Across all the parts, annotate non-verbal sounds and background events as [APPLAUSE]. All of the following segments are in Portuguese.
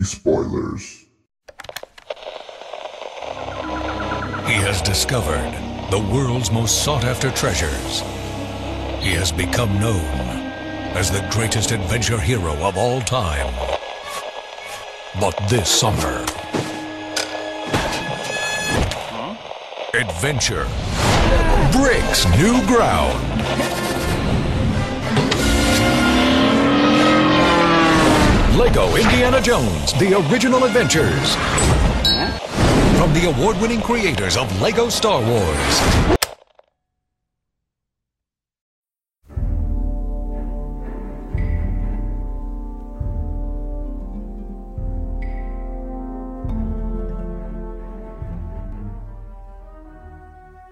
spoilers. He has discovered the world's most sought after treasures. He has become known as the greatest adventure hero of all time. But this summer, adventure breaks new ground. Lego Indiana Jones The Original Adventures. From the award winning creators of Lego Star Wars.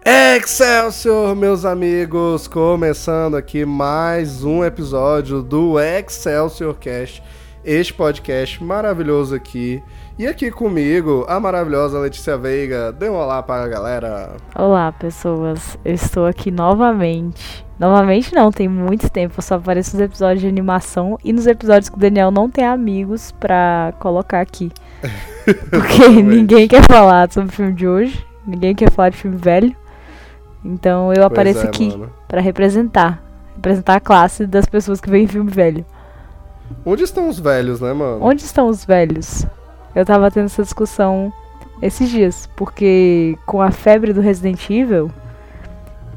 Excelsior, meus amigos! Começando aqui mais um episódio do Excelsior Cast, este podcast maravilhoso aqui. E aqui comigo, a maravilhosa Letícia Veiga. Dê um olá para a galera. Olá, pessoas. Eu estou aqui novamente. Novamente não, tem muito tempo. Eu só apareço nos episódios de animação e nos episódios que o Daniel não tem amigos pra colocar aqui. [LAUGHS] Porque ninguém quer falar sobre o filme de hoje. Ninguém quer falar de filme velho. Então eu Pois apareço é, aqui pra representar. Representar a classe das pessoas que veem filme velho. Onde estão os velhos, né, mano? Onde estão os velhos? Eu tava tendo essa discussão esses dias, porque com a febre do Resident Evil,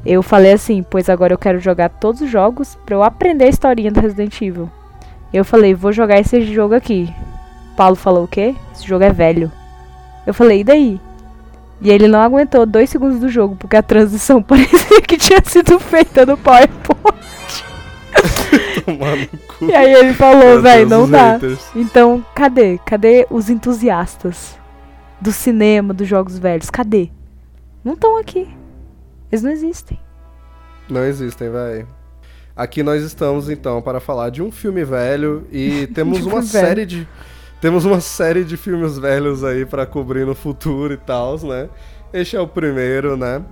eu falei assim, pois agora eu quero jogar todos os jogos pra eu aprender a historinha do Resident Evil. Eu falei, vou jogar esse jogo aqui. Paulo falou o quê? Esse jogo é velho. Eu falei, e daí? E ele não aguentou dois segundos do jogo, porque a transição [LAUGHS] parecia que tinha sido feita no PowerPoint. [LAUGHS] Tomar no cu. E aí ele falou, velho, não dá. haters. Então, cadê? Cadê os entusiastas do cinema, dos jogos velhos? Cadê? Não estão aqui. Eles não existem. Não existem, velho. Aqui nós estamos então para falar de um filme velho e [LAUGHS] temos uma velho. série de temos uma série de filmes velhos aí para cobrir no futuro e tal, né? Este é o primeiro, né?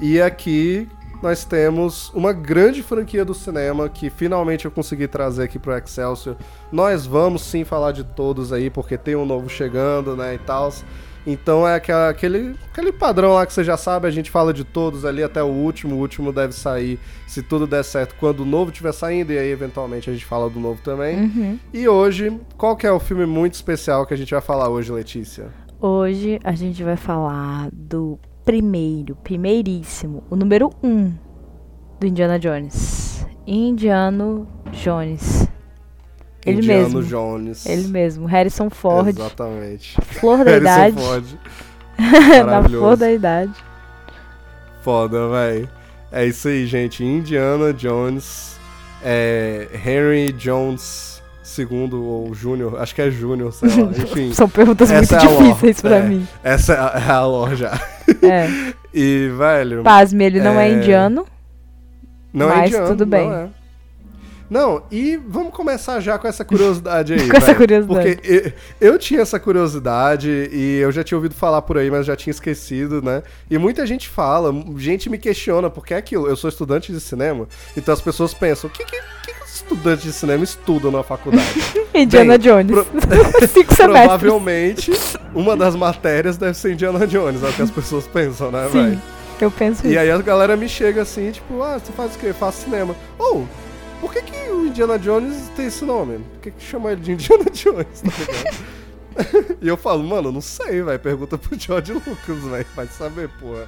E aqui nós temos uma grande franquia do cinema que finalmente eu consegui trazer aqui pro Excelsior. Nós vamos sim falar de todos aí porque tem um novo chegando, né, e tal. Então é aquele, aquele padrão lá que você já sabe, a gente fala de todos ali até o último. O último deve sair, se tudo der certo, quando o novo estiver saindo, e aí eventualmente a gente fala do novo também. Uhum. E hoje, qual que é o filme muito especial que a gente vai falar hoje, Letícia? Hoje a gente vai falar do primeiro, primeiríssimo, o número um do Indiana Jones. Indiano Jones. Ele Indiana mesmo. Jones. Ele mesmo, Harrison Ford. Exatamente. Flor da Harrison idade. Ford. [LAUGHS] Na flor da idade. Foda, véi. É isso aí, gente. Indiana Jones, é, Henry Jones II ou Júnior, acho que é Júnior, sei lá. [LAUGHS] Enfim, São perguntas muito essa é difíceis pra É. mim. essa é a, é a lore já. É. E, velho, Pasme, ele não é É. indiano. não é mas indiano, tudo bem. Não, é. Não, e vamos começar já com essa curiosidade [LAUGHS] aí. Com essa velho. curiosidade. Porque eu, eu tinha essa curiosidade e eu já tinha ouvido falar por aí, mas já tinha esquecido, né? E muita gente fala, gente me questiona, porque é aquilo, eu sou estudante de cinema, então as pessoas pensam, o que, que, estudantes de cinema estudam na faculdade? [LAUGHS] Indiana Bem, Jones. pro- [LAUGHS] Cinco. Provavelmente, uma das matérias deve ser Indiana Jones, é o que as pessoas pensam, né, Sim, velho? eu penso E isso. aí a galera me chega assim, tipo, ah, você faz o quê? Faço cinema. Ou, por que, que o Indiana Jones tem esse nome? Por que, que chama ele de Indiana [LAUGHS] Jones, tá ligado? e eu falo, mano, não sei, velho. Pergunta pro George Lucas, velho. Vai saber, porra.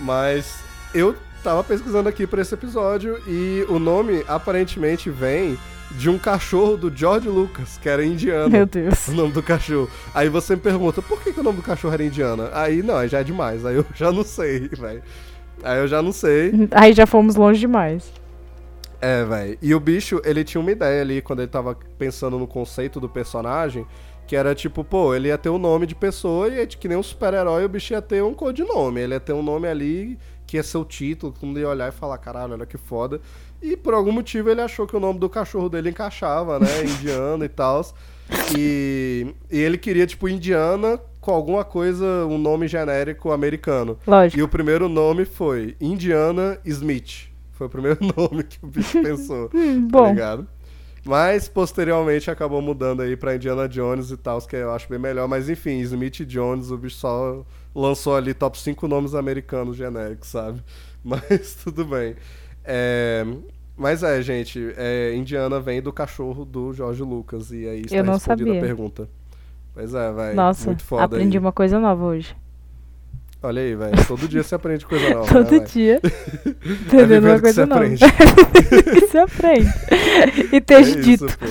Mas eu tava pesquisando aqui pra esse episódio e o nome aparentemente vem de um cachorro do George Lucas, que era indiano. Meu Deus. O nome do cachorro. Aí você me pergunta, por que, que o nome do cachorro era indiana? Aí, não, aí já é demais. Aí eu [LAUGHS] já não sei, velho. Aí eu já não sei. Aí já fomos longe demais. É, velho. E o bicho, ele tinha uma ideia ali quando ele tava pensando no conceito do personagem, que era tipo, pô, ele ia ter um nome de pessoa e que nem um super-herói, o bicho ia ter um codinome. Ele ia ter um nome ali que ia ser o título, todo mundo ia olhar e falar, caralho, olha que foda. E por algum motivo ele achou que o nome do cachorro dele encaixava, né? [LAUGHS] Indiana e tal. E, e ele queria, tipo, Indiana com alguma coisa, um nome genérico americano. Lógico. E o primeiro nome foi Indiana Smith. Foi o primeiro [LAUGHS] nome que o bicho [LAUGHS] pensou. Hum, Tá bom. ligado? Mas posteriormente acabou mudando aí pra Indiana Jones e tal, que eu acho bem melhor. Mas enfim, Smith Jones, o bicho só lançou ali top 5 nomes americanos genéricos, sabe? [LAUGHS] Mas tudo bem. É, Mas é, gente, é, Indiana vem do cachorro do Jorge Lucas. E aí está Eu não respondida sabia. a pergunta. Pois é, velho. Nossa, muito foda aprendi aí. uma coisa nova hoje. Olha aí, velho. Todo dia você aprende coisa [LAUGHS] nova. Todo né, dia. [LAUGHS] É Entendendo vivendo uma que coisa nova. aprende. que você aprende. E É texto isso, dito. pô.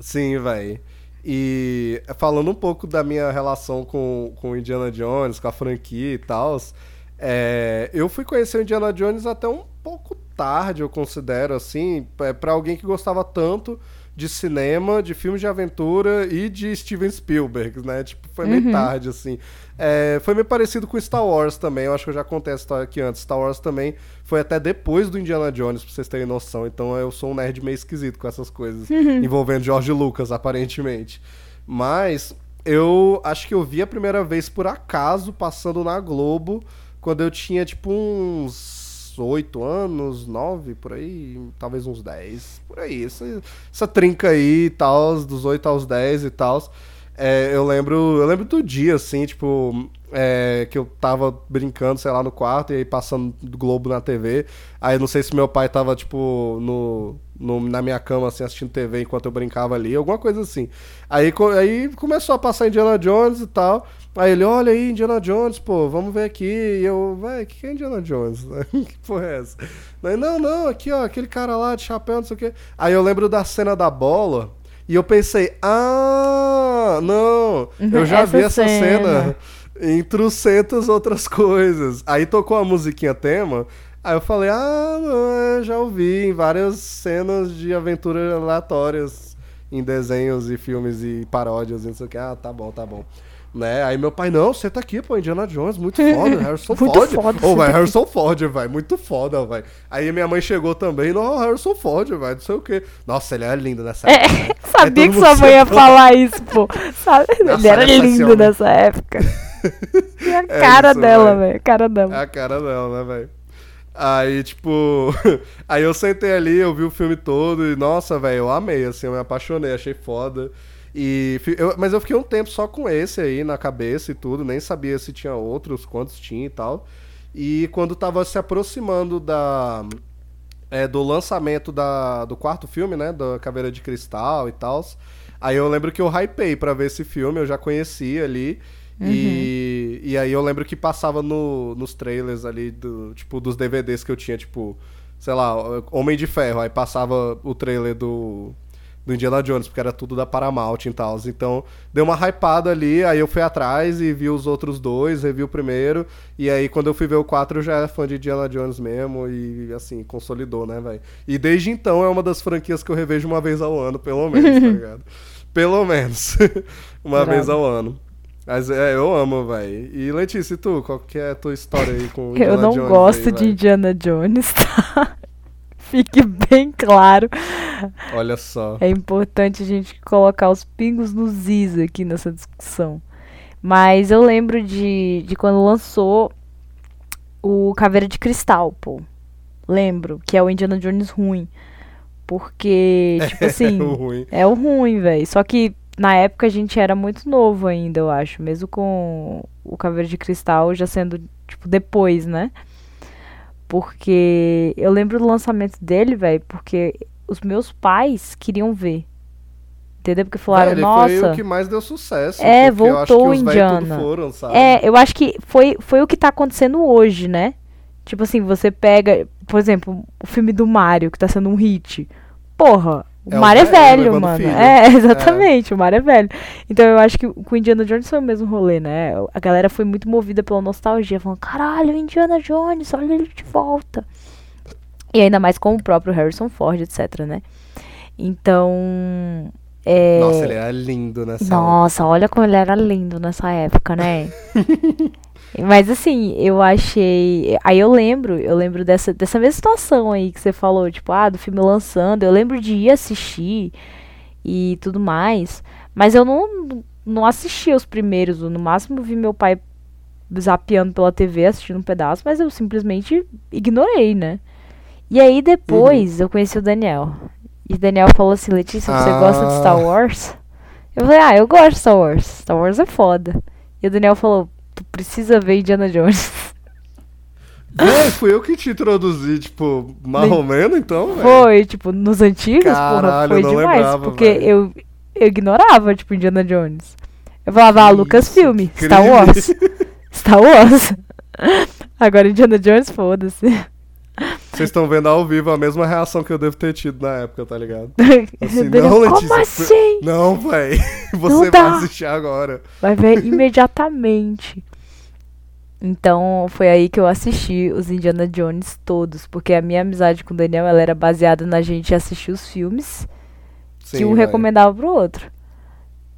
Sim, velho. E falando um pouco da minha relação com, com Indiana Jones, com a franquia e tal, é, eu fui conhecer o Indiana Jones até um pouco tarde, eu considero, assim, é, pra alguém que gostava tanto de cinema, de filmes de aventura e de Steven Spielberg, né? Tipo, foi meio Uhum. tarde, assim. É, foi meio parecido com Star Wars também, eu acho que eu já contei essa história aqui antes. Star Wars também foi até depois do Indiana Jones, pra vocês terem noção. Então eu sou um nerd meio esquisito com essas coisas envolvendo George Lucas, aparentemente. Mas eu acho que eu vi a primeira vez por acaso passando na Globo quando eu tinha tipo uns 8 anos, 9 por aí, talvez uns 10, por aí. Essa, essa trinca aí e tal, dos 8 aos 10 e tal. É, eu lembro, eu lembro do dia, assim, tipo, é, que eu tava brincando, sei lá, no quarto e aí passando do Globo na TV. Aí não sei se meu pai tava, tipo, no, no- na minha cama, assim, assistindo TV enquanto eu brincava ali, alguma coisa assim. Aí, aí começou a passar Indiana Jones e tal. Aí ele, olha aí, Indiana Jones, pô, vamos ver aqui. E eu, vai, o que que é Indiana Jones? [LAUGHS] que porra é essa? Aí, não, não, aqui, ó, aquele cara lá de chapéu, não sei o quê. Aí eu lembro da cena da bola. E eu pensei, ah, não, eu já Essa vi essa cena. cena em trocentas outras coisas. Aí tocou a musiquinha tema. Aí eu falei, ah, não, eu já ouvi em várias cenas de aventuras aleatórias em desenhos e filmes e paródias e não sei o que. Ah, tá bom, tá bom. Né? Aí meu pai, não, você tá aqui, pô, Indiana Jones, muito foda, [LAUGHS] Harrison Muito Ford. foda, Ô, você vai, Harrison Ford, vai, muito foda, vai. Aí minha mãe chegou também, não, Harrison Ford, vai, não sei o que. Nossa, ele é lindo nessa É, época, né? [LAUGHS] sabia que sua mãe ia falar isso, pô. Sabe? Nossa, Ele era lindo ciúme. nessa época. [LAUGHS] E a É cara isso, dela, velho. velho. A cara dela. É a cara dela, né, velho? Aí, tipo. aí eu sentei ali, eu vi o filme todo e, nossa, velho, eu amei, assim, eu me apaixonei, achei foda. E, eu- mas eu fiquei um tempo só com esse aí na cabeça e tudo, nem sabia se tinha outros, quantos tinha e tal. E quando tava se aproximando da. é, do lançamento da, do quarto filme, né? Da Caveira de Cristal e tal. Aí eu lembro que eu hypei pra ver esse filme, eu já conhecia ali. E, e aí eu lembro que passava no, nos trailers ali, do, tipo, dos DVDs que eu tinha, tipo, sei lá, Homem de Ferro. Aí passava o trailer do, do Indiana Jones, porque era tudo da Paramount e tal. Então, deu uma hypada ali, aí eu fui atrás e vi os outros dois, revi o primeiro, e aí quando eu fui ver o 4 eu já era fã de Indiana Jones mesmo, e assim, consolidou, né, velho? E desde então é uma das franquias que eu revejo uma vez ao ano, pelo menos, tá [LAUGHS] ligado? Pelo menos. [LAUGHS] uma Bravo. vez ao ano. Mas é, eu amo, velho. E Letícia, e tu? Qual que é a tua história aí com o Eu Indiana não Jones gosto de véi? Indiana Jones, [LAUGHS] tá? Fique bem claro. Olha só. É importante a gente colocar os pingos nos is aqui nessa discussão. Mas eu lembro de, de quando lançou o Caveira de Cristal, pô. Lembro, que é o Indiana Jones ruim. Porque, [LAUGHS] tipo assim. É o ruim. É o ruim, velho. Só que na época a gente era muito novo ainda, eu acho. Mesmo com o Caveira de Cristal já sendo, tipo, depois, né? Porque eu lembro do lançamento dele, velho, porque os meus pais queriam ver. Entendeu? Porque falaram, ele nossa. foi o que mais deu sucesso. É, voltou tudo Indiana. foram? É, eu acho que foi, foi o que tá acontecendo hoje, né? Tipo assim, você pega, por exemplo, o filme do Mario, que tá sendo um hit. Porra, o É o é velho velho, levando mano. filho. É, exatamente, o Mario é velho. Então eu acho que com o Indiana Jones foi o mesmo rolê, né? A galera foi muito movida pela nostalgia, falando, caralho, Indiana Jones, olha ele de volta. E ainda mais com o próprio Harrison Ford, etc, né? Então. É... Nossa, ele era lindo nessa Nossa, olha como ele era lindo nessa época, né? [LAUGHS] Mas assim, eu achei. Aí eu lembro, eu lembro dessa, dessa mesma situação aí que você falou, tipo, ah, do filme lançando. Eu lembro de ir assistir e tudo mais. Mas eu não, não assisti os primeiros. No máximo vi meu pai zapeando pela TV, assistindo um pedaço, mas eu simplesmente ignorei, né? E aí depois uhum. eu conheci o Daniel. E o Daniel falou assim, Letícia, você ah. gosta de Star Wars? Eu falei, ah, eu gosto de Star Wars. Star Wars é foda. E o Daniel falou, precisa ver Indiana Jones. É, fui eu que te introduzi, tipo, marromeno, então, véio. Foi, tipo, nos antigos, Caralho, porra, foi demais. Lembrava, porque eu, eu ignorava, tipo, Indiana Jones. Eu falava, ah, Lucas Filme, Star Wars. [LAUGHS] Star Wars. Agora Indiana Jones, foda-se. Vocês estão vendo ao vivo a mesma reação que eu devo ter tido na época, tá ligado? [LAUGHS] Assim, não, Letícia. Como assim? Não, véi. [LAUGHS] Você vai assistir agora. Vai ver imediatamente. Então foi aí que eu assisti os Indiana Jones todos, porque a minha amizade com o Daniel ela era baseada na gente assistir os filmes Sim, que um vai. recomendava pro outro.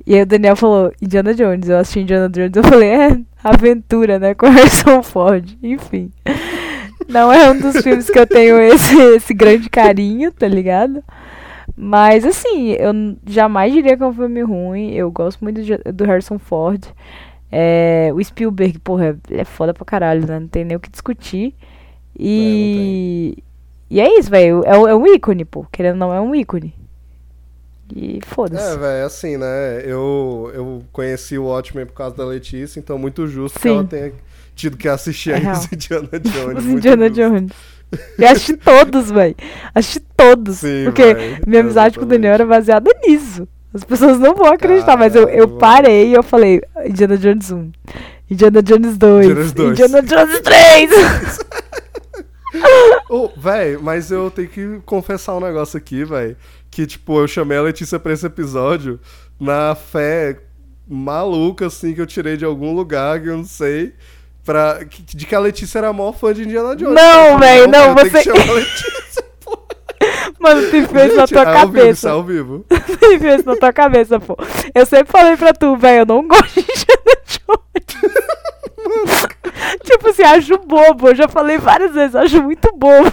E aí o Daniel falou, Indiana Jones, eu assisti Indiana Jones, eu falei, é, aventura, né, com Harrison Ford, [LAUGHS] enfim. Não é um dos filmes que eu tenho esse, esse grande carinho, tá ligado? Mas assim, eu jamais diria que é um filme ruim, eu gosto muito do, do Harrison Ford. É, o Spielberg, porra, é foda pra caralho, né? Não tem nem o que discutir. E. É, e é isso, velho. É, é um ícone, pô. Querendo ou não, é um ícone. E foda-se. É, velho, assim, né? Eu, eu conheci o Watchmen por causa da Letícia, então muito justo Sim. que ela tenha tido que assistir é aí os Indiana [LAUGHS] Jones. os Indiana justo. Jones. E assisti todos, velho. Assisti todos. Sim, porque véio, minha amizade com o Daniel era baseada nisso. As pessoas não vão acreditar, mas eu, eu parei e eu falei, Indiana Jones 1, Indiana Jones 2, Indiana, 2. Indiana Jones 3. oh, [LAUGHS] véi, mas eu tenho que confessar um negócio aqui, véi. Que, tipo, eu chamei a Letícia pra esse episódio na fé maluca, assim, que eu tirei de algum lugar que eu não sei. Pra, de que a Letícia era a maior fã de Indiana Jones. Não, velho, não, você. Que chamar a Letícia. Mano, tu fez Gente, na tua é cabeça. Vivo, é ao vivo. [LAUGHS] tu fez na tua cabeça, pô. Eu sempre falei pra tu, velho, eu não gosto de Indiana Jones. [LAUGHS] tipo assim, acho bobo. Eu já falei várias vezes, acho muito bobo.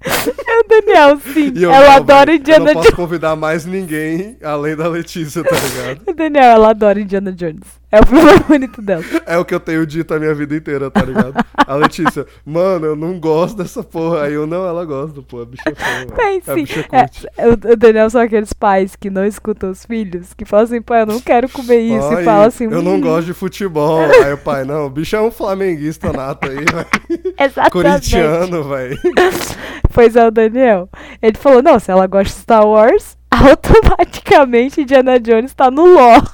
É o Daniel, sim. Eu ela não, adora Indiana Jones. Eu não posso convidar mais ninguém além da Letícia, tá ligado? o [LAUGHS] Daniel, ela adora Indiana Jones. É o filme [LAUGHS] bonito dela. É o que eu tenho dito a minha vida inteira, tá ligado? A Letícia, mano, eu não gosto dessa porra. Aí eu, não, ela gosta, pô, a bicha é Bem, [LAUGHS] sim. É, o Daniel são aqueles pais que não escutam os filhos, que falam assim, pai, eu não quero comer isso. Pai, e fala assim, eu não gosto de futebol. aí o pai, não, o bicho é um flamenguista nato aí, velho. [LAUGHS] Exatamente. Corintiano, velho. Pois é, o Daniel. Ele falou, não, se ela gosta de Star Wars, automaticamente Indiana Jones tá no lore.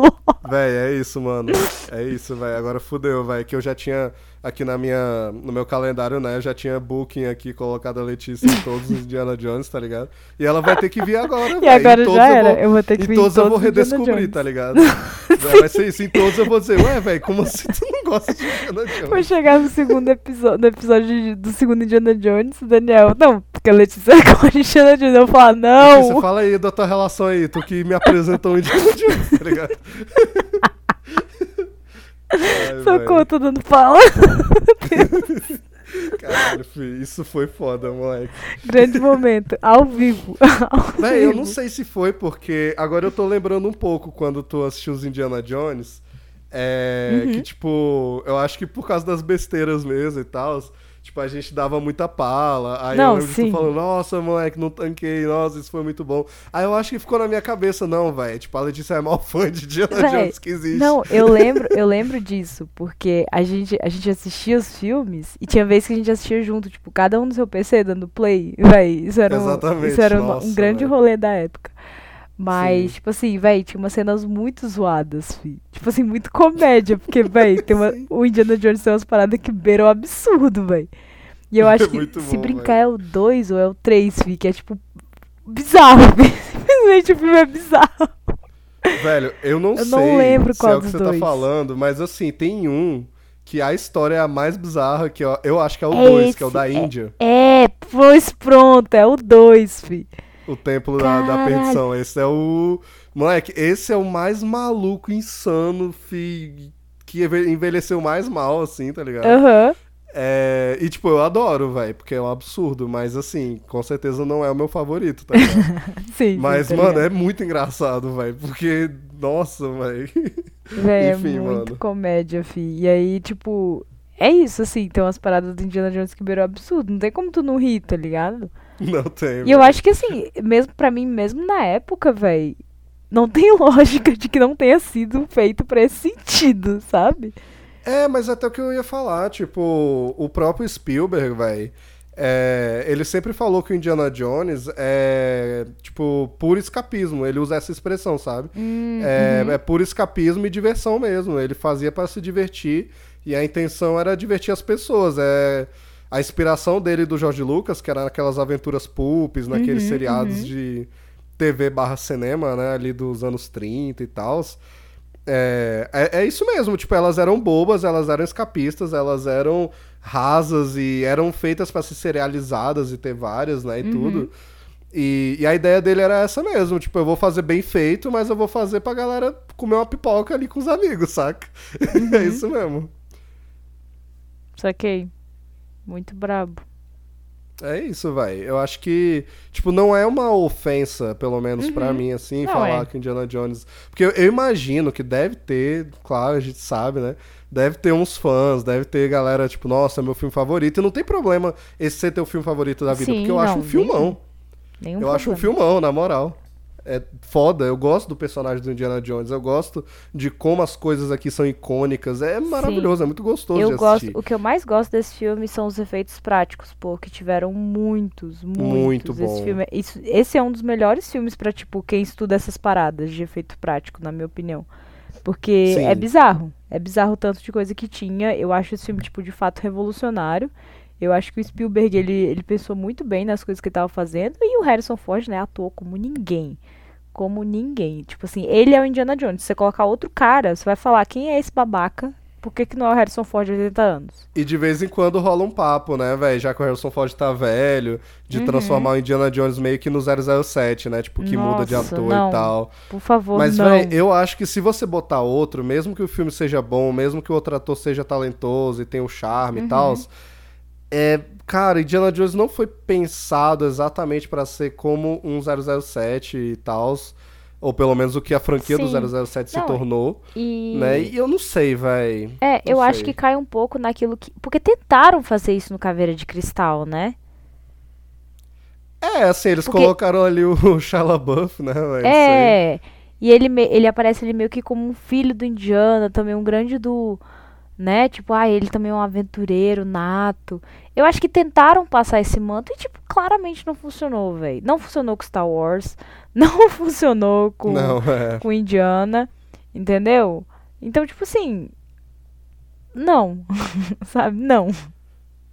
[LAUGHS] Véi, é isso, mano. É isso, véi. Agora fudeu, véi. Que eu já tinha aqui na minha, no meu calendário, né? Eu já tinha booking aqui colocado a Letícia em todos os Indiana Jones, tá ligado? E ela vai ter que vir agora, [LAUGHS] E agora já era. Eu vou, eu vou ter que vir em todos, todos eu vou redescobrir, tá ligado? [LAUGHS] vai ser isso. Em todos eu vou dizer, ué, velho, como assim tu não gosta de Indiana Jones? Vou chegar no segundo episódio, no episódio do segundo Indiana Jones, Daniel. Não, porque a Letícia [LAUGHS] gosta de Indiana Jones. Eu vou falar, não. Letícia, fala aí da tua relação aí, tu que me apresentou o Indiana Jones, tá ligado? Ai, Socorro, tô dando fala. [LAUGHS] Caralho, filho, isso foi foda, moleque. Grande momento, ao vivo. [LAUGHS] Ao vivo. eu não sei se foi porque. Agora eu tô lembrando um pouco quando tu assistiu os Indiana Jones. É. Uhum. Que, tipo, eu acho que por causa das besteiras mesmo e tal. Tipo, a gente dava muita pala. Aí não, eu lembro sim. de tu falando, nossa, moleque, não tanquei, nossa, isso foi muito bom. Aí eu acho que ficou na minha cabeça, não, velho. Tipo, a Letícia é maior [LAUGHS] fã de Diana Jones que existe. Não, eu lembro, eu lembro disso, porque a gente, a gente assistia os filmes e tinha vezes que a gente assistia junto, tipo, cada um no seu PC dando play, velho. Isso era, um, isso era nossa, um grande véio. rolê da época. Mas, Sim. tipo assim, velho, tinha umas cenas muito zoadas, fi. Tipo assim, muito comédia, porque, [LAUGHS] velho, tem uma, o Indiana Jones tem umas paradas que beiram absurdo, velho. E eu [LAUGHS] acho que se bom, brincar véio. é o 2 ou é o 3, fi, que é tipo bizarro, [LAUGHS] Simplesmente o filme é bizarro. Velho, eu não eu sei não lembro qual se é o que você tá dois. tá falando, mas assim, tem um que a história é a mais bizarra, que eu, eu acho que é o 2, é que é o da Índia. É, Pois pronto, é o 2, fi. O Templo da, da. Perdição. Esse é o. Moleque, esse é o mais maluco, insano, fi. Que enve- envelheceu mais mal, assim, tá ligado? Aham. É, e, tipo, eu adoro, velho, porque é um absurdo, mas, assim, com certeza não é o meu favorito, tá ligado? [LAUGHS] Sim. mas, sim, tá mano, é muito engraçado, velho, porque, nossa, velho. [LAUGHS] Véi, é enfim, muito mano. comédia, fi. E aí, tipo, é isso, assim, tem umas paradas do Indiana Jones que beirou absurdo. Não tem como tu não rir, tá ligado? Não tem. E eu acho que, assim, mesmo pra mim, mesmo na época, véi, não tem [LAUGHS] lógica de que não tenha sido feito pra esse sentido, sabe? É, mas até o que eu ia falar, tipo, o próprio Spielberg, velho, ele sempre falou que o Indiana Jones é, tipo, puro escapismo. Ele usa essa expressão, sabe? é, é puro escapismo e diversão mesmo. Ele fazia pra se divertir e a intenção era divertir as pessoas. É a inspiração dele e do George Lucas, que era naquelas aventuras pulps, naqueles seriados de TV barra cinema, né, ali dos anos 30 e tal. É, é, é isso mesmo, tipo, elas eram bobas, elas eram escapistas, elas eram rasas e eram feitas pra ser serializadas e ter várias, né, e tudo. E, e a ideia dele era essa mesmo, tipo, eu vou fazer bem feito, mas eu vou fazer pra galera comer uma pipoca ali com os amigos, saca? [LAUGHS] é isso mesmo. Saquei. Muito brabo. É isso, vai. Eu acho que, tipo, não é uma ofensa, pelo menos pra mim, assim, Uhum. Não falar é. que Indiana Jones. Porque eu, eu imagino que deve ter, claro, a gente sabe, né? Deve ter uns fãs, deve ter galera, tipo, nossa, é meu filme favorito. E não tem problema esse ser teu filme favorito da vida, Sim, porque eu acho não, um filmão. Nenhum Eu acho um problema. filmão, na moral. É foda, eu gosto do personagem do Indiana Jones, eu gosto de como as coisas aqui são icônicas. É maravilhoso, é muito gostoso Eu gosto, o que eu mais gosto desse filme são os efeitos práticos, pô, que tiveram muitos, muitos. Muito Esse bom. filme, é- isso, esse é um dos melhores filmes pra, tipo, quem estuda essas paradas de efeito prático, na minha opinião. Porque Sim. é bizarro. É bizarro o tanto de coisa que tinha. Eu acho esse filme, tipo, de fato revolucionário. Eu acho que o Spielberg, ele, ele pensou muito bem nas coisas que ele tava fazendo. E o Harrison Ford, né, atuou como ninguém. Como ninguém. Tipo assim, ele é o Indiana Jones. Se você colocar outro cara, você vai falar, quem é esse babaca? Por que, que não é o Harrison Ford de 80 anos? E de vez em quando rola um papo, né, velho? Já que o Harrison Ford tá velho, de Uhum. transformar o Indiana Jones meio que no 007, né? Tipo, que muda de Nossa, ator não. e tal. Por favor, Mas, velho, eu acho que se você botar outro, mesmo que o filme seja bom, mesmo que o outro ator seja talentoso e tenha o charme Uhum. e tal, é, cara, Indiana Jones não foi pensado exatamente pra ser como um 007 e tal, ou pelo menos o que a franquia Sim. do 007 se Não, tornou, E... né? E eu não sei, velho. É, eu Não acho sei. que cai um pouco naquilo que. Porque tentaram fazer isso no Caveira de Cristal, né? É, assim, eles Porque- colocaram ali o [LAUGHS] Shia LaBeouf, né, velho? É. E ele, ele aparece ali meio que como um filho do Indiana, também um grande do. Né? Tipo, ah, ele também é um aventureiro nato. Eu acho que tentaram passar esse manto e, tipo, claramente não funcionou, velho. Não funcionou com Star Wars. [LAUGHS] Não funcionou com, Não, é. com Indiana. Entendeu? Então, tipo assim. Não. [LAUGHS] Sabe? Não.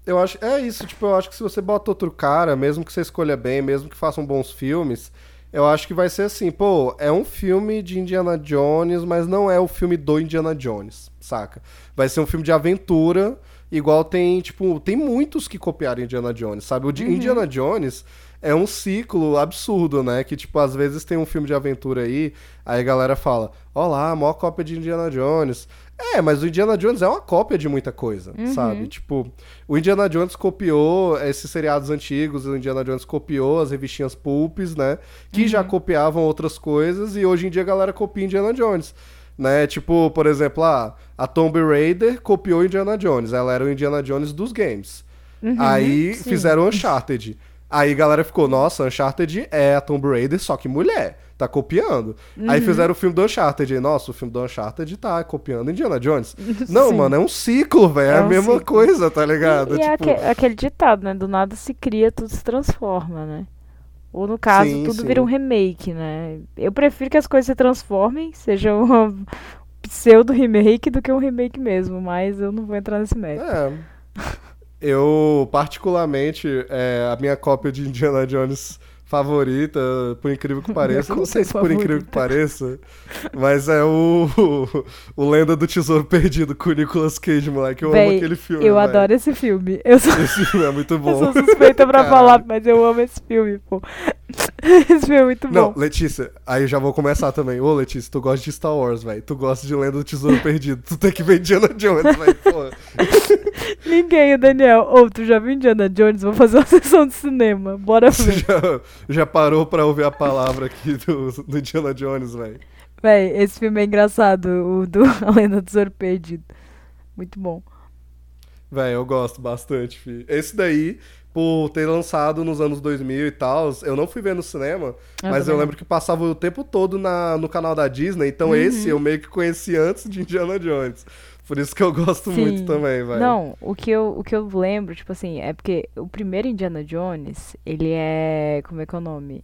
Eu acho, é isso, tipo, eu acho que se você bota outro cara, mesmo que você escolha bem, mesmo que façam bons filmes, eu acho que vai ser assim, pô, é um filme de Indiana Jones, mas não é o filme do Indiana Jones, saca? Vai ser um filme de aventura, igual tem, tipo, tem muitos que copiaram Indiana Jones, sabe? O de Indiana Jones é um ciclo absurdo, né? Que, tipo, às vezes tem um filme de aventura aí, aí a galera fala, ó lá, maior cópia de Indiana Jones. É, mas o Indiana Jones é uma cópia de muita coisa, sabe? Tipo, o Indiana Jones copiou esses seriados antigos, o Indiana Jones copiou as revistinhas pulps, né? Que já copiavam outras coisas e hoje em dia a galera copia Indiana Jones. Né? Tipo, por exemplo, ah, a Tomb Raider copiou Indiana Jones. Ela era o Indiana Jones dos games. Aí sim. fizeram Uncharted. Aí a galera ficou, nossa, Uncharted é a Tomb Raider, só que mulher. Tá copiando. Uhum. Aí fizeram o filme do Uncharted. Aí, nossa, o filme do Uncharted tá copiando Indiana Jones. [LAUGHS] Não, Sim. mano, é um ciclo, velho. É, É a um mesma ciclo. coisa, tá ligado? E é tipo, aque- aquele ditado, né? Do nada se cria, tudo se transforma, né? Ou no caso, Sim, tudo sim. vira um remake, né? Eu prefiro que as coisas se transformem, seja [LAUGHS] um pseudo remake do que um remake mesmo, mas eu não vou entrar nesse mérito. É. Eu, particularmente, é, a minha cópia de Indiana Jones favorita, por incrível que pareça. Não sei se por favorita. incrível que pareça, mas é o, o, Lenda do Tesouro [LAUGHS] Perdido com o Nicolas Cage, moleque. Eu amo aquele filme. Eu véi. adoro esse filme. Eu sou, Esse filme é muito [LAUGHS] eu bom. sou suspeita pra Caralho. falar, mas eu amo esse filme, pô. [LAUGHS] Esse filme é muito Não, bom. Letícia, aí eu já vou começar também. Ô, Letícia, tu gosta de Star Wars, velho. Tu gosta de Lenda do Tesouro Perdido. Tu tem que ver Indiana Jones, velho. Ninguém, o Daniel. Ô, tu já viu Indiana Jones? Vou fazer uma [LAUGHS] sessão de cinema. Bora [LAUGHS] ver. já, já parou pra ouvir a palavra aqui do, do Indiana Jones, velho? Véi, esse filme é engraçado, o do [LAUGHS] A Lenda do Tesouro Perdido. Muito bom. Velho, eu gosto bastante, fi. Esse daí, por ter lançado nos anos 2000 e tal, eu não fui ver no cinema, Eu mas eu lembro que passava o tempo todo na, no canal da Disney, então Uhum. esse eu meio que conheci antes de Indiana Jones. Por isso que eu gosto Sim. muito também, velho. Não, o que, eu, o que eu lembro, tipo assim, é porque o primeiro Indiana Jones, ele é. Como é que é o nome?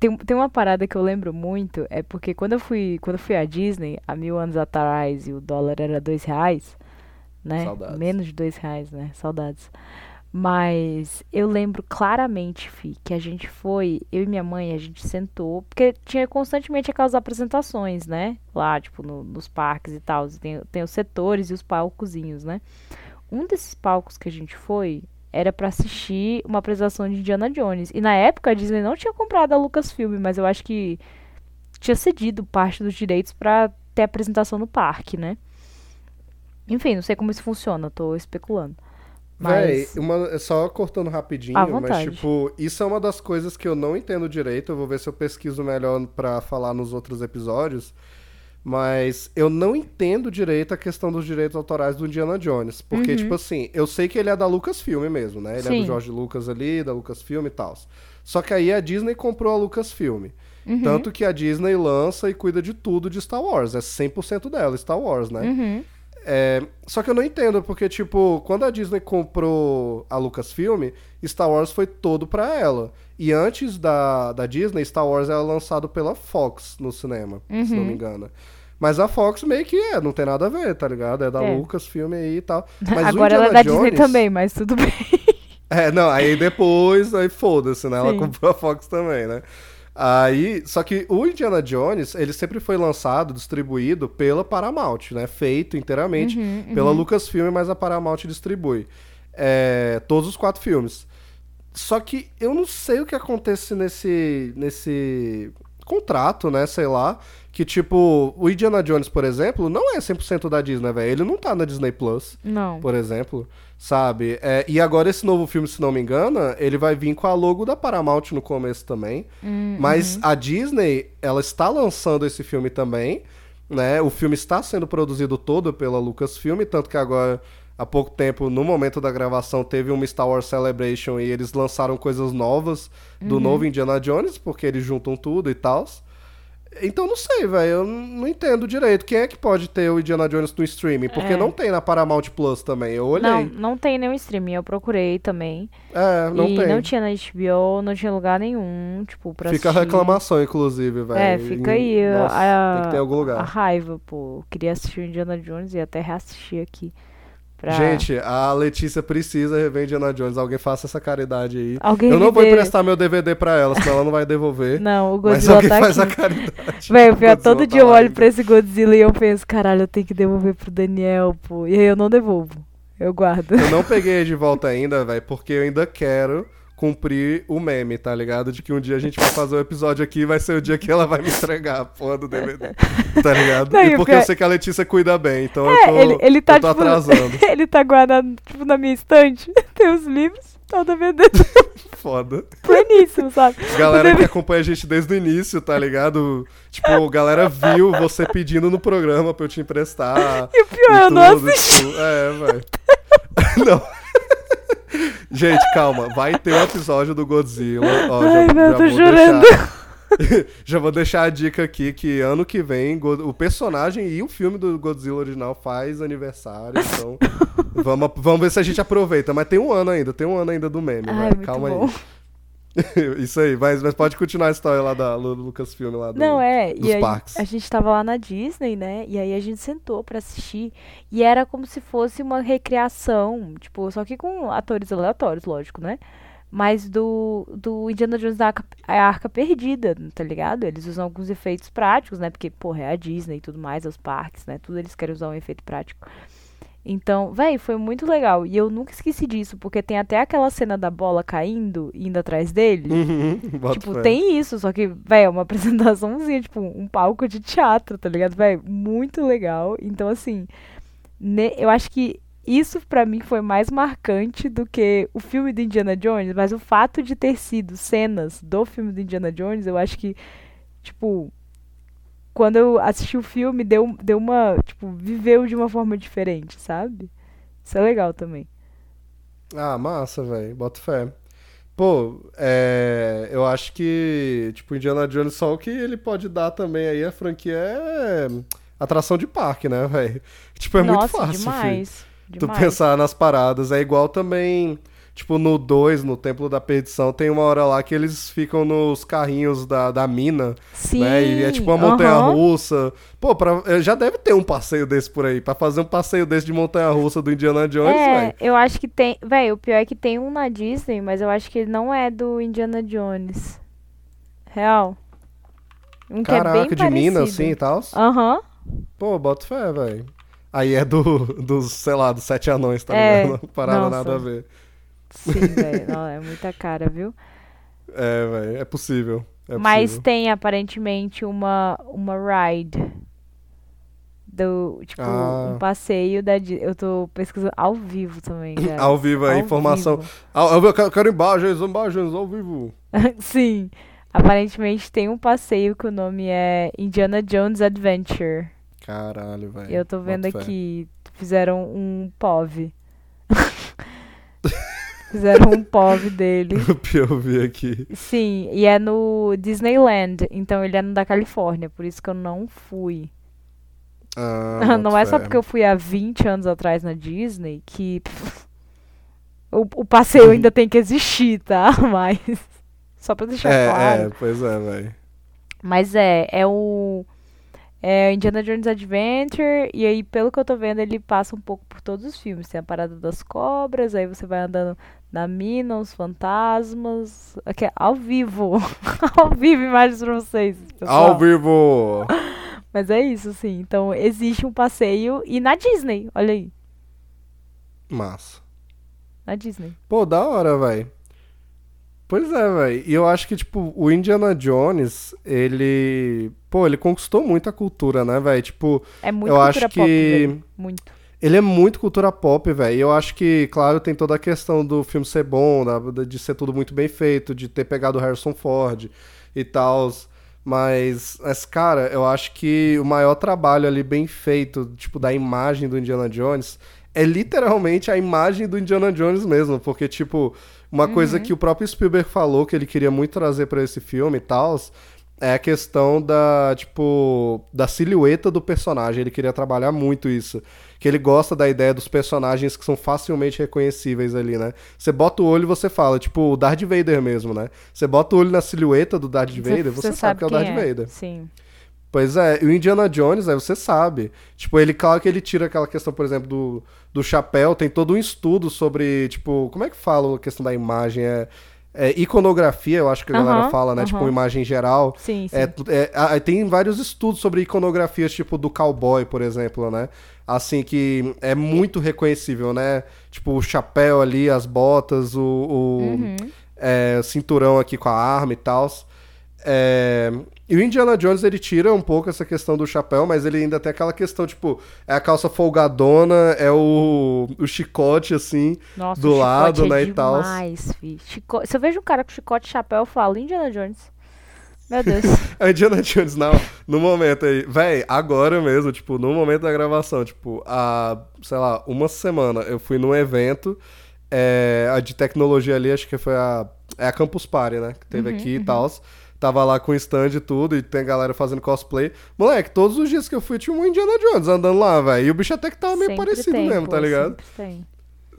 Tem, tem uma parada que eu lembro muito, é porque quando eu fui, quando eu fui à Disney, há mil anos atrás, e o dólar era dois reais, né? Saudades. Menos de dois reais, né? Saudades. Mas eu lembro claramente, Fi, que a gente foi, eu e minha mãe, a gente sentou, porque tinha constantemente aquelas apresentações, né? Lá, tipo, no- nos parques e tal. Tem, tem os setores e os palcozinhos, né? Um desses palcos que a gente foi era pra assistir uma apresentação de Indiana Jones. E na época a Disney não tinha comprado a Lucasfilm, mas eu acho que tinha cedido parte dos direitos pra ter apresentação no parque, né? Enfim, não sei como isso funciona, tô especulando. Véi, Mas uma, só cortando rapidinho, mas tipo, isso é uma das coisas que eu não entendo direito. Eu vou ver se eu pesquiso melhor pra falar nos outros episódios. Mas eu não entendo direito a questão dos direitos autorais do Indiana Jones. Porque, tipo assim, eu sei que ele é da Lucasfilm mesmo, né? Ele é Uhum. Sim. do George Lucas ali, da Lucasfilm e tal. Só que aí a Disney comprou a Lucasfilm. Uhum. Tanto que a Disney lança e cuida de tudo de Star Wars. É 100% dela, Star Wars, né? Uhum. É, só que eu não entendo, porque, tipo, quando a Disney comprou a Lucasfilm, Star Wars foi todo pra ela. E antes da, da Disney, Star Wars era lançado pela Fox no cinema, se não me engano. Mas a Fox meio que é, não tem nada a ver, tá ligado? É da É. Lucasfilm aí e tal. [LAUGHS] Mas Agora ela é da Disney Jones- também, mas tudo bem. [LAUGHS] é, não, aí depois, aí foda-se, né? Ela Sim. comprou a Fox também, né? Aí, só que o Indiana Jones, ele sempre foi lançado, distribuído pela Paramount, né? Feito inteiramente Uhum, pela Lucasfilm, mas a Paramount distribui. É, todos os quatro filmes. Só que eu não sei o que acontece nesse, nesse contrato, né? Sei lá. Que, tipo, o Indiana Jones, por exemplo, não é 100% da Disney, velho. Ele não tá na Disney Plus Não. por exemplo, sabe? É, e agora esse novo filme, se não me engano, ele vai vir com a logo da Paramount no começo também. Hum, Mas uhum. a Disney, ela está lançando esse filme também, né? O filme está sendo produzido todo pela Lucasfilm, tanto que agora há pouco tempo, no momento da gravação, teve uma Star Wars Celebration e eles lançaram coisas novas do Uhum. novo Indiana Jones, porque eles juntam tudo e tal. Então não sei, velho, eu não entendo direito. Quem é que pode ter o Indiana Jones no streaming? Porque É. não tem na Paramount Plus também. Eu olhei. Não, não tem nenhum streaming, eu procurei também. É, não e tem. não tinha na HBO, não tinha lugar nenhum, tipo, pra Fica a assistir. reclamação, inclusive, velho. É, fica aí Nossa, a, tem que ter algum a lugar. raiva, pô. Eu queria assistir o Indiana Jones e até reassistir aqui. Pra... Gente, a Letícia precisa rever Indiana Jones. Alguém faça essa caridade aí. Alguém eu não vou dê- emprestar meu DVD pra ela, senão ela não vai devolver. [LAUGHS] Não, o mas Godzilla alguém tá faz aqui. a caridade. Véi, pior, O todo Godzilla dia tá eu olho ainda. pra esse Godzilla e eu penso, caralho, eu tenho que devolver pro Daniel, pô. E aí eu não devolvo. Eu guardo. Eu não peguei de volta ainda, velho, porque eu ainda quero cumprir o meme, tá ligado? De que um dia a gente vai fazer o episódio aqui e vai ser o dia que ela vai me entregar a porra do DVD. Tá ligado? Não, e e porque eu sei que a Letícia cuida bem, então É, eu tô, ele, ele tá, eu tô tipo, atrasando. [LAUGHS] ele tá guardado, tipo, na minha estante. [LAUGHS] Tem os livros, tá o DVD [LAUGHS] Foda. pleníssimo, sabe? Galera O que DVD acompanha a gente desde o início, tá ligado? Tipo, galera viu você pedindo no programa pra eu te emprestar. E o pior, eu não tudo, assisti. tipo, é, velho. não. Gente, calma. Vai ter um episódio do Godzilla. Ó, Ai, já, meu, já tô vou chorando. deixar- [LAUGHS] já vou deixar a dica aqui que ano que vem o personagem e o filme do Godzilla original faz aniversário. Então, [LAUGHS] vamos, vamos ver se a gente aproveita. Mas tem um ano ainda, tem um ano ainda do meme, Ai, Calma bom. aí. [LAUGHS] Isso aí, mas, mas pode continuar a história lá da Lu- Lucasfilm lá do, Não, é. dos E aí, parques. a gente tava lá na Disney, né? E aí a gente sentou pra assistir. E era como se fosse uma recriação. Tipo, só que com atores aleatórios, lógico, né? mas do, do Indiana Jones da Arca, a Arca Perdida, tá ligado? Eles usam alguns efeitos práticos, né? Porque, porra, é a Disney e tudo mais, é os parques, né? Tudo eles querem usar um efeito prático. Então, véi, foi muito legal. E eu nunca esqueci disso, porque tem até aquela cena da bola caindo indo atrás dele. Uhum, [LAUGHS] tipo, tem isso, só que, véi, é uma [LAUGHS] apresentaçãozinha, tipo, um palco de teatro, tá ligado? Véi, muito legal. Então, assim, ne- eu acho que isso pra mim foi mais marcante do que o filme do Indiana Jones, mas o fato de ter sido cenas do filme do Indiana Jones, eu acho que, tipo, quando eu assisti o filme, deu, deu uma, tipo, viveu de uma forma diferente, sabe? Isso é legal também. Ah, massa, velho. Bota fé. Pô, é, eu acho que, tipo, Indiana Jones, só o que ele pode dar também aí, a franquia é atração de parque, né, velho? [LAUGHS] Tipo, é Nossa, muito fácil, filho. demais. Tu demais. pensar nas paradas. É igual também, tipo, no 2, no Templo da Perdição, tem uma hora lá que eles ficam nos carrinhos da, da mina, Sim, né? E é tipo uma aham. montanha-russa. Pô, pra, eh, já deve ter um passeio desse por aí. Pra fazer um passeio desse de montanha-russa do Indiana Jones, É, velho. eu acho que tem. Véi, o pior é que tem um na Disney, mas eu acho que ele não é do Indiana Jones. Real. Um que é bem Caraca, de mina, parecido. assim e tal. Aham. Pô, boto fé, velho. Aí é do, [LAUGHS] dos, sei lá, dos sete anões, tá É, ligado? Não nossa. nada a ver. Sim, velho. É muita cara, viu? É, velho, é possível. É mas possível. tem aparentemente uma, uma ride. Do, tipo, Ah. um passeio da Eu tô pesquisando ao vivo também, [CLEARS THROAT] cara. Ao vivo, a Ao informação. vivo. Ah, eu quero, imagens, imagens ao vivo. [LAUGHS] Sim. Aparentemente tem um passeio que o nome é Indiana Jones Adventure. Caralho, velho. Eu tô vendo boto fé. aqui, fizeram um POV. [LAUGHS] fizeram um POV dele. [LAUGHS] O POV aqui. Sim, e é no Disneyland, então ele é no da Califórnia, por isso que eu não fui. Ah, [LAUGHS] não é só porque eu fui há 20 anos atrás na Disney que pff, o, o passeio ainda tem que existir, tá? [LAUGHS] Mas só pra deixar É, claro. é, pois é, velho. Mas é, é o é o Indiana Jones Adventure, e aí, pelo que eu tô vendo, ele passa um pouco por todos os filmes. Tem a parada das cobras, aí você vai andando na mina, os fantasmas. Aqui, ao vivo. [LAUGHS] ao vivo, imagens pra vocês. Pessoal. Ao vivo! Mas é isso, assim. Então, existe um passeio. E na Disney, olha aí. Massa. Na Disney. Pô, da hora, velho. Pois é, velho. E eu acho que, tipo, o Indiana Jones, ele. Pô, ele conquistou muito a cultura, né, velho? Tipo, É muito Eu acho pop, que- velho. Muito. Ele é muito cultura pop, velho. E eu acho que, claro, tem toda a questão do filme ser bom, da- de ser tudo muito bem feito, de ter pegado o Harrison Ford e tal. Mas, mas, cara, eu acho que o maior trabalho ali bem feito, tipo, da imagem do Indiana Jones, é literalmente a imagem do Indiana Jones mesmo. Porque, tipo, uma coisa que o próprio Spielberg falou que ele queria muito trazer pra esse filme e tal, é a questão da, tipo, da silhueta do personagem. Ele queria trabalhar muito isso. Que ele gosta da ideia dos personagens que são facilmente reconhecíveis ali, né? Você bota o olho e você fala, tipo, o Darth Vader mesmo, né? Você bota o olho na silhueta do Darth Vader, você, sabe, que é o Darth quem Vader. Sim. Pois é, e o Indiana Jones, aí você sabe. Tipo, ele, claro que ele tira aquela questão, por exemplo, do, do chapéu, tem todo um estudo sobre, tipo, como é que fala a questão da imagem? É, é iconografia, eu acho que a galera Aham, fala, né? Tipo, aham. imagem geral. Sim, sim. É, é, ah, tem vários estudos sobre iconografias, tipo do cowboy, por exemplo, né? Assim, que é muito reconhecível, né? Tipo, o chapéu ali, as botas, o, o Uhum. é, cinturão aqui com a arma e tal. É, e o Indiana Jones, ele tira um pouco essa questão do chapéu, mas ele ainda tem aquela questão, tipo, é a calça folgadona, é o, o chicote, assim, Nossa, do lado, chicote né, é e tal. Chico... Se eu vejo um cara com chicote e chapéu, eu falo, Indiana Jones. Meu Deus. A [LAUGHS] Indiana Jones, não, no momento aí, véi, agora mesmo, tipo, no momento da gravação, tipo, há, sei lá, uma semana eu fui num evento é, a de tecnologia ali, acho que foi a, é a Campus Party, né, que teve aqui e tal. Tava lá com stand e tudo, e tem galera fazendo cosplay. Moleque, todos os dias que eu fui tinha um Indiana Jones andando lá, velho. E o bicho até que tava meio Sempre parecido tem, mesmo, pô, tá ligado? Sempre tem.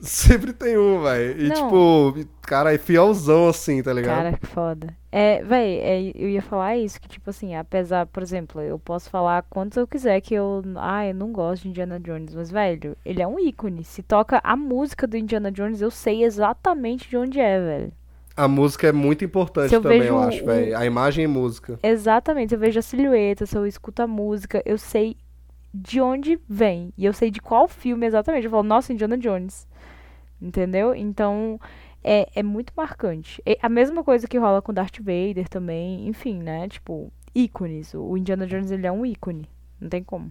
Sempre tem um, velho. E Não. tipo, cara, é fielzão assim, tá ligado? Cara, que foda. É, véi, é, eu ia falar isso, que tipo assim, apesar, por exemplo, eu posso falar quantos eu quiser que eu, ah, eu não gosto de Indiana Jones, mas velho, ele é um ícone. Se toca a música do Indiana Jones, eu sei exatamente de onde é, velho. A música é muito importante Se eu também, eu acho, o- velho. A imagem e música. Exatamente, eu vejo a silhueta, se eu escuto a música, eu sei de onde vem. E eu sei de qual filme exatamente. Eu falo, nossa, Indiana Jones. Entendeu? Então, é, é muito marcante. É a mesma coisa que rola com Darth Vader também. Enfim, né? Tipo, ícones. O Indiana Jones, ele é um ícone. Não tem como.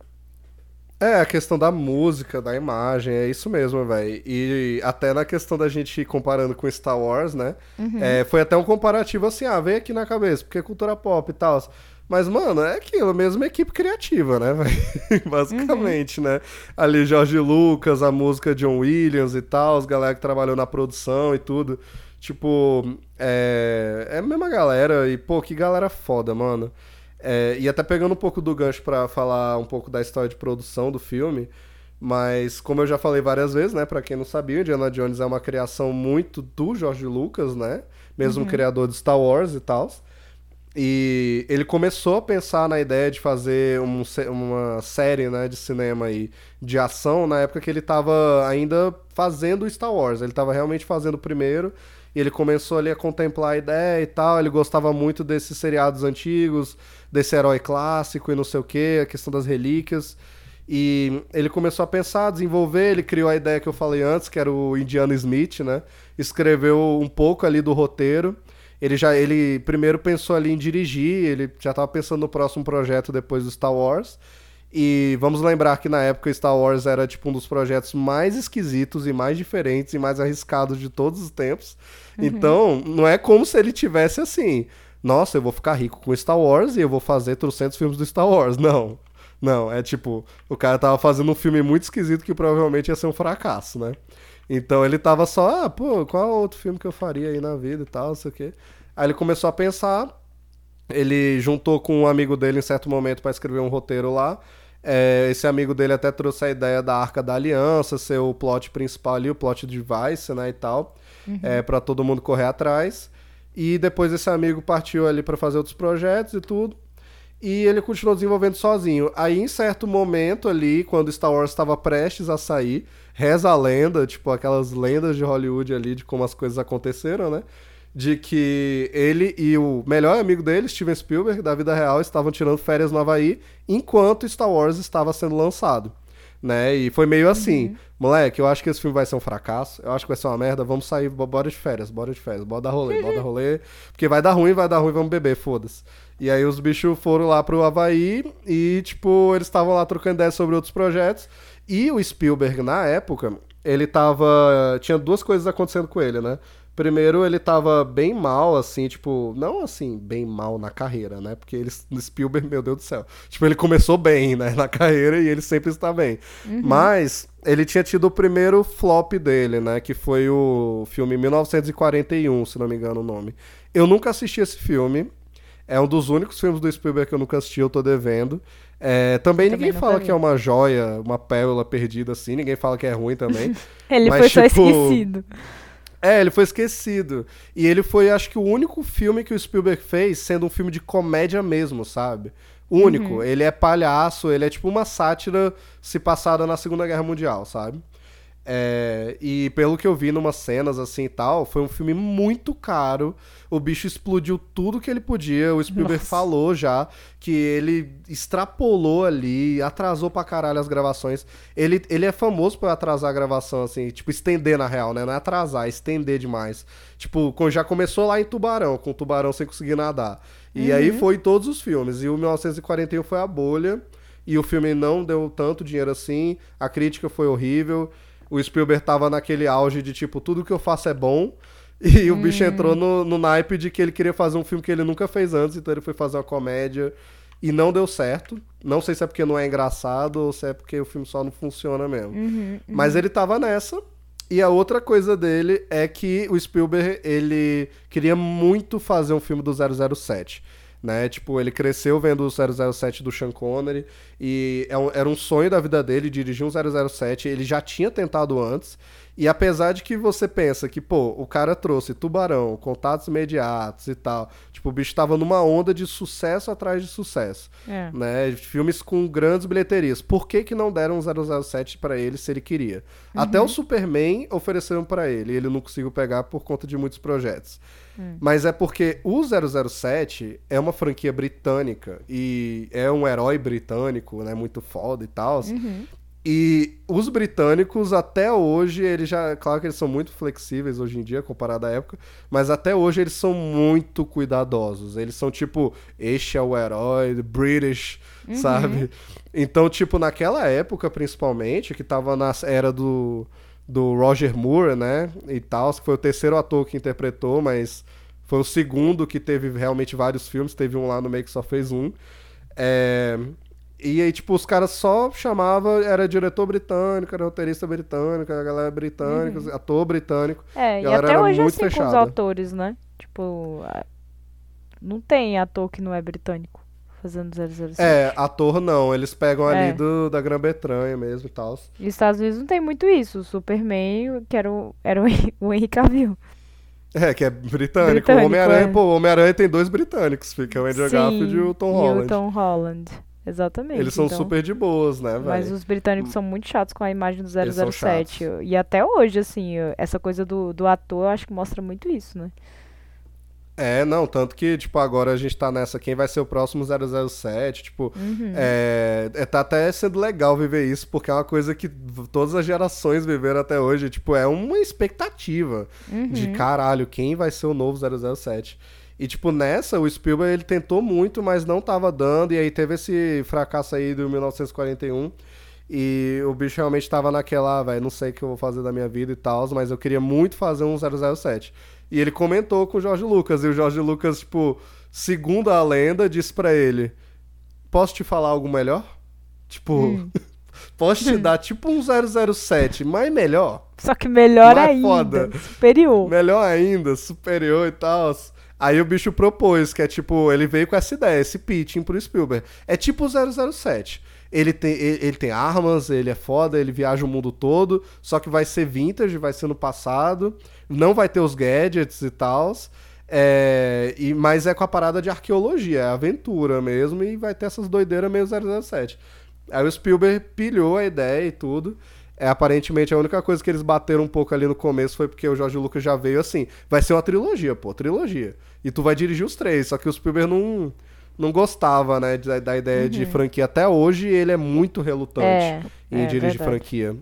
É, a questão da música, da imagem, é isso mesmo, velho. E até na questão da gente ir comparando com Star Wars, né? É, foi até um comparativo assim, ah, veio aqui na cabeça, porque é cultura pop e tal. Mas, mano, é aquilo, mesma equipe criativa, né, velho? [LAUGHS] Basicamente, né? Ali Jorge Lucas, a música John Williams e tal, os galera que trabalhou na produção e tudo. Tipo, é, é a mesma galera e, pô, que galera foda, mano. É, e até pegando um pouco do gancho pra falar um pouco da história de produção do filme, mas como eu já falei várias vezes, né, Pra quem não sabia, Indiana Jones é uma criação muito do George Lucas, né? Mesmo criador de Star Wars e tal. E ele começou a pensar na ideia de fazer um uma série né, de cinema aí, de ação na época que ele estava ainda fazendo Star Wars. Ele estava realmente fazendo o primeiro. E ele começou ali a contemplar a ideia e tal. Ele gostava muito desses seriados antigos, desse herói clássico e não sei o que, a questão das relíquias. E ele começou a pensar, desenvolver, ele criou a ideia que eu falei antes, que era o Indiana Smith, né? Escreveu um pouco ali do roteiro. Ele já, ele primeiro pensou ali em dirigir, ele já estava pensando no próximo projeto depois do Star Wars. E vamos lembrar que na época o Star Wars era tipo um dos projetos mais esquisitos e mais diferentes e mais arriscados de todos os tempos. Então, não é como se ele tivesse assim, nossa, eu vou ficar rico com Star Wars e eu vou fazer trocentos filmes do Star Wars. Não. Não, é tipo, o cara tava fazendo um filme muito esquisito que provavelmente ia ser um fracasso, né? Então ele tava só, ah, pô, qual outro filme que eu faria aí na vida e tal, não sei o quê. Aí ele começou a pensar, ele juntou com um amigo dele em certo momento pra escrever um roteiro lá. É, esse amigo dele até trouxe a ideia da Arca da Aliança, ser o plot principal ali, o plot de Vice, né, e tal, é, para todo mundo correr atrás. E depois esse amigo partiu ali pra fazer outros projetos e tudo. E ele continuou desenvolvendo sozinho. Aí, em certo momento ali, quando Star Wars estava prestes a sair, reza a lenda, tipo aquelas lendas de Hollywood ali de como as coisas aconteceram, né? De que ele e o melhor amigo dele, Steven Spielberg, da vida real, estavam tirando férias no Havaí enquanto Star Wars estava sendo lançado. Né? E foi meio assim, moleque, eu acho que esse filme vai ser um fracasso, eu acho que vai ser uma merda, vamos sair, bo- bora de férias, bora de férias, bora dar rolê, bora dar [LAUGHS] rolê, porque vai dar ruim, vai dar ruim, vamos beber, foda-se. E aí os bichos foram lá pro Havaí e, tipo, eles estavam lá trocando ideias sobre outros projetos. E o Spielberg, na época, ele tava. Tinha duas coisas acontecendo com ele, né? Primeiro, ele tava bem mal, assim, tipo, não assim, bem mal na carreira, né? Porque ele, Spielberg, meu Deus do céu. Tipo, ele começou bem, né, na carreira e ele sempre está bem. Mas ele tinha tido o primeiro flop dele, né? Que foi o filme 1941, se não me engano o nome. Eu nunca assisti esse filme. É um dos únicos filmes do Spielberg que eu nunca assisti, eu tô devendo. É, também, Também ninguém fala vi. que é uma joia, uma pérola perdida assim, ninguém fala que é ruim também. [LAUGHS] Ele Mas, foi só tipo, esquecido. É, ele foi esquecido. E ele foi, acho que, o único filme que o Spielberg fez sendo um filme de comédia mesmo, sabe? Único. Ele é palhaço, ele é tipo uma sátira se passada na Segunda Guerra Mundial, sabe? É, e pelo que eu vi numas cenas assim e tal, foi um filme muito caro. O bicho explodiu tudo que ele podia. O Spielberg Nossa. falou já que ele extrapolou ali, atrasou pra caralho as gravações. Ele, ele é famoso por atrasar a gravação, assim, tipo, estender na real, né? Não é atrasar, é estender demais. Tipo, já começou lá em Tubarão, com o Tubarão sem conseguir nadar. E aí foi todos os filmes. E o 1941 foi a bolha. E o filme não deu tanto dinheiro assim. A crítica foi horrível. O Spielberg tava naquele auge de tipo, tudo que eu faço é bom. E o bicho entrou no, no naipe de que ele queria fazer um filme que ele nunca fez antes, então ele foi fazer uma comédia e não deu certo. Não sei se é porque não é engraçado ou se é porque o filme só não funciona mesmo. Mas ele tava nessa. E a outra coisa dele é que o Spielberg, ele queria muito fazer um filme do 007. Né? Tipo, ele cresceu vendo o 007 do Sean Connery e é um- era um sonho da vida dele dirigir um 007. Ele já tinha tentado antes E apesar de que você pensa que, pô, o cara trouxe Tubarão, Contatos Imediatos e tal, tipo, o bicho tava numa onda de sucesso atrás de sucesso, É. né? Filmes com grandes bilheterias. Por que que não deram um 007 pra ele se ele queria? Até o Superman ofereceram pra ele, e ele não conseguiu pegar por conta de muitos projetos. Mas é porque o 007 é uma franquia britânica e é um herói britânico, né, muito foda e tal. E os britânicos, até hoje, eles já. Claro que eles são muito flexíveis hoje em dia, comparado à época, mas até hoje eles são muito cuidadosos. Eles são tipo, este é o herói, British, sabe? Então, tipo, naquela época, principalmente, que tava na era do, do Roger Moore, né? E tal, que foi o terceiro ator que interpretou, mas foi o segundo que teve realmente vários filmes. Teve um lá no meio que só fez um. É. E aí, tipo, os caras só chamavam, era diretor britânico, era roteirista britânico, a galera britânica, ator britânico. É, e até era hoje é assim com os fechada. autores, né? Tipo, não tem ator que não é britânico fazendo 007. É, ator não, eles pegam ali É. do, da Grã-Bretanha mesmo e tal. E os Estados Unidos não tem muito isso. O Superman, que era o, era o, Hen- o Henry Cavill. É, que é britânico. Britânico, o Homem-Aranha, é. pô, o Homem-Aranha tem dois britânicos, fica o Andrew Sim, Garfield e o Tom E Holland. o Tom Holland. Exatamente. Eles são então- super de boas, né, Mas velho? os britânicos são muito chatos com a imagem do Eles são 007. E até hoje, assim, essa coisa do, do ator, eu acho que mostra muito isso, né? É, não, tanto que, tipo, agora a gente tá nessa, quem vai ser o próximo 007, tipo, Uhum. é, é, tá até sendo legal viver isso, porque é uma coisa que todas as gerações viveram até hoje, tipo, é uma expectativa Uhum. de caralho, quem vai ser o novo 007. E, tipo, nessa, o Spielberg, ele tentou muito, mas não tava dando, e aí teve esse fracasso aí do 1941, e o bicho realmente tava naquela, ah, velho, não sei o que eu vou fazer da minha vida e tal, mas eu queria muito fazer um 007. E ele comentou com o Jorge Lucas, e o Jorge Lucas, tipo, segundo a lenda, disse pra ele: Posso te falar algo melhor? Tipo, Hum. [LAUGHS] posso te dar tipo um 007, mas melhor? Só que melhor Mais ainda. foda. Superior. Melhor ainda, superior e tal. Aí o bicho propôs, que é tipo, ele veio com essa ideia, esse pitching pro Spielberg. É tipo o 007. Ele tem, ele, ele tem armas, ele é foda, ele viaja o mundo todo, só que vai ser vintage, vai ser no passado, não vai ter os gadgets e tal. É, e, mas é com a parada de arqueologia, é aventura mesmo, e vai ter essas doideiras meio 007. Aí o Spielberg pilhou a ideia e tudo. É, aparentemente a única coisa que eles bateram um pouco ali no começo foi porque o Jorge Lucas já veio assim. Vai ser uma trilogia, pô, trilogia. E tu vai dirigir os três. Só que o Spielberg não, não gostava, né, da, da ideia de franquia. Até hoje ele é muito relutante É, em é dirigir verdade. franquia.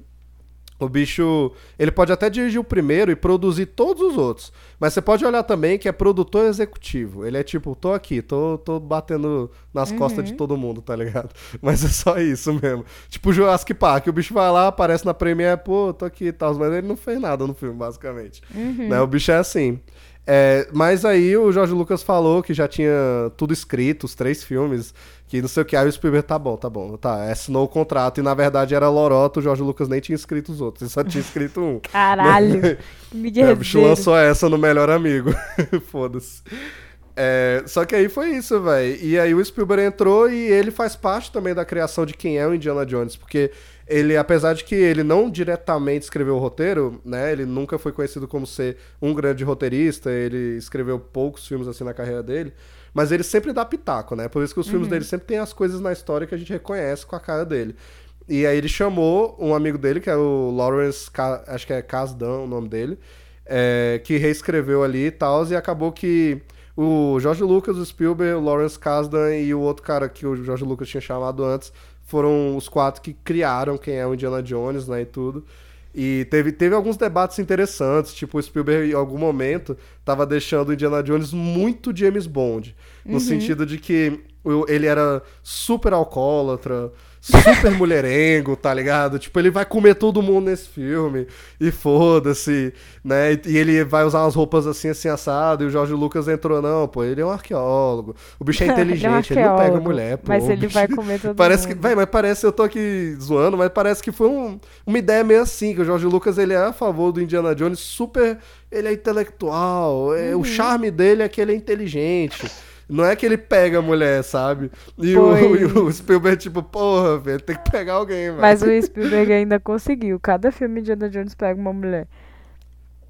O bicho, ele pode até dirigir o primeiro e produzir todos os outros. Mas você pode olhar também que é produtor executivo. Ele é tipo, tô aqui, tô, tô batendo nas costas Uhum. de todo mundo, tá ligado? [LAUGHS] Mas é só isso mesmo. Tipo Jurassic Park, o bicho vai lá, aparece na Premiere, pô, tô aqui e tal. Mas ele não fez nada no filme, basicamente. Uhum. Né? O bicho é assim. É, mas aí o Jorge Lucas falou que já tinha tudo escrito, os três filmes, que não sei o que. Aí o Spielberg, tá bom, tá bom, tá, assinou o contrato. E na verdade era lorota, o Jorge Lucas nem tinha escrito os outros, ele só tinha escrito um. [LAUGHS] Caralho. que É, o bicho lançou essa no Melhor Amigo. [LAUGHS] Foda-se. É, só que aí foi isso, velho. E aí o Spielberg entrou e ele faz parte também da criação de quem é o Indiana Jones, porque ele, apesar de que ele não diretamente escreveu o roteiro, né? Ele nunca foi conhecido como ser um grande roteirista, ele escreveu poucos filmes assim na carreira dele, mas ele sempre dá pitaco, né? Por isso que os filmes dele sempre tem as coisas na história que a gente reconhece com a cara dele. E aí ele chamou um amigo dele, que é o Lawrence, acho que é Kasdan o nome dele, é, que reescreveu ali e tal, e acabou que o George Lucas, o Spielberg, o Lawrence Kasdan e o outro cara que o George Lucas tinha chamado antes foram os quatro que criaram quem é o Indiana Jones, né, e tudo. E teve, teve alguns debates interessantes, tipo, o Spielberg em algum momento tava deixando o Indiana Jones muito James Bond, no sentido de que ele era super alcoólatra, super mulherengo, tá ligado? Tipo, ele vai comer todo mundo nesse filme e foda-se, né? E, ele vai usar umas roupas assim, assim, assado, e o Jorge Lucas entrou, não, pô, ele é um arqueólogo, o bicho é [LAUGHS] Ele é um inteligente, ele, não pega mulher, pô. mas ele bicho- vai comer todo parece que, mundo. Véi, mas parece, eu tô aqui zoando, mas parece que foi um- uma ideia meio assim, que o Jorge Lucas, ele é a favor do Indiana Jones, super, ele é intelectual, é, Uhum. o charme dele é que ele é inteligente, Não é que ele pega a mulher, sabe? E o, e o Spielberg, tipo, porra, velho, tem que pegar alguém, velho. Mas o Spielberg ainda conseguiu. Cada filme de Indiana Jones pega uma mulher.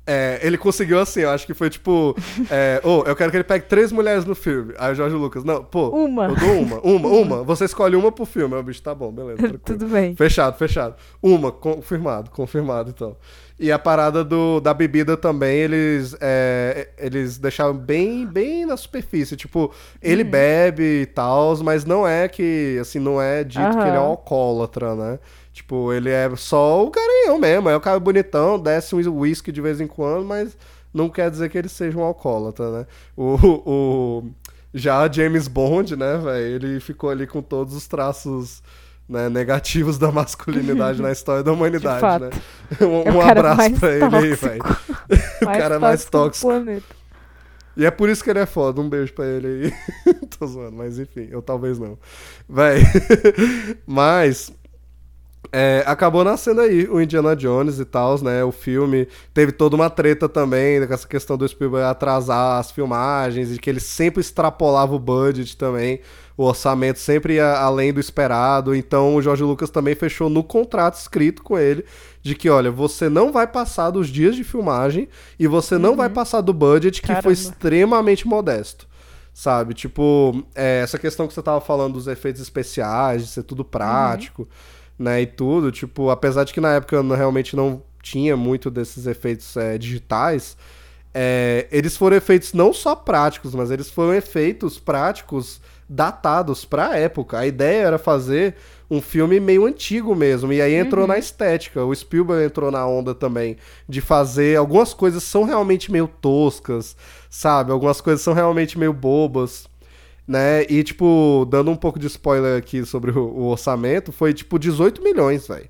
É, ele conseguiu assim, eu acho que foi tipo. É, oh, eu quero que ele pegue três mulheres no filme. Aí o Jorge Lucas, não, pô, Uma. eu dou uma, uma, uma. Você escolhe uma pro filme. Aí o bicho, tá bom, beleza. [LAUGHS] Tudo bem. Fechado, fechado. Uma, confirmado, confirmado, então. E a parada do, da bebida também, eles, é, eles deixaram bem, bem na superfície. Tipo, Uhum. ele bebe e tal, mas não é que, assim, não é dito que ele é um alcoólatra, né? Tipo, ele é só o garanhão mesmo. É o cara bonitão, desce um whisky de vez em quando, mas não quer dizer que ele seja um alcoólatra, né? O, o, já James Bond, né, velho? Ele ficou ali com todos os traços né, negativos da masculinidade na história da [LAUGHS] humanidade, né? [LAUGHS] Um, É abraço pra ele aí, velho. [LAUGHS] O cara mais tóxico. planeta. E é por isso que ele é foda. Um beijo pra ele aí. Tô zoando, mas enfim, eu talvez não. Véi. mas. É, acabou nascendo aí o Indiana Jones e tal, né? O filme teve toda uma treta também com essa questão do Spielberg atrasar as filmagens e que ele sempre extrapolava o budget também. O orçamento sempre ia além do esperado. Então o Jorge Lucas também fechou no contrato escrito com ele de que, olha, você não vai passar dos dias de filmagem e você não vai passar do budget que foi extremamente modesto. Sabe? Tipo, é, essa questão que você tava falando dos efeitos especiais, de ser tudo prático, né? E tudo, tipo, apesar de que na época não- realmente não tinha muito desses efeitos é, digitais, é, eles foram efeitos não só práticos, mas eles foram efeitos práticos datados pra época. A ideia era fazer um filme meio antigo mesmo, e aí entrou na estética. O Spielberg entrou na onda também de fazer algumas coisas são realmente meio toscas, sabe? Algumas coisas são realmente meio bobas. Né? E, tipo, dando um pouco de spoiler aqui sobre o, o orçamento, foi tipo 18 milhões, velho.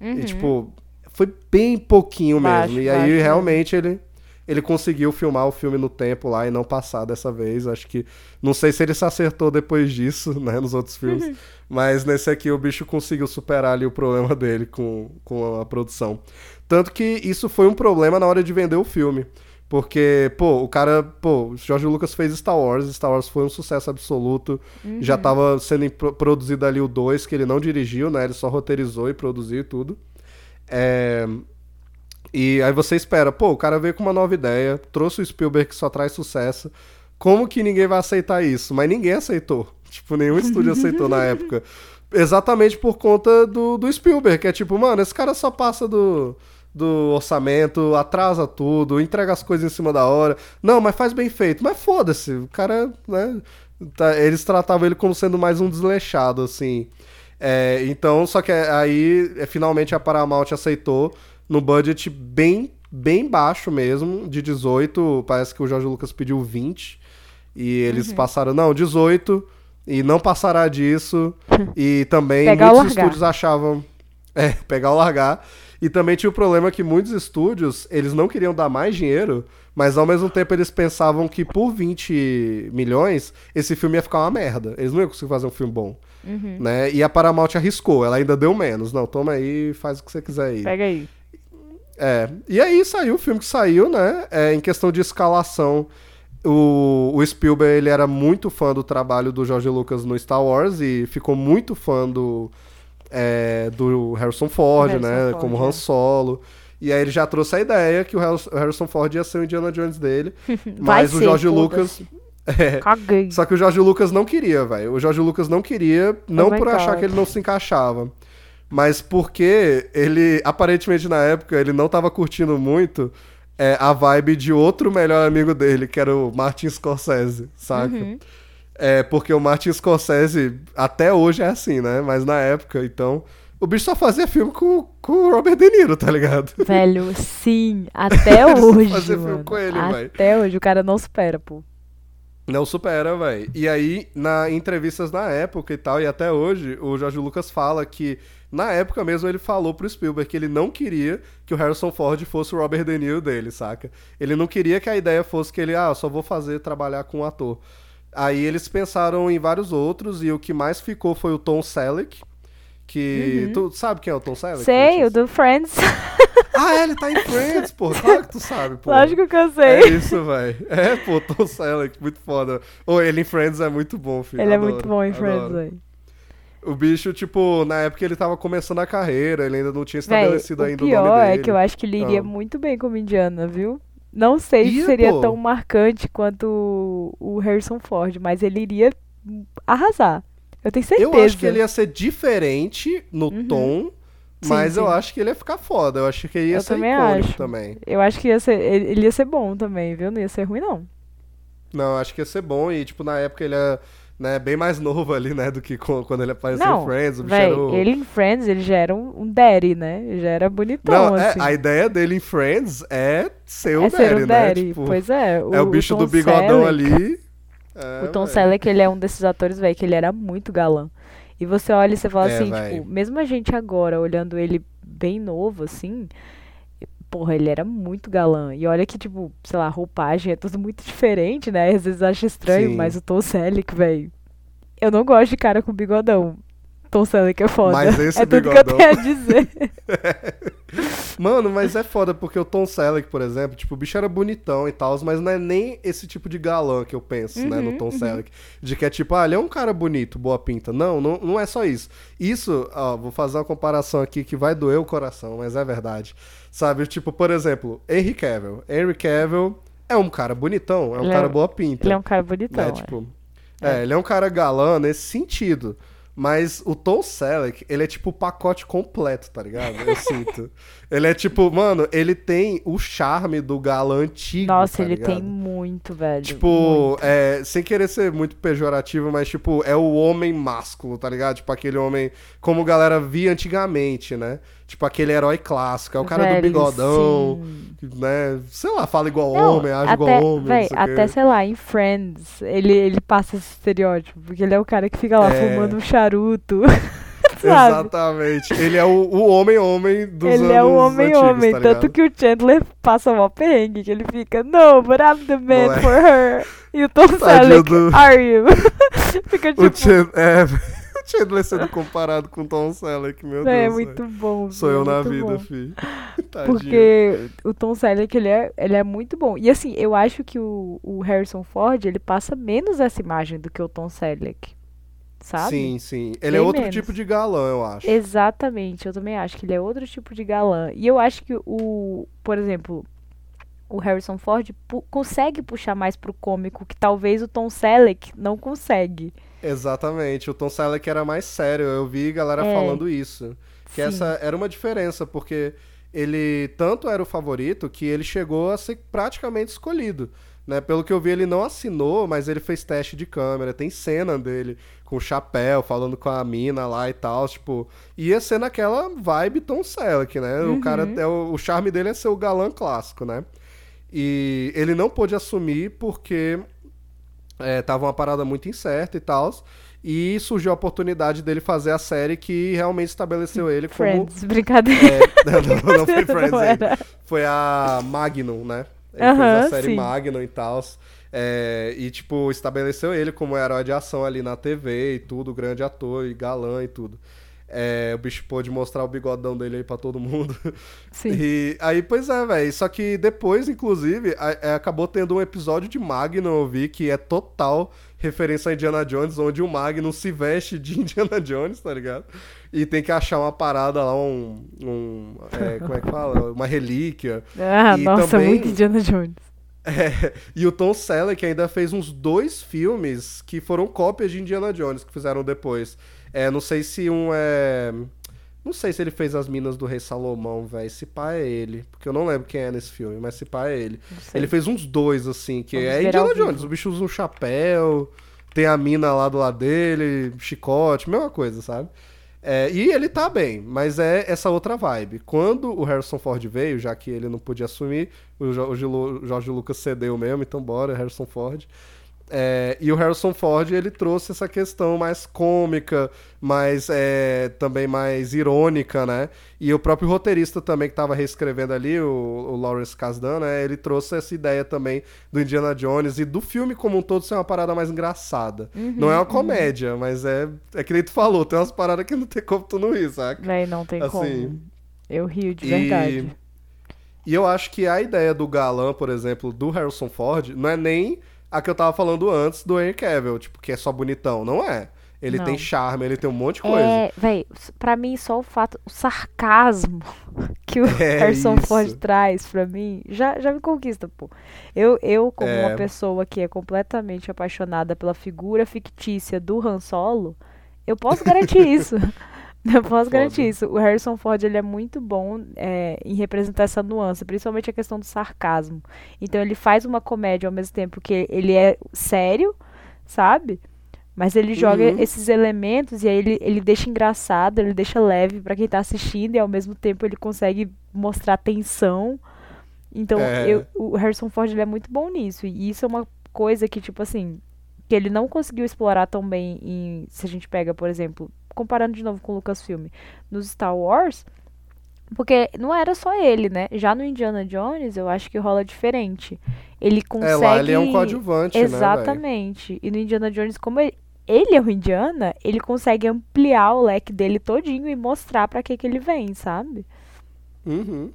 E, tipo, foi bem pouquinho Baixo, mesmo. E aí, baixo mesmo. realmente, ele, ele conseguiu filmar o filme no tempo lá e não passar dessa vez. Acho que. Não sei se ele se acertou depois disso, [LAUGHS] né? Nos outros filmes. mas nesse aqui o bicho conseguiu superar ali o problema dele com, com a produção. Tanto que isso foi um problema na hora de vender o filme. Porque, pô, o cara, pô, o George Lucas fez Star Wars, Star Wars foi um sucesso absoluto. Já tava sendo pro- produzido ali o 2, que ele não dirigiu, né? Ele só roteirizou e produziu e tudo. É, E aí você espera, pô, o cara veio com uma nova ideia, trouxe o Spielberg que só traz sucesso. Como que ninguém vai aceitar isso? Mas ninguém aceitou. Tipo, nenhum estúdio [LAUGHS] aceitou na época. Exatamente por conta do, do Spielberg, que é tipo, mano, esse cara só passa do, do orçamento, atrasa tudo, entrega as coisas em cima da hora. Não, mas faz bem feito. Mas foda-se, o cara, né? tá- eles tratavam ele como sendo mais um desleixado, assim. É, então, só que aí, é, finalmente a Paramount aceitou no budget bem, bem baixo mesmo, de 18, parece que o Jorge Lucas pediu 20, e eles passaram, não, 18, e não passará disso, [LAUGHS] e também Pegar muitos estúdios achavam, é, [LAUGHS] pegar ou largar, e também tinha o problema que muitos estúdios, eles não queriam dar mais dinheiro, mas ao mesmo tempo eles pensavam que por 20 milhões, esse filme ia ficar uma merda, eles não iam conseguir fazer um filme bom. Né? E a Paramount arriscou, ela ainda deu menos. Não, toma aí, faz o que você quiser aí. Pega aí. É, e aí saiu o filme que saiu, né? É, em questão de escalação, o, o Spielberg ele era muito fã do trabalho do George Lucas no Star Wars e ficou muito fã do, é, do Harrison Ford, Harrison né? Ford, como é. Han Solo. E aí ele já trouxe a ideia que o Harris- o Harrison Ford ia ser o Indiana Jones dele. [LAUGHS] Mas o George. Lucas. [LAUGHS] É, Caguei. só que o Jorge Lucas não queria, velho. O Jorge Lucas não queria, não Oh por achar God. que ele não se encaixava, mas porque ele, aparentemente na época, ele não tava curtindo muito é, a vibe de outro melhor amigo dele, que era o Martin Scorsese, saca? Uhum. É, porque o Martin Scorsese até hoje é assim, né? Mas na época, então, o bicho só fazia filme com, com o Robert De Niro, tá ligado? Velho, sim. [LAUGHS] Até hoje, faziam filme com ele, véi. Até hoje. O cara não supera, pô. Não supera, velho. E aí, na em entrevistas na época e tal, e até hoje, o Jorge Lucas fala que, na época mesmo, ele falou pro Spielberg que ele não queria que o Harrison Ford fosse o Robert De Niro dele, saca? Ele não queria que a ideia fosse que ele, ah, só vou fazer trabalhar com um ator. Aí eles pensaram em vários outros, e o que mais ficou foi o Tom Selleck, Que. Tu sabe quem é o Tom Selleck? Sei, o do Friends. [LAUGHS] Ah, é, ele tá em Friends, pô. [LAUGHS] Claro que tu sabe, pô. Lógico que eu É sei. isso, velho. É, pô, Tom Selleck, muito foda. Ô, ele em Friends é muito bom, filho. Ele é Adoro, muito bom em Friends, velho. O bicho, tipo, na época ele tava começando a carreira, ele ainda não tinha Véi, estabelecido o ainda o pior nome é dele. que eu acho que ele iria Ah. muito bem como Indiana, viu? Não sei se Ia, seria pô. tão marcante quanto o- Harrison Ford, mas ele iria arrasar. Eu tenho certeza. Eu acho que ele ia ser diferente no Uhum. tom, Sim, mas eu sim. acho que ele ia ficar foda. Eu acho que ele ia Eu ser também icônico acho. também. Eu acho que ia ser, ele ia ser bom também, viu? Não ia ser ruim, não. Não, eu acho que ia ser bom. E, tipo, na época ele é né, bem mais novo ali, né, do que quando ele apareceu Não, em Friends. O bicho Véi, o... ele em Friends, ele já era um, um daddy, né? Ele já era bonitão, Não, é, assim. a ideia dele em Friends é ser o é ser daddy, um né? daddy. Tipo, Pois é. é o bicho Tom do bigodão Selleck- ali. É, O Tom véi. Selleck, ele é um desses atores, velho, que ele era muito galã. E você olha e você fala É, assim, véi. tipo, mesmo a gente agora, olhando ele bem novo, assim, porra, ele era muito galã. E olha que, tipo, sei lá, a roupagem é tudo muito diferente, né? Às vezes acha estranho, Sim. mas o Tom Selleck, velho, eu não gosto de cara com bigodão. Tom Selleck é foda. Mas esse é tudo bigodão- que eu tenho a dizer. [LAUGHS] Mano, mas é foda, porque o Tom Selleck, por exemplo, tipo, o bicho era bonitão e tal, mas não é nem esse tipo de galã que eu penso, né, no Uhum, Tom Selleck. De que é tipo, ah, ele é um cara bonito, boa pinta. Não, não, não é só isso. Isso, ó, vou fazer uma comparação aqui que vai doer o coração, mas é verdade. Sabe, tipo, por exemplo, Henry Cavill. Henry Cavill é um cara bonitão, é um Ele é- cara boa pinta. ele é um cara bonitão, né, é. tipo, é, ele é um cara galã nesse sentido. Mas o Tom Selleck, ele é tipo o pacote completo, tá ligado? Eu sinto. [LAUGHS] Ele é tipo, mano, ele tem o charme do galã antigo. Nossa, tá ele ligado? tem muito, velho. Tipo, é, sem querer ser muito pejorativo, mas tipo, é o homem másculo, tá ligado? Tipo, aquele homem como a galera via antigamente, né? Tipo, aquele herói clássico. É o cara do Velho, bigodão, sim. né? Sei lá, fala igual Não, homem, age até, igual homem. véi, não sei até, quê. sei lá, em Friends, ele, ele passa esse estereótipo, porque ele é o cara que fica lá É. fumando um charuto, [LAUGHS] sabe? Exatamente. Ele é o, homem-homem dos Ele anos é o homem-homem, tá tanto que o Chandler passa uma perrengue, que ele fica, no, but I'm the man é. for her. E o Tom Selleck, do- are you? [LAUGHS] fica tipo, O Chan- é, [LAUGHS] o Chandler sendo comparado com o Tom Selleck, meu é Deus. muito velho. bom. Sou eu na muito vida, bom. filho. [LAUGHS] Tadinho. Porque o Tom Selleck, ele é, ele é muito bom. E assim, eu acho que o, o Harrison Ford, ele passa menos essa imagem do que o Tom Selleck. Sabe? Sim, sim. Ele é Bem outro menos. tipo de galã, eu acho. Exatamente, eu também acho que ele é outro tipo de galã. E eu acho que o, por exemplo, o Harrison Ford pu- consegue puxar mais pro cômico que talvez o Tom Selleck não consegue. Exatamente. O Tom Selleck era mais sério. Eu vi galera É. falando isso. Que Sim. essa era uma diferença, porque ele tanto era o favorito que ele chegou a ser praticamente escolhido. Né? Pelo que eu vi, ele não assinou, mas ele fez teste de câmera. Tem cena dele com o chapéu, falando com a mina lá e tal. Tipo, ia ser naquela vibe Tom Selleck, né? O cara, é o, o charme dele é ser o galã clássico, né? E ele não pôde assumir porque é, tava uma parada muito incerta e tal. E surgiu a oportunidade dele fazer a série que realmente estabeleceu ele como. Friends, brincadeira. É, [LAUGHS] não, não foi [LAUGHS] Friends Não. Foi a Magnum, né? Ele fez a série sim. Magnum e tal. É, e, tipo, estabeleceu ele como herói de ação ali na TV e tudo, grande ator e galã e tudo. É, o bicho pôde mostrar o bigodão dele aí pra todo mundo. [LAUGHS] Sim. E aí, pois é, velho. Só que depois, inclusive, a- é, acabou tendo um episódio de Magnum, eu vi, que é total referência a Indiana Jones, onde o Magnum se veste de [LAUGHS] Indiana Jones, tá ligado? E tem que achar uma parada lá, um. um é, como é que fala? Uma relíquia. [LAUGHS] Ah, E nossa, também- muito Indiana Jones. É, e o Tom Selleck ainda fez uns dois filmes que foram cópias de Indiana Jones, que fizeram depois. É, não sei se um é. Não sei se ele fez As Minas do Rei Salomão, velho. Se pá é ele. Porque eu não lembro quem é nesse filme, mas se pá é ele. Ele fez uns dois, assim, que Vamos é Indiana. Jones. O bicho usa um chapéu, tem a mina lá do lado dele, chicote, mesma coisa, sabe? É, e ele tá bem, mas é essa outra vibe. Quando o Harrison Ford veio, já que ele não podia assumir, o, Jo- o Jorge Lucas cedeu mesmo, então bora, Harrison Ford. É, e o Harrison Ford ele trouxe essa questão mais cômica, mais é, também mais irônica, né? E o próprio roteirista também que estava reescrevendo ali, o, o Lawrence Kasdan, né? Ele trouxe essa ideia também do Indiana Jones e do filme como um todo ser uma parada mais engraçada. Uhum, não é uma uhum. comédia, mas é é que nem tu falou, tem umas paradas que não tem como tu não rir, saca? Véi, não tem Assim, como. Eu rio de e- verdade. E eu acho que a ideia do galã, por exemplo, do Harrison Ford, não é nem a que eu tava falando antes do Henry Cavill, tipo, que é só bonitão. Não é. Ele Não. tem charme, ele tem um monte de coisa. É, véi, pra mim só o fato, o sarcasmo [LAUGHS] que o É Harrison isso. Ford traz pra mim, já, já me conquista, pô. Eu, eu como É. uma pessoa que é completamente apaixonada pela figura fictícia do Han Solo, eu posso garantir [LAUGHS] isso. [LAUGHS] Eu posso Foda. garantir isso. O Harrison Ford ele é muito bom é, em representar essa nuance, principalmente a questão do sarcasmo. Então ele faz uma comédia ao mesmo tempo que ele é sério, sabe? Mas ele joga Uhum. esses elementos e aí ele, ele deixa engraçado, ele deixa leve pra quem tá assistindo e ao mesmo tempo ele consegue mostrar tensão. Então É. eu- o Harrison Ford ele é muito bom nisso. E isso é uma coisa que, tipo assim, que ele não conseguiu explorar tão bem em. Se a gente pega, por exemplo, comparando de novo com o Lucasfilm, nos Star Wars. Porque não era só ele, né? Já no Indiana Jones, eu acho que rola diferente. Ele consegue. É, lá ele é um coadjuvante, né? Exatamente. e no Indiana Jones, como ele, ele é o Indiana, ele consegue ampliar o leque dele todinho e mostrar pra que que ele vem, sabe? Uhum.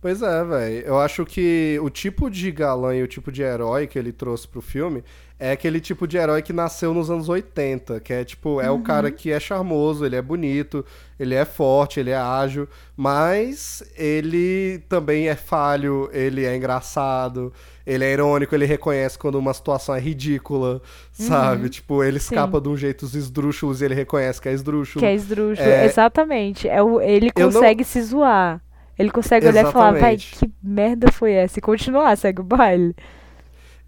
Pois é, velho. Eu acho que o tipo de galã e o tipo de herói que ele trouxe pro filme é aquele tipo de herói que nasceu nos anos 80, que é tipo, é o cara que é charmoso, ele é bonito, ele é forte, ele é ágil, mas ele também é falho, ele é engraçado, ele é irônico, ele reconhece quando uma situação é ridícula, sabe? Tipo, ele Sim. escapa de um jeito esdrúxulos e ele reconhece que é esdrúxulo. Que é esdrúxulo. É. Exatamente. É o, ele Eu não- consegue se zoar. Ele consegue olhar e falar, vai, Exatamente. que merda foi essa? E continuar, segue o baile.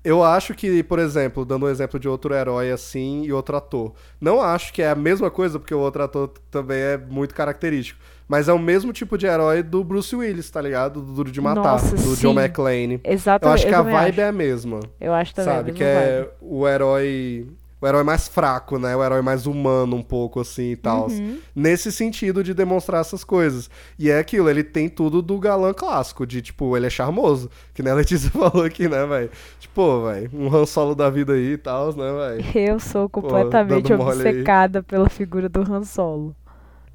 Eu acho que, por exemplo, dando um exemplo de outro herói assim e outro ator. Não acho que é a mesma coisa, porque o outro ator também é muito característico. Mas é o mesmo tipo de herói do Bruce Willis, tá ligado? Do Duro de Matar, Nossa, do sim. John McClane. Eu Exatamente. acho que a também vibe acho. é a mesma. Eu acho também. a sabe? Que é vibe. o herói. O herói mais fraco, né? O herói mais humano, um pouco assim e tal. Uhum. Nesse sentido de demonstrar essas coisas. E é aquilo, ele tem tudo do galã clássico, de tipo, ele é charmoso. Que nem a Letícia [LAUGHS] falou aqui, né, velho? Tipo, velho, um Han Solo da vida aí e tal, né, velho? Eu sou completamente aí. obcecada pela figura do Han Solo.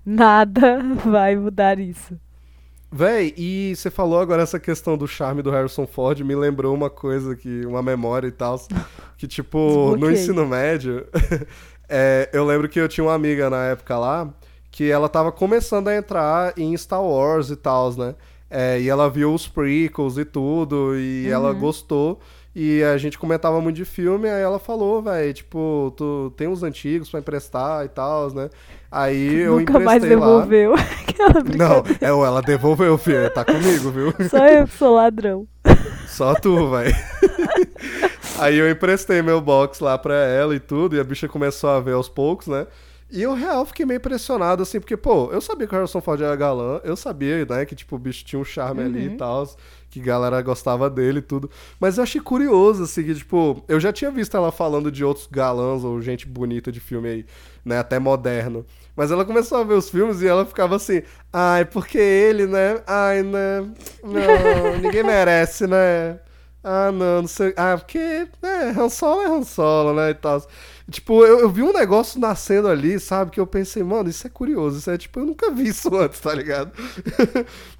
Nada [LAUGHS] vai mudar isso. Véi, e você falou agora essa questão do charme do Harrison Ford, me lembrou uma coisa que, uma memória e tal, que tipo, no ensino médio, [LAUGHS] é, eu lembro que eu tinha uma amiga na época lá, que ela tava começando a entrar em Star Wars e tal, né? É, e ela viu os prequels e tudo, e ela Uhum. gostou. E a gente comentava muito de filme, aí ela falou, velho, tipo, tu tem uns antigos pra emprestar e tal, né? Aí [LAUGHS] eu Nunca mais emprestei lá. devolveu. [LAUGHS] Aquela Não, é, ela devolveu, filho. Tá comigo, viu? [LAUGHS] Só eu que sou ladrão. Só tu, vai. Aí eu emprestei meu box lá pra ela e tudo, e a bicha começou a ver aos poucos, né? E eu, real, fiquei meio impressionado, assim, porque, pô, eu sabia que o Harrison Ford era galã, eu sabia, né, que, tipo, o bicho tinha um charme ali e tal, que a galera gostava dele e tudo. Mas eu achei curioso, assim, que, tipo, eu já tinha visto ela falando de outros galãs ou gente bonita de filme aí, né, até moderno. Mas ela começou a ver os filmes e ela ficava assim, ai, porque ele, né, ai, né, não, [LAUGHS] ninguém merece, né. Ah, não, não sei. Ah, porque, né, Han Solo é Han Solo, né, e tal. Tipo, eu, eu vi um negócio nascendo ali, sabe, que eu pensei, mano, isso é curioso, isso é, tipo, eu nunca vi isso [LAUGHS] antes, tá ligado?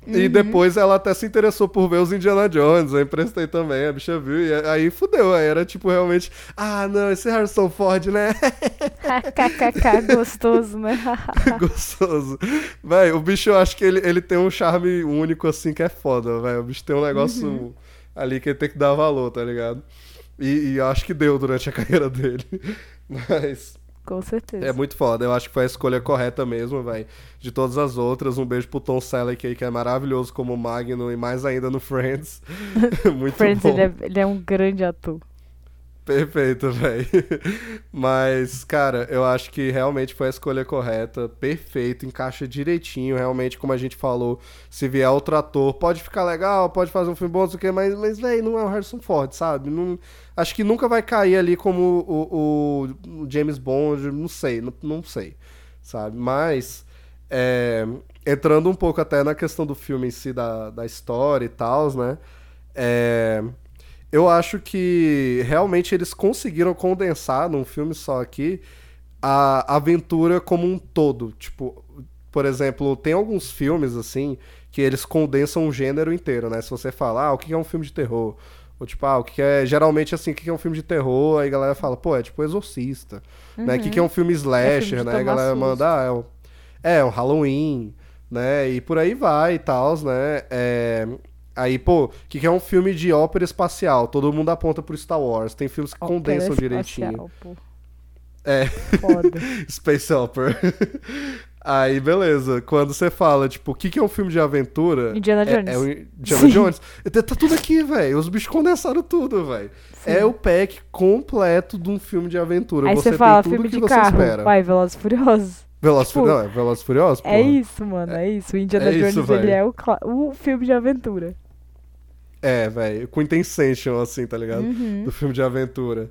e depois ela até se interessou por ver os Indiana Jones, eu emprestei também, a bicha viu, e aí fudeu, aí era, tipo, realmente, ah, não, esse Harrison Ford, né, KKK, [LAUGHS] gostoso, né? [LAUGHS] gostoso. Véi, o bicho, eu acho que ele, ele tem um charme único, assim, que é foda, velho, o bicho tem um negócio ali que ele tem que dar valor, tá ligado? E, e acho que deu durante a carreira dele. Mas Com certeza. é muito foda. Eu acho que foi a escolha correta mesmo, velho. De todas as outras, um beijo pro Tom Selleck aí, que é maravilhoso como Magno e mais ainda no Friends. [LAUGHS] muito Friends, bom. ele é, ele é um grande ator. Perfeito, velho. [LAUGHS] Mas, cara, eu acho que realmente foi a escolha correta. Perfeito, encaixa direitinho. Realmente, como a gente falou, se vier outro ator, pode ficar legal, pode fazer um filme bom, não sei o que, mas, mas velho, não é o Harrison Ford, sabe? Não, acho que nunca vai cair ali como o, o, o James Bond, não sei, não, não sei, sabe? Mas, é, entrando um pouco até na questão do filme em si, da, da história e tal, né? É eu acho que realmente eles conseguiram condensar num filme só aqui a aventura como um todo. Tipo, por exemplo, tem alguns filmes assim que eles condensam o gênero inteiro, né? Se você falar, ah, o que é um filme de terror? Ou tipo, ah, o que é. Geralmente, assim, o que é um filme de terror? Aí a galera fala, pô, é tipo Exorcista. Uhum. Né? O que é um filme slasher, é filme né? A galera manda, ah, é um, é um Halloween, né? E por aí vai e tal, né? É, Aí, pô, o que, que, é um filme de ópera espacial? Todo mundo aponta pro Star Wars. Tem filmes que ópera condensam direitinho. Pô. É. Foda. [LAUGHS] Space Opera. Aí, beleza. Quando você fala, tipo, o que, que é um filme de aventura? Indiana Jones. É, é o Indiana Sim. Jones. Tá tudo aqui, velho. Os bichos condensaram tudo, velho. É o pack completo de um filme de aventura. Aí você, fala, filme de carro. Espera. Vai, Velozes Furiosos. Velozes tipo, Furiosos, é Velozes Furiosos, É isso, mano, é, é isso. O Indiana é Jones, isso, ele é o, o filme de aventura. É, velho, com intention, assim, tá ligado? Uhum. Do filme de aventura.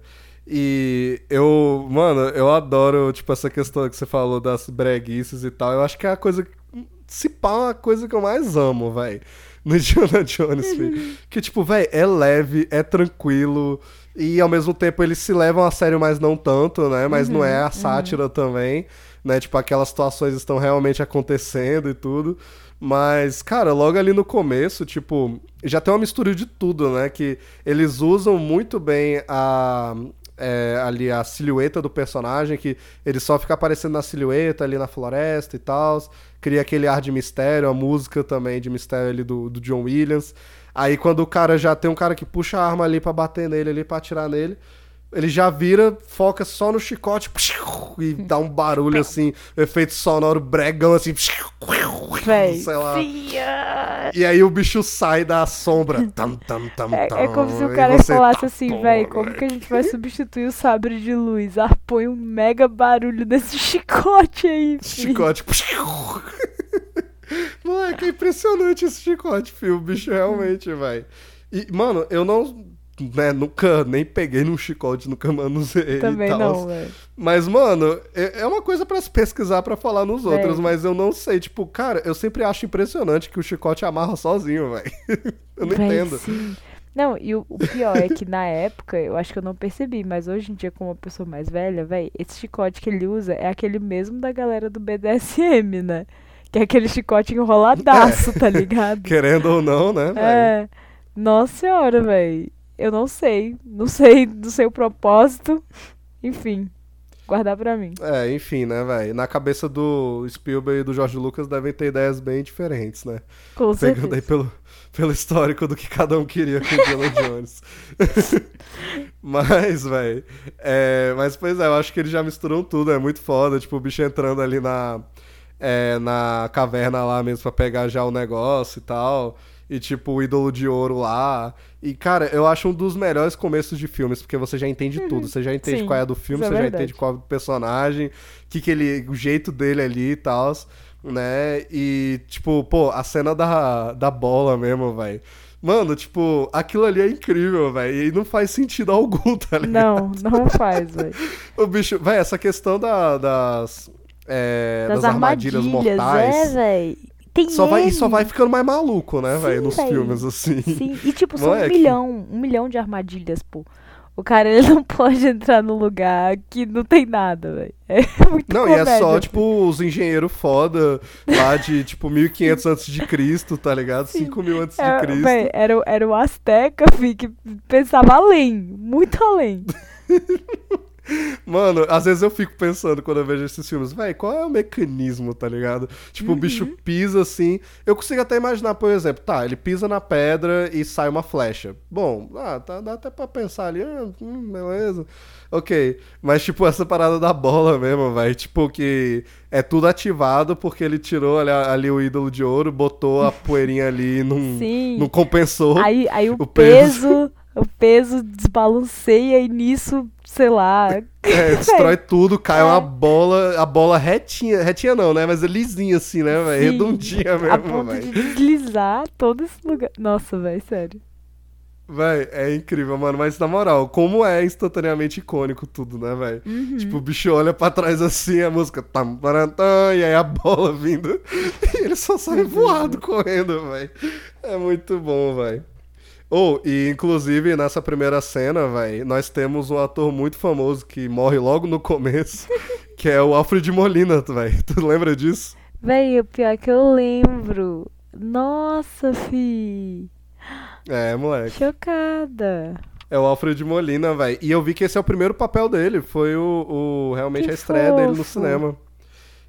E eu, mano, eu adoro, tipo, essa questão que você falou das breguices e tal. Eu acho que é a coisa. Se pá, é a coisa que eu mais amo, velho. No [LAUGHS] Indiana Jones, filho. Que, tipo, velho, é leve, é tranquilo. E ao mesmo tempo eles se levam a sério, mas não tanto, né? Mas uhum, não é a uhum. sátira uhum. também, né? Tipo, aquelas situações estão realmente acontecendo e tudo. Mas, cara, logo ali no começo, tipo, já tem uma mistura de tudo, né? Que eles usam muito bem a. É, ali a silhueta do personagem, que ele só fica aparecendo na silhueta ali na floresta e tal. Cria aquele ar de mistério, a música também de mistério ali do, do John Williams. Aí quando o cara já tem um cara que puxa a arma ali para bater nele, ali para atirar nele, ele já vira, foca só no chicote e dá um barulho assim, efeito sonoro bregão assim. Véi, sei lá. É. E aí o bicho sai da sombra. Tam, tam, tam, é, é como se o cara falasse tá, assim, velho, como que a gente vai substituir o sabre de luz? Ah, põe um mega barulho nesse [LAUGHS] chicote aí. Filho. Chicote. Moleque, é impressionante esse chicote, filho. O bicho realmente, vai. E, mano, eu não né, nunca nem peguei num chicote, nunca manusei Também não, velho. Mas, mano, é, é uma coisa para se pesquisar para falar nos é. outros, mas eu não sei. Tipo, cara, eu sempre acho impressionante que o chicote amarra sozinho, velho. [LAUGHS] eu não véio, entendo. Sim. Não, e o, o, pior é que na época eu acho que eu não percebi, mas hoje em dia, como uma pessoa mais velha, velho, esse chicote que ele usa é aquele mesmo da galera do BDSM, né? Que é aquele chicote enroladaço, [LAUGHS] é. tá ligado? Querendo ou não, né? Véio? É. Nossa senhora, velho. Eu não sei. Não sei do seu propósito. Enfim. Guardar pra mim. É, enfim, né, velho? Na cabeça do Spielberg e do George Lucas devem ter ideias bem diferentes, né? Com certeza. Pegando aí pelo, pelo histórico do que cada um queria com o Indiana Jones. [LAUGHS] mas, velho. É, mas, pois é, eu acho que eles já misturam tudo. É muito foda. Tipo, o bicho entrando ali na, é, na caverna lá mesmo pra pegar já o negócio e tal e tipo o ídolo de ouro lá. E cara, eu acho um dos melhores começos de filmes, porque você já entende uhum. tudo, você já entende Sim, qual é do filme, é você é já entende qual é o personagem, que que ele, o jeito dele ali e tal, né? E tipo, pô, a cena da, da bola mesmo, velho. Mano, tipo, aquilo ali é incrível, velho. E não faz sentido algum, tá ligado? Não, não faz, velho. [LAUGHS] o bicho, velho, essa questão da, das. É, das, das armadilhas, armadilhas mortais. É, velho. Tem só ele. vai, e só vai ficando mais maluco, né, velho, nos véio. filmes, assim. Sim, e tipo, são um milhão, um milhão de armadilhas, pô. O cara, [LAUGHS] ele não pode entrar num lugar que não tem nada, velho. É [LAUGHS] muito Não, comédia, e é só, assim. tipo, os engenheiros foda lá de, [LAUGHS] tipo, 1500 antes de Cristo, tá ligado? Sim. 5000 antes é, de Cristo. Véio, era, era o Azteca, filho, que pensava além, muito além. Mano, às vezes eu fico pensando quando eu vejo esses filmes, velho, qual é o mecanismo, tá ligado? Tipo, uhum. o bicho pisa assim. Eu consigo até imaginar, por exemplo, tá, ele pisa na pedra e sai uma flecha. Bom, ah, tá, dá até pra pensar ali, ah, hum, beleza. Ok, mas tipo, essa parada da bola mesmo, velho. Tipo, que é tudo ativado porque ele tirou ali, ali, o ídolo de ouro, botou a poeirinha ali e não, não compensou. Aí, aí o, o peso, peso o peso desbalanceia e nisso, sei lá. É, [LAUGHS] destrói tudo, cai É. uma bola, a bola retinha, retinha não, né? Mas é lisinha assim, né, velho? Redondinha A mesmo, ponto de velho. deslizar todo esse lugar. Nossa, velho, sério. Véi, é incrível, mano. Mas na moral, como é instantaneamente icônico tudo, né, velho? Uhum. Tipo, o bicho olha pra trás assim, a música tam, taran, tam, e aí a bola vindo. [LAUGHS] E ele só sai voado correndo, velho. É muito bom, velho. Ou, e inclusive nessa primeira cena, velho, nós temos um ator muito famoso que morre logo no começo, [LAUGHS] que é o Alfred Molina, velho. Tu lembra disso? Véi, o pior é que eu lembro. Nossa, fi. É, moleque. Chocada. É o Alfred Molina, velho. E eu vi que esse é o primeiro papel dele. Foi o, o- realmente Que a estreia dele no fofo. cinema.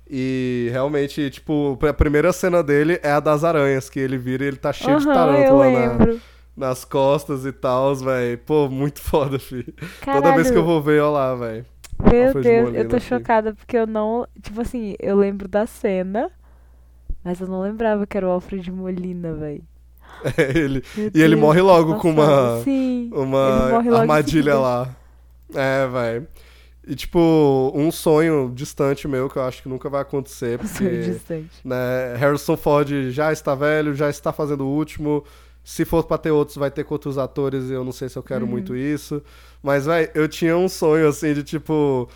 E realmente, tipo, a primeira cena dele é a das aranhas, que ele vira e ele tá cheio de Aham, eu tarântula na- lembro. Nas costas e tal, velho. Pô, muito foda, filho. Toda vez que eu vou ver, ó lá, velho. Meu Alfred Deus, Molina, eu tô filho. chocada porque eu não. Tipo assim, eu lembro da cena, mas eu não lembrava que era o Alfred Molina, velho. [LAUGHS] É ele. E ele morre logo com uma- Sim. Uma armadilha lá. É, velho. E, tipo, um sonho distante meu que eu acho que nunca vai acontecer. Sonho Porque distante. né, Harrison Ford já está velho, já está fazendo o último. Se for pra ter outros, vai ter com outros atores e eu não sei se eu quero Uhum. muito isso. Mas, velho, eu tinha um sonho assim de tipo.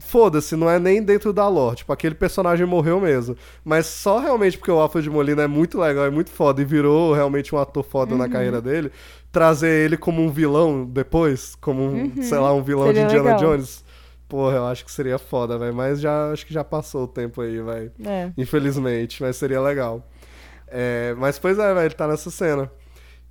Foda-se, não é nem dentro da lore. Tipo, aquele personagem morreu mesmo. Mas só realmente porque o Alfred Molina é muito legal, é muito foda e virou realmente um ator foda Uhum. na carreira dele. Trazer ele como um vilão depois, como um, sei lá, um vilão Uhum. Seria de Indiana legal. Jones. Porra, eu acho que seria foda, velho. Mas já acho que já passou o tempo aí, velho. É. Infelizmente, mas seria legal. É, mas pois é, velho, ele tá nessa cena.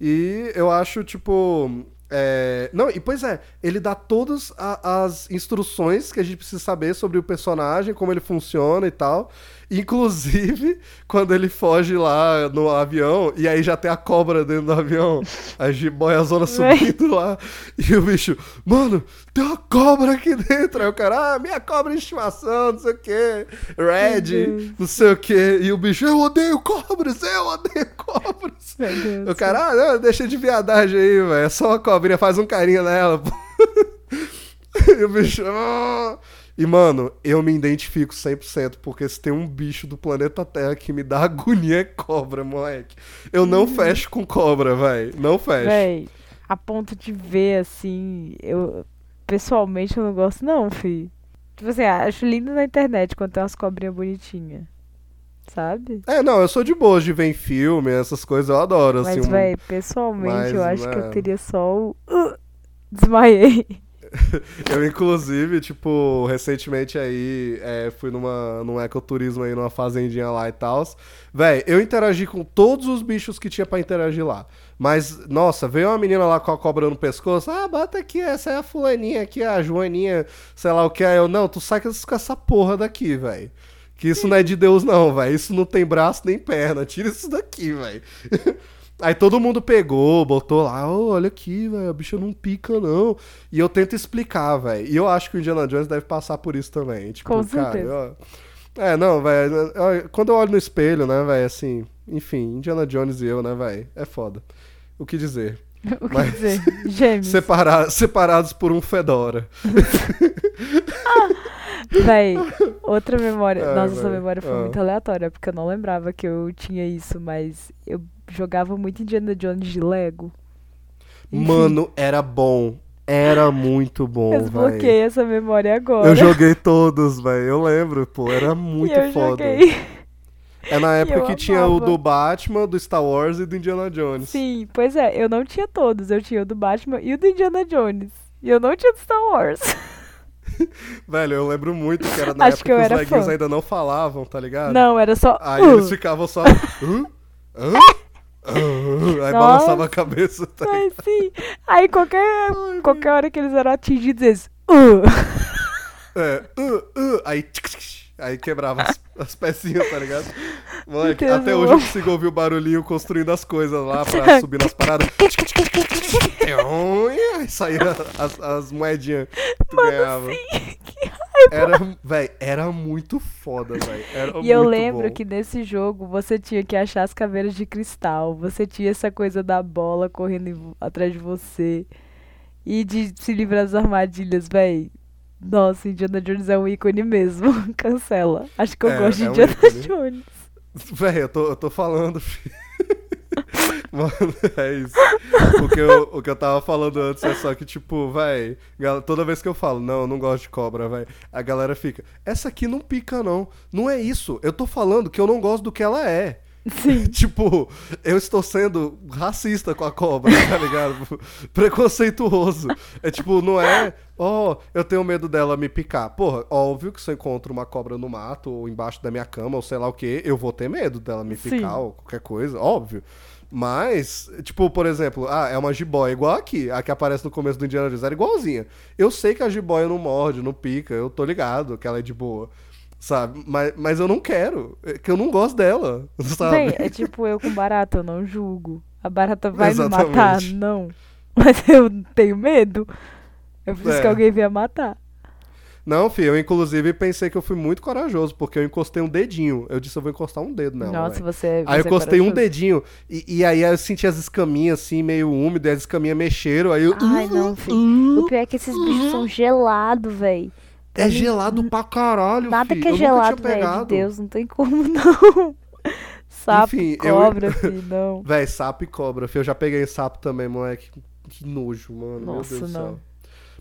E eu acho, tipo. é, Não, e pois é, ele dá todas as instruções que a gente precisa saber sobre o personagem, como ele funciona e tal. Inclusive, quando ele foge lá no avião, e aí já tem a cobra dentro do avião, a jiboiazona Véi. subindo lá, e o bicho, mano, tem uma cobra aqui dentro. Aí o cara, ah, minha cobra de estimação, não sei o que, Red, não sei o que, e o bicho, eu odeio cobras, eu odeio cobras. O cara, ah, não, deixa de viadagem aí, velho, é só uma cobrinha, faz um carinho nela, pô. [LAUGHS] E o bicho. "Ah". E, mano, eu me identifico 100%, porque se tem um bicho do planeta Terra que me dá [LAUGHS] agonia é cobra, moleque. Eu não fecho com cobra, velho. Não fecho. Véi, a ponto de ver assim, eu pessoalmente eu não gosto não, fi. Tipo assim, acho lindo na internet quando tem umas cobrinhas bonitinhas. Sabe? É, não, eu sou de boas de ver em filme, essas coisas eu adoro, Mas, assim. um- véi, pessoalmente mas, eu acho que né. eu teria só o. Uh, desmaiei. [LAUGHS] Eu, inclusive, tipo, recentemente aí, é, fui numa, num ecoturismo aí, numa fazendinha lá e tal. Véi, eu interagi com todos os bichos que tinha pra interagir lá. Mas, nossa, veio uma menina lá com a cobra no pescoço. Ah, bota aqui, essa é a fulaninha aqui, a Joaninha, sei lá o que. Aí eu, não, tu sai com essa porra daqui, velho. Que isso não é de Deus, não, velho. Isso não tem braço nem perna. Tira isso daqui, velho. [LAUGHS] Aí todo mundo pegou, botou lá, "Ô, olha aqui, velho, a bicha não pica, não. E eu tento explicar, velho. E eu acho que o Indiana Jones deve passar por isso também. Tipo, Com cara, certeza. eu- É, não, velho. Quando eu olho no espelho, né, velho, assim, enfim, Indiana Jones e eu, né, velho, é foda. O que dizer? [LAUGHS] o que Mas- dizer? Gêmeos. [LAUGHS] Separa- separados por um Fedora. [LAUGHS] Véi, outra memória. Ai, Nossa, essa véi. memória foi Ah. muito aleatória, porque eu não lembrava que eu tinha isso, mas eu jogava muito Indiana Jones de Lego. Enfim, Mano, era bom. Era muito bom, eu velho. desbloqueei essa memória agora. Eu joguei todos, velho. Eu lembro, pô. Era [LAUGHS] muito eu foda. joguei. É na [LAUGHS] época eu que tinha o amava. do Batman, do Star Wars e do Indiana Jones. Sim, pois é, eu não tinha todos. Eu tinha o do Batman e o do Indiana Jones. E eu não tinha do Star Wars. [LAUGHS] Velho, eu lembro muito que era na Acho época que que, os leguinhos fã. ainda não falavam, tá ligado? Não, era só. Aí uh. eles ficavam só. Hã? Hã? Hã? Aí balançava a cabeça. Tá? Ai, sim. Aí qualquer, qualquer hora que eles eram atingidos, eles. Uh. É, uh, uh, aí, tch, aí quebrava as, as pecinhas, tá ligado? Moleque, Deus, até hoje eu consigo ouvir o barulhinho construindo as coisas lá pra subir nas paradas. aí saía as, as moedinhas tu ganhava. [LAUGHS] Que Era, véi, era muito foda, velho. E eu lembro bom. que nesse jogo você tinha que achar as caveiras de cristal, você tinha essa coisa da bola correndo atrás de você e de se livrar das armadilhas, velho. Nossa, Indiana Jones é um ícone mesmo. [LAUGHS] Cancela. Acho que eu é, gosto de é Indiana Jones. Véi, eu tô, eu tô falando, [LAUGHS] filho. Mano, [LAUGHS] é isso. O que, eu, o que eu tava falando antes é só que, tipo, vai. Toda vez que eu falo, não, eu não gosto de cobra, vai. A galera fica, essa aqui não pica, não. Não é isso. Eu tô falando que eu não gosto do que ela é. Sim. [LAUGHS] tipo, eu estou sendo racista com a cobra, tá ligado? [LAUGHS] Preconceituoso. É tipo, não é, ó, oh, eu tenho medo dela me picar. Porra, óbvio que se eu encontro uma cobra no mato ou embaixo da minha cama ou sei lá o que, eu vou ter medo dela me picar Sim. ou qualquer coisa, óbvio. Mas, tipo, por exemplo, ah, é uma jiboia igual aqui, a que aparece no começo do Indiana Jones, era igualzinha. Eu sei que a jiboia não morde, não pica, eu tô ligado que ela é de boa, sabe? Mas, mas eu não quero, é que eu não gosto dela, [LAUGHS] sabe? Bem, é tipo eu com barata, eu não julgo. A barata vai Exatamente. me matar? Não. [LAUGHS] Mas eu tenho medo. Eu preciso é. que alguém venha matar. Não, filho, eu inclusive pensei que eu fui muito corajoso, porque eu encostei um dedinho. Eu disse, eu vou encostar um dedo nela. Nossa, véio. você, é, Aí eu é encostei corajoso. um dedinho, e, e, aí eu senti as escaminhas assim, meio úmidas, e as escaminhas mexeram, aí eu... Ai, não, filho. Uh, o pior é que esses bichos são gelados, velho. É gelado pra caralho, Nada filho. que é gelado, velho, de Deus, não tem como [LAUGHS] não. Sapo, Enfim, cobra, eu... [LAUGHS] filho, não. Véi, sapo e cobra, filho. Eu já peguei sapo também, moleque. Que nojo, mano. Nossa, Meu Deus não. do céu.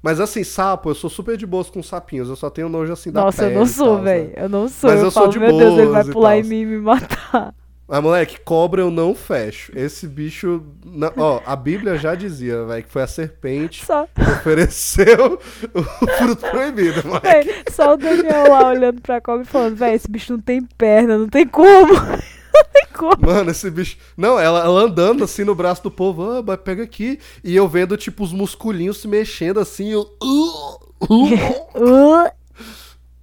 Mas assim, sapo, eu sou super de boas com sapinhos. Eu só tenho nojo assim da Nossa, pele. eu não sou, velho. Né? Eu não sou. Mas eu, eu falo, sou de meu Deus, ele vai pular em mim e me matar. Mas, [LAUGHS] moleque, cobra eu não fecho. Esse bicho. Não, ó, a Bíblia já dizia, velho, que foi a serpente só... que ofereceu o fruto proibido, moleque. Véi, só o Daniel lá olhando pra cobra e falando, velho, esse bicho não tem perna, não tem como. [LAUGHS] Mano, esse bicho. Não, ela, ela andando assim no braço do povo, ah, pega aqui. E eu vendo, tipo, os musculinhos se mexendo assim, eu. Uh, uh, uh. [LAUGHS]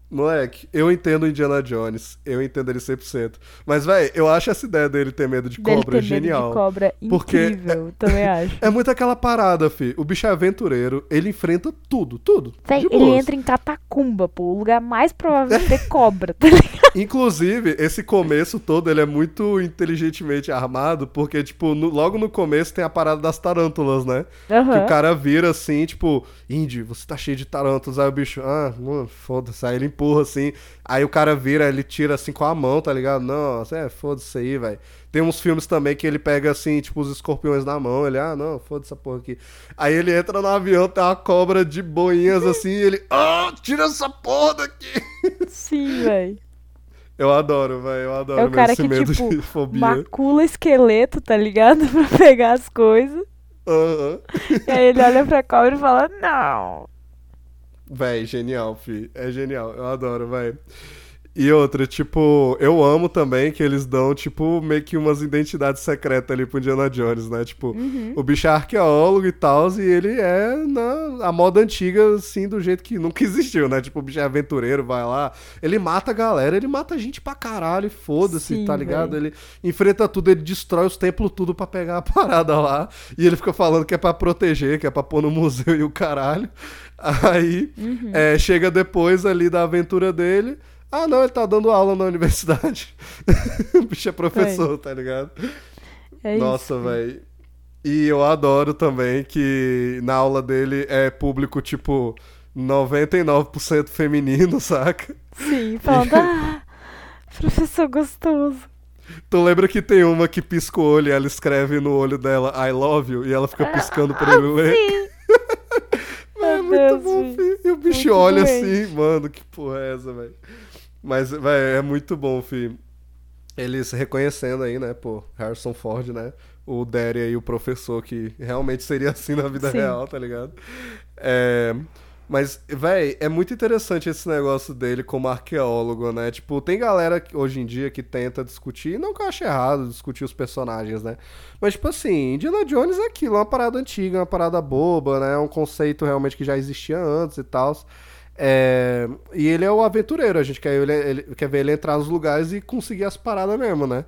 Moleque, eu entendo Indiana Jones, eu entendo ele 100%. Mas, velho, eu acho essa ideia dele ter medo de dele cobra ter genial. Medo de cobra porque incrível, é, também [LAUGHS] acho. É muito aquela parada, fi. O bicho é aventureiro, ele enfrenta tudo, tudo. Véi, ele entra em catacumba, pô. O lugar mais provável de ter cobra, tá ligado? [LAUGHS] Inclusive, esse começo todo, ele é muito inteligentemente armado, porque, tipo, no, logo no começo tem a parada das tarântulas, né? Uhum. Que o cara vira assim, tipo, Indy, você tá cheio de tarântulas. Aí o bicho, ah, mano, foda-se. Aí ele empurra assim. Aí o cara vira, ele tira assim com a mão, tá ligado? Nossa, é, foda-se aí, velho. Tem uns filmes também que ele pega assim, tipo, os escorpiões na mão. Ele, ah, não, foda essa porra aqui. Aí ele entra no avião, tem uma cobra de boinhas assim, e ele, ah, tira essa porra daqui. [LAUGHS] Sim, velho. Eu adoro, velho. Eu adoro é o cara que, tipo, [LAUGHS] macula esqueleto, tá ligado? [LAUGHS] pra pegar as coisas. Uhum. E aí ele olha pra cobra e fala, não. Véi, genial, fi. É genial. Eu adoro, véi. E outra, tipo, eu amo também que eles dão, tipo, meio que umas identidades secretas ali pro Indiana Jones, né? Tipo, uhum. o bicho é arqueólogo e tal, e ele é na a moda antiga, assim, do jeito que nunca [LAUGHS] existiu, né? Tipo, o bicho é aventureiro, vai lá, ele mata a galera, ele mata gente pra caralho, foda-se, tá ligado? Véio. Ele enfrenta tudo, ele destrói os templos tudo pra pegar a [LAUGHS] parada lá, e ele fica falando que é pra proteger, que é pra pôr no museu [LAUGHS] e o caralho. Aí, uhum. é, chega depois ali da aventura dele ah, não, ele tá dando aula na universidade. [LAUGHS] o bicho é professor, é. tá ligado? É Nossa, velho. E eu adoro também que na aula dele é público, tipo, 99% feminino, [LAUGHS] saca? Sim, falando, e... ah, professor gostoso. Tu lembra que tem uma que pisca o olho e ela escreve no olho dela I love you e ela fica piscando pra ele ler? Sim. [LAUGHS] é muito Deus, bom, filho. E o bicho muito olha assim, mano, que porra é essa, velho? Mas, velho, é muito bom, fi. Eles reconhecendo aí, né, pô, Harrison Ford, né? O Derry aí, o professor, que realmente seria assim na vida Sim. real, tá ligado? É. Mas, véi, é muito interessante esse negócio dele como arqueólogo, né? Tipo, tem galera hoje em dia que tenta discutir, não que eu ache errado discutir os personagens, né? Mas, tipo assim, Indiana Jones é aquilo, é uma parada antiga, uma parada boba, né? É um conceito realmente que já existia antes e tal. É, e ele é o aventureiro, a gente quer, ele, ele, quer ver ele entrar nos lugares e conseguir as paradas mesmo, né?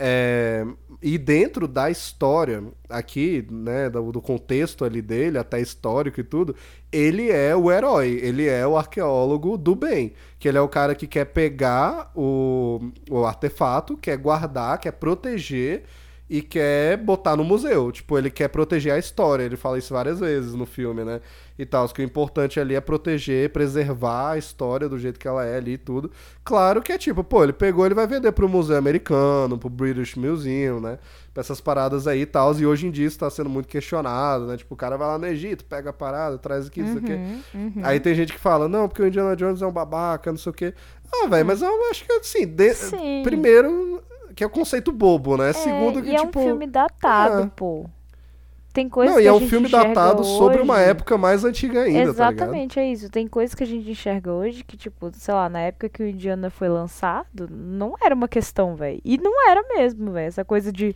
É, e dentro da história, aqui, né, do, do, contexto ali dele, até histórico e tudo, ele é o herói, ele é o arqueólogo do bem. Que ele é o cara que quer pegar o, o artefato, quer guardar, quer proteger e quer botar no museu. Tipo, ele quer proteger a história. Ele fala isso várias vezes no filme, né? E tal. Que o importante ali é proteger, preservar a história do jeito que ela é ali e tudo. Claro que é tipo, pô, ele pegou, ele vai vender pro Museu Americano, pro British Museum, né? Pra essas paradas aí e tal. E hoje em dia isso tá sendo muito questionado, né? Tipo, o cara vai lá no Egito, pega a parada, traz aqui, uhum, isso aqui. Uhum. Aí tem gente que fala, não, porque o Indiana Jones é um babaca, não sei o quê. Ah, velho, mas eu acho que assim, de... primeiro que é o conceito bobo, né? É, Segundo que, e é tipo, um filme datado, é. pô. Tem coisas Não, e é um filme datado hoje... sobre uma época mais antiga ainda, tá Exatamente, tá é isso. Tem coisas que a gente enxerga hoje que, tipo, sei lá, na época que o Indiana foi lançado, não era uma questão, velho. E não era mesmo, velho. Essa coisa de,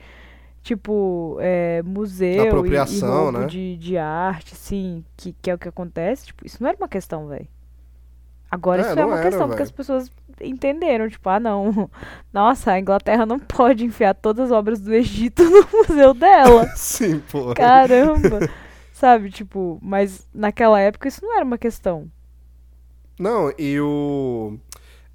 tipo, é, museu Apropriação, e, e né? de, de arte, assim, que, que é o que acontece. Tipo, isso não era uma questão, velho. Agora é, isso é uma era, questão, véio. porque as pessoas entenderam, tipo, ah não, [LAUGHS] nossa, a Inglaterra não pode enfiar todas as obras do Egito [LAUGHS] no museu dela. [LAUGHS] Sim, pô. Caramba. Sabe, tipo, mas naquela época isso não era uma questão. Não, e o.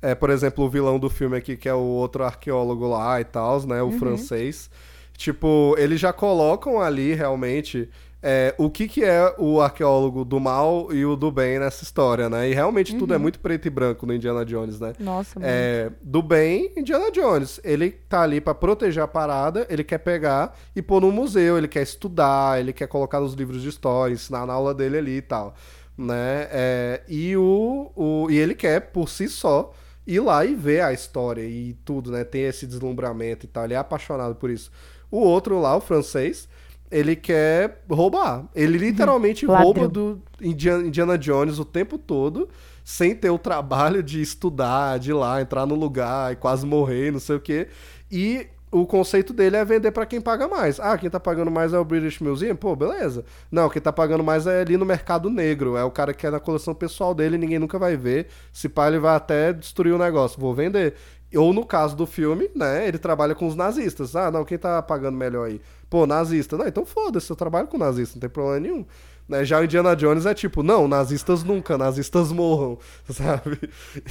É, por exemplo, o vilão do filme aqui, que é o outro arqueólogo lá e tal, né? O uhum. francês. Tipo, eles já colocam ali realmente é, o que, que é o arqueólogo do mal e o do bem nessa história, né? E realmente uhum. tudo é uhum. muito preto e branco no Indiana Jones, né? Nossa, é, Do bem, Indiana Jones. Ele tá ali para proteger a parada, ele quer pegar e pôr no museu, ele quer estudar, ele quer colocar nos livros de história, ensinar na aula dele ali e tal. Né? É, e, o, o, e ele quer, por si só, ir lá e ver a história e tudo, né? Ter esse deslumbramento e tal. Ele é apaixonado por isso. O outro lá, o francês ele quer roubar. Ele literalmente rouba do Indiana Jones o tempo todo, sem ter o trabalho de estudar, de ir lá, entrar no lugar e quase morrer, não sei o quê. E o conceito dele é vender para quem paga mais. Ah, quem tá pagando mais é o British Museum? Pô, beleza. Não, quem tá pagando mais é ali no mercado negro. É o cara que é na coleção pessoal dele, ninguém nunca vai ver. Se pá, ele vai até destruir o negócio. Vou vender. Ou no caso do filme, né, ele trabalha com os nazistas. Ah, não, quem tá pagando melhor aí? Pô, nazista. Não, então foda-se, eu trabalho com nazista, não tem problema nenhum. Né? Já o Indiana Jones é tipo, não, nazistas nunca, nazistas morram, [LAUGHS] sabe?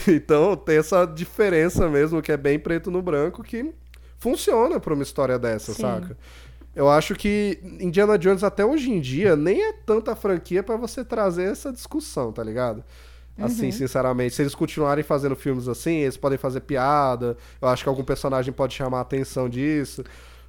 Então tem essa diferença mesmo, que é bem preto no branco, que funciona pra uma história dessa, Sim. saca? Eu acho que Indiana Jones até hoje em dia nem é tanta franquia para você trazer essa discussão, tá ligado? Assim, uhum. sinceramente. Se eles continuarem fazendo filmes assim, eles podem fazer piada. Eu acho que algum personagem pode chamar a atenção disso.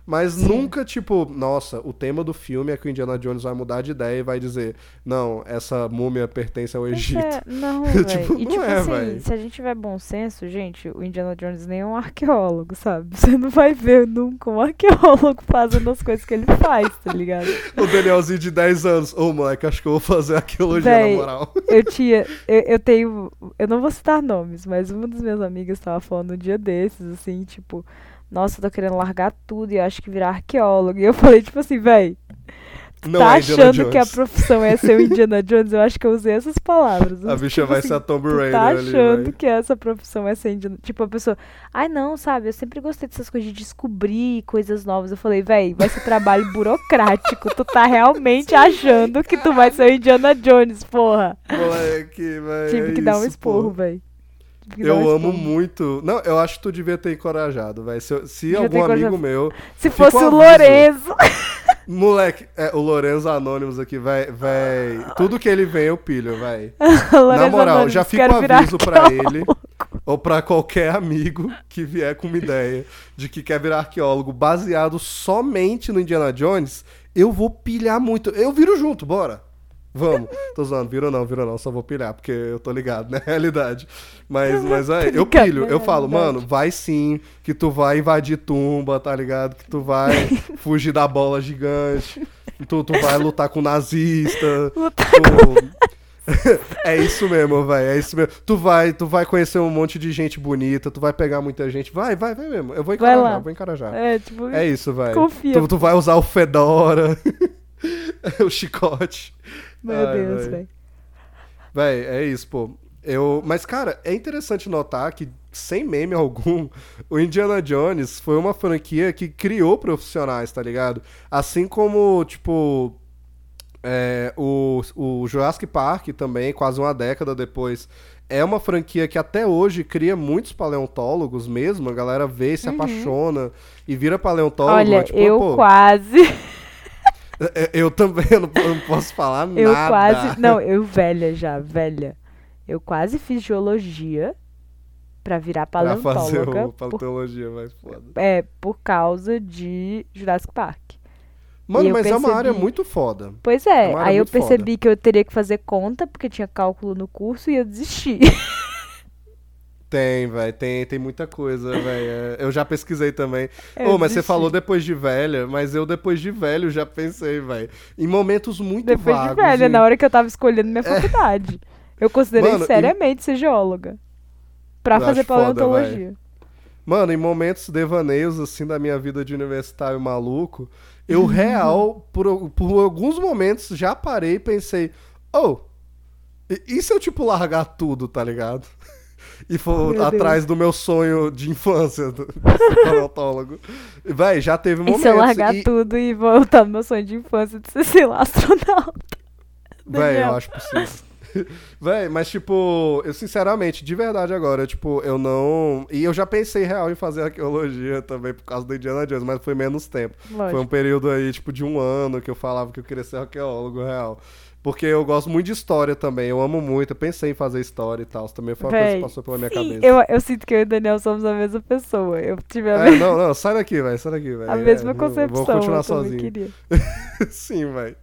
Mas Sim. nunca, tipo, nossa, o tema do filme é que o Indiana Jones vai mudar de ideia e vai dizer, não, essa múmia pertence ao Egito. É, não, [LAUGHS] tipo, e, não tipo é, assim, véio. se a gente tiver bom senso, gente, o Indiana Jones nem é um arqueólogo, sabe? [LAUGHS] Você não vai ver nunca um arqueólogo [LAUGHS] fazendo as coisas que ele faz, tá ligado? o Danielzinho de 10 anos, ô oh, moleque, acho que eu vou fazer arqueologia véi, na moral. eu tinha, eu, eu tenho, eu não vou citar nomes, mas uma das minhas amigas tava falando um dia desses, assim, tipo nossa, eu tô querendo largar tudo e eu acho que virar arqueólogo. E eu falei, tipo assim, véi, não tá é achando que a profissão é ser o Indiana Jones? Eu acho que eu usei essas palavras. A bicha tipo vai assim, ser a Tomb Raider tá achando ali, que essa profissão é ser Indiana Tipo, a pessoa, ai não, sabe, eu sempre gostei dessas coisas de descobrir coisas novas. Eu falei, véi, vai ser trabalho [LAUGHS] burocrático. Tu tá realmente achando que tu vai ser o Indiana Jones, porra. Moleque, véi. Tive é que isso, dar um esporro, véi. Eu amo muito. Não, eu acho que tu devia ter encorajado, velho. Se, se algum amigo meu. Se fosse o Lorenzo. Moleque, é, o Lorenzo Anônimos aqui, vai, vai. Tudo que ele vem eu pilho, vai. [LAUGHS] Na moral, Anônimos, já fica o aviso pra ele. Ou pra qualquer amigo que vier com uma ideia de que quer virar arqueólogo baseado somente no Indiana Jones, eu vou pilhar muito. Eu viro junto, bora. Vamos. Tô zoando, virou não, virou não, só vou pilhar, porque eu tô ligado, né? [LAUGHS] Realidade. Mas, mas é, eu pilho, eu falo, mano, vai sim, que tu vai invadir tumba, tá ligado? Que tu vai [LAUGHS] fugir da bola gigante, tu, tu vai lutar com nazista. Lutar tu... com... [LAUGHS] é isso mesmo, velho. É isso mesmo. Tu vai, tu vai conhecer um monte de gente bonita, tu vai pegar muita gente. Vai, vai, vai mesmo. Eu vou encarajar, vou encarajar. É, tipo, é isso, velho. Confia. Tu, tu vai usar o Fedora, o chicote. Meu Ai, Deus, velho. Véi, é isso, pô. Eu, mas, cara, é interessante notar que sem meme [LAUGHS] algum, o Indiana Jones foi uma franquia que criou profissionais, tá ligado? Assim como, tipo, é, o, o Jurassic Park também, quase uma década depois, é uma franquia que até hoje cria muitos paleontólogos mesmo. A galera vê, se uhum. apaixona e vira paleontólogo. Olha, tipo, eu pô, quase. [LAUGHS] É, eu também [LAUGHS] eu não, eu não, posso falar eu nada. Eu quase. Não, eu velha já, velha. Eu quase fiz geologia para virar paleontóloga. Pra fazer o paleontologia mais foda. É, por causa de Jurassic Park. Mano, mas percebi... é uma área muito foda. Pois é, é aí eu percebi foda. que eu teria que fazer conta, porque tinha cálculo no curso e eu desisti. [LAUGHS] Tem, velho, tem, tem muita coisa, velho. É, eu já pesquisei também. Ô, oh, mas você falou depois de velha, mas eu depois de velho já pensei, velho. Em momentos muito depois vagos. Depois de velha, e... na hora que eu tava escolhendo minha é. faculdade. É. Eu considerei Mano, seriamente e... ser geóloga. Pra eu fazer paleontologia. Foda, Mano, em momentos devaneios, assim, da minha vida de universitário maluco, eu [LAUGHS] real, por, por alguns momentos, já parei e pensei, oh, e, e se eu, tipo, largar tudo, tá ligado? E for atrás Deus. do meu sonho de infância, do [LAUGHS] paleontólogo. Véi, já teve momentos... E se eu largar e... tudo e voltar no meu sonho de infância de ser, sei lá, astronauta? [LAUGHS] Véi, eu acho possível. [LAUGHS] Véi, mas tipo, eu sinceramente, de verdade agora, tipo, eu não. E eu já pensei real em fazer arqueologia também por causa do Indiana Jones, mas foi menos tempo. Lógico. Foi um período aí, tipo, de um ano que eu falava que eu queria ser arqueólogo real. Porque eu gosto muito de história também, eu amo muito, eu pensei em fazer história e tal. Também foi uma Véi, coisa que passou pela minha sim, cabeça. Eu, eu sinto que eu e o Daniel somos a mesma pessoa. Eu tive a é, mesma... Não, não, sai daqui, velho, sai daqui, velho. [LAUGHS] A mesma é, concepção. Vou continuar sozinho. [LAUGHS] sim, velho.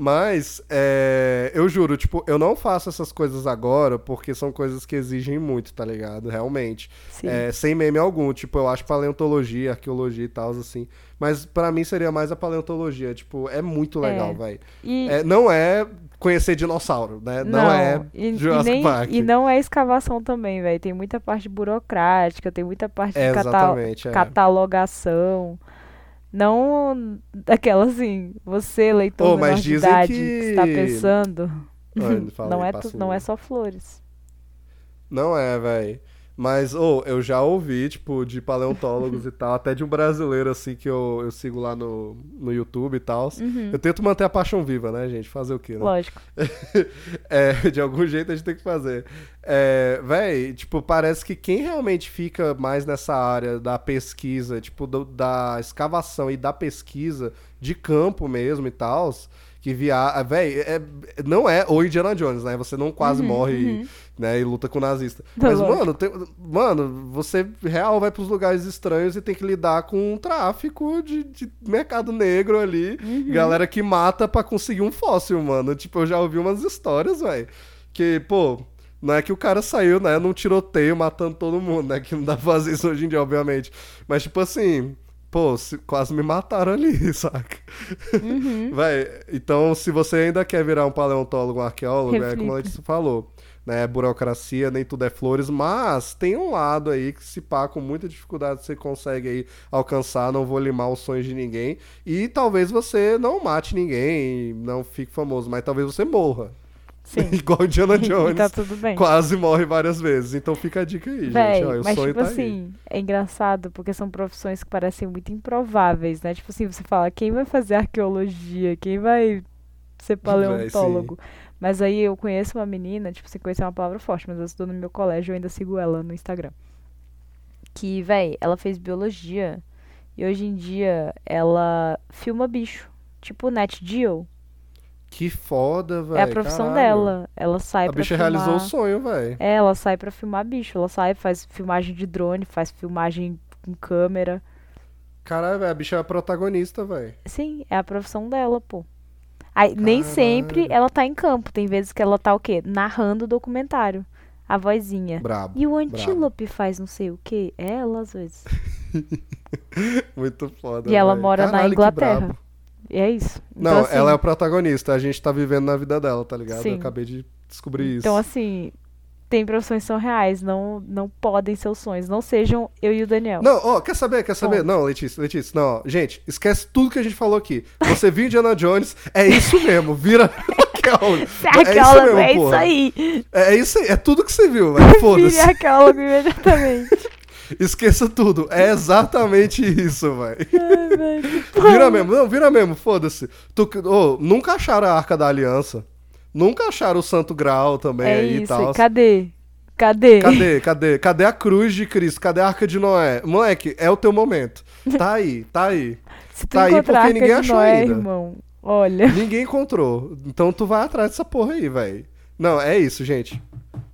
Mas, é, eu juro, tipo, eu não faço essas coisas agora porque são coisas que exigem muito, tá ligado? Realmente. É, sem meme algum. Tipo, eu acho paleontologia, arqueologia e tal, assim. Mas para mim seria mais a paleontologia. Tipo, é muito legal, é. velho. E... É, não é conhecer dinossauro, né? Não, não é e, Jurassic e nem, Park. E não é escavação também, velho. Tem muita parte burocrática, tem muita parte de é, catalogação. Não daquela assim, você, leitor oh, mas de idade, que... está pensando. [LAUGHS] Não, é não é só flores. Não é, velho. Mas, ou, oh, eu já ouvi, tipo, de paleontólogos e tal, até de um brasileiro, assim, que eu, eu sigo lá no, no YouTube e tal. Uhum. Eu tento manter a paixão viva, né, gente? Fazer o quê, né? Lógico. [LAUGHS] é, de algum jeito a gente tem que fazer. É, véi, tipo, parece que quem realmente fica mais nessa área da pesquisa, tipo, do, da escavação e da pesquisa de campo mesmo e tal que via, véi, é, não é o Indiana Jones, né? Você não quase uhum, morre uhum. Né, e luta com o nazista. Mas, mano, tem, mano, você real vai pros lugares estranhos e tem que lidar com um tráfico de, de mercado negro ali. Uhum. Galera que mata para conseguir um fóssil, mano. Tipo, eu já ouvi umas histórias, velho. Que, pô, não é que o cara saiu, né, num tiroteio matando todo mundo, né? Que não dá pra fazer isso hoje em dia, obviamente. Mas, tipo assim, pô, quase me mataram ali, [LAUGHS] saca? Uhum. Vai, então, se você ainda quer virar um paleontólogo, um arqueólogo, Reflita. é como a gente falou, né? Burocracia, nem tudo é flores, mas tem um lado aí que se pá, com muita dificuldade você consegue aí alcançar, não vou limar os sonhos de ninguém, e talvez você não mate ninguém, não fique famoso, mas talvez você morra. Sim. [LAUGHS] Igual Indiana [LAUGHS] Jones. tá tudo bem. Quase morre várias vezes. Então fica a dica aí, Véi, gente. Ó, mas, tipo tá assim, aí. é engraçado porque são profissões que parecem muito improváveis, né? Tipo assim, você fala, quem vai fazer arqueologia? Quem vai ser [LAUGHS] paleontólogo? Véi, mas aí eu conheço uma menina, tipo, você conhecer é uma palavra forte, mas eu estou no meu colégio, eu ainda sigo ela no Instagram. Que, véi, ela fez biologia e hoje em dia ela filma bicho. Tipo Net Geo. Que foda, velho. É a profissão Caralho. dela. Ela sai a pra bicha filmar... realizou o sonho, velho. É, ela sai pra filmar bicho. Ela sai, faz filmagem de drone, faz filmagem com câmera. Caralho, velho, a bicha é a protagonista, velho. Sim, é a profissão dela, pô. Aí, nem sempre ela tá em campo. Tem vezes que ela tá o quê? Narrando o documentário. A vozinha. Brabo. E o antílope brabo. faz não sei o quê. É ela, às vezes. [LAUGHS] Muito foda. E ela mora Caralho, na Inglaterra. E é isso. Então, não, assim, ela é o protagonista, a gente tá vivendo na vida dela, tá ligado? Sim. Eu acabei de descobrir isso. Então, assim, têm profissões que são reais, não, não podem ser os sonhos. Não sejam eu e o Daniel. Não, ó, quer saber? Quer saber? Ponto. Não, Letícia, Letícia, não. ó, Gente, esquece tudo que a gente falou aqui. Você viu Indiana Jones, é isso mesmo, vira [LAUGHS] arqueólogo. Ser arqueólogo, é isso aí. É, é isso aí, é tudo que você viu, velho. Vire Foda-se. arqueólogo imediatamente. Esqueça tudo. É exatamente isso, velho. Ai. [LAUGHS] Vira mesmo, não, vira mesmo, foda-se. Tu, ô, nunca acharam a Arca da Aliança. Nunca acharam o Santo Grau também É aí e isso. tal. Cadê? Cadê? Cadê, cadê? Cadê a cruz de Cristo? Cadê a Arca de Noé? Moleque, é o teu momento. Tá aí, tá aí. Se tu Tá aí porque ninguém de achou Noé, ainda. irmão, olha. Ninguém encontrou. Então tu vai atrás dessa porra aí, velho. Não, é isso, gente.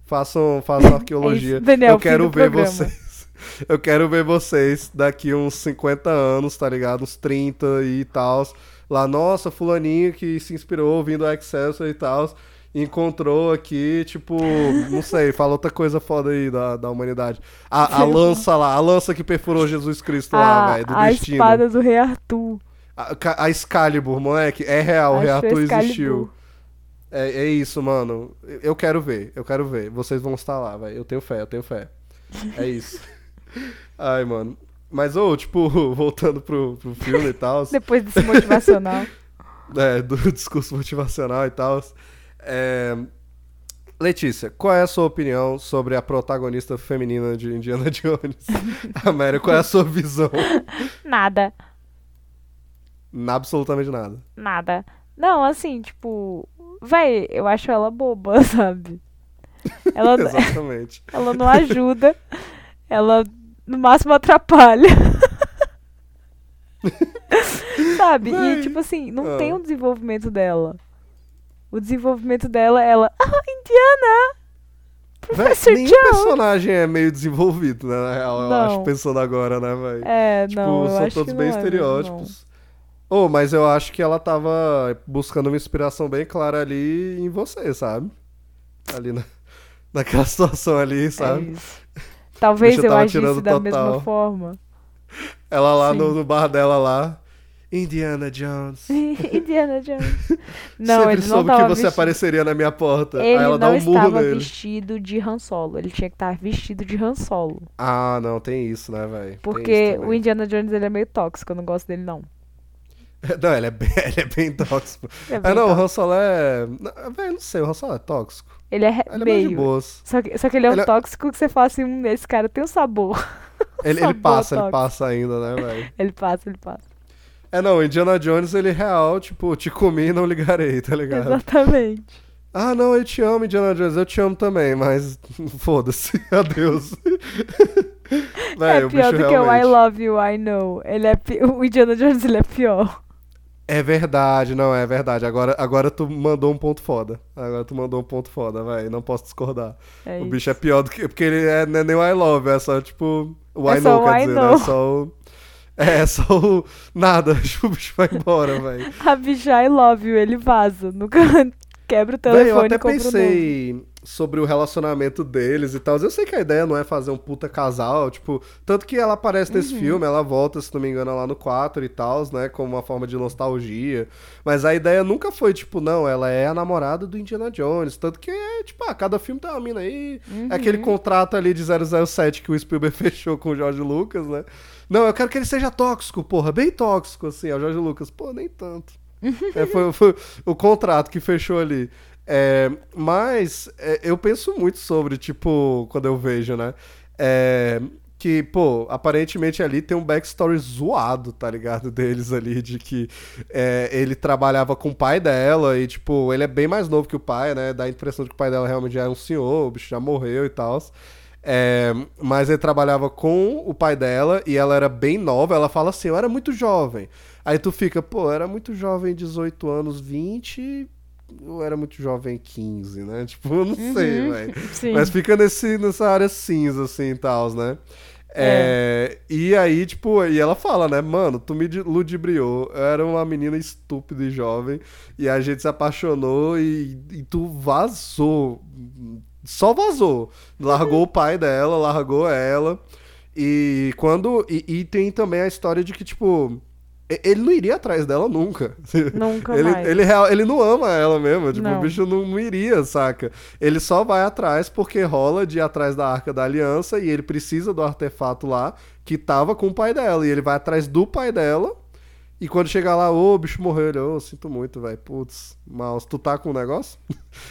Façam, façam [LAUGHS] arqueologia. É isso, Daniel, Eu quero ver programa. vocês. [LAUGHS] Eu quero ver vocês daqui uns 50 anos, tá ligado? Uns 30 e tal. Lá, nossa, fulaninho que se inspirou vindo do Excelsior e tal. Encontrou aqui, tipo, não sei, fala outra coisa foda aí da, da humanidade. A, a lança lá, a lança que perfurou Jesus Cristo lá, A, velho, do a destino. espada do rei Arthur. A, a Excalibur, moleque, é real, o Acho reator Excalibur. existiu. É, é isso, mano. Eu quero ver, eu quero ver. Vocês vão estar lá, velho. Eu tenho fé, eu tenho fé. É isso. [LAUGHS] Ai, mano. Mas, ô, tipo, [LAUGHS] voltando pro, pro filme e tal. [LAUGHS] Depois desse motivacional. [LAUGHS] é, do discurso motivacional e tal. É... Letícia, qual é a sua opinião sobre a protagonista feminina de Indiana Jones? América, qual é a sua visão? Nada. Absolutamente nada. Nada. Não, assim, tipo. Véi, eu acho ela boba, sabe? Ela, Exatamente. ela não ajuda. Ela, no máximo, atrapalha. [LAUGHS] sabe? Véi. E, tipo assim, não Ah. tem um desenvolvimento dela. O desenvolvimento dela, ela. Ah, Indiana! Véi, Professor nenhum Jones! personagem é meio desenvolvido, né? Na real, eu Não. acho, pensando agora, né, velho? É, tipo, não, são todos bem não é estereótipos. Oh, mas eu acho que ela tava buscando uma inspiração bem clara ali em você, sabe? Ali na, [LAUGHS] naquela situação ali, não. É sabe? isso. Talvez eu agisse da total. mesma forma. Ela lá no, no bar dela lá. Indiana Jones. [LAUGHS] Indiana Jones. [LAUGHS] Não, Sempre ele não soube tava que você vestido. apareceria na minha porta. Ele Aí ela dá não um murro estava nele. vestido de Han Solo. Ele tinha que estar vestido de Han Solo. Ah, não, tem isso, né, velho? Porque o Indiana Jones ele é meio tóxico. Eu não gosto dele, não. [LAUGHS] Não, ele é bem, ele é bem tóxico. Ele é bem Ah, não, o tóxico. Han Solo é. Velho, não sei, o Han Solo é tóxico. Ele é Ele é mais de meio. boas. Só que, só que ele é um Ele é- tóxico que você fala assim, hum, esse cara tem um sabor. [LAUGHS] Ele, ele Sabor passa, ele tóxico. passa ainda, né, velho? [LAUGHS] Ele passa, ele passa. É, não, o Indiana Jones, ele é real, tipo, te comi e não ligarei, tá ligado? Exatamente. Ah, não, eu te amo, Indiana Jones, eu te amo também, mas foda-se, adeus. Véi, é o pior do que o I realmente... love you, I know. Ele é pi- O Indiana Jones ele é pior. É verdade, não, é verdade. Agora, agora tu mandou um ponto foda. Agora tu mandou um ponto foda, vai. Não posso discordar. É o isso. bicho é pior do que. Porque ele é, não é nem o I love, é só tipo. O É I know, quer I dizer, né? know. É só o. É, é só o. Nada. [LAUGHS] O bicho vai embora, velho. [LAUGHS] A bicha I love you, ele vaza. Nunca [LAUGHS] quebra o eu telefone até e compra um novo. pensei sobre o relacionamento deles e tal. Eu sei que a ideia não é fazer um puta casal, tipo, tanto que ela aparece nesse Uhum. filme, ela volta, se não me engano, lá no 4 e tal, né, como uma forma de nostalgia. Mas a ideia nunca foi, tipo, não, ela é a namorada do Indiana Jones, tanto que é, tipo, ah, cada filme tem uma mina aí, Uhum. é aquele contrato ali de 007 que o Spielberg [LAUGHS] fechou com o George Lucas, né. Não, eu quero que ele seja tóxico, porra, bem tóxico, assim, é o George Lucas. Pô, nem tanto. [LAUGHS] É, foi, foi o contrato que fechou ali. É, mas é, eu penso muito sobre, tipo, quando eu vejo, né? É, que, pô, aparentemente ali tem um backstory zoado, tá ligado? [LAUGHS] Deles ali, de que é, ele trabalhava com o pai dela e, tipo, ele é bem mais novo que o pai, né? Dá a impressão de que o pai dela realmente já é um senhor, o bicho já morreu e tal. É, mas ele trabalhava com o pai dela e ela era bem nova. Ela fala assim: Eu era muito jovem. Aí tu fica, pô, era muito jovem, 18 anos, 20. Eu era muito jovem, 15, né? [LAUGHS] Tipo, eu não sei, Uhum, velho. Sim. Mas fica nesse, nessa área cinza, assim e tal, né? É, E aí, tipo, e ela fala, né? Mano, tu me ludibriou. Eu era uma menina estúpida e jovem. E a gente se apaixonou e, e tu vazou. Só vazou. Largou o pai dela, largou ela. E quando. E, e tem também a história de que, tipo. Ele não iria atrás dela nunca. [LAUGHS] Nunca ele, mais. ele, real- ele não ama ela mesmo. Tipo, Não. o bicho não, não iria, saca? Ele só vai atrás porque rola de ir atrás da Arca da Aliança e ele precisa do artefato lá que tava com o pai dela. E ele vai atrás do pai dela. E quando chegar lá, ô, o bicho morreu. Ele, ô, sinto muito, velho. Putz, mal. Tu tá com um negócio?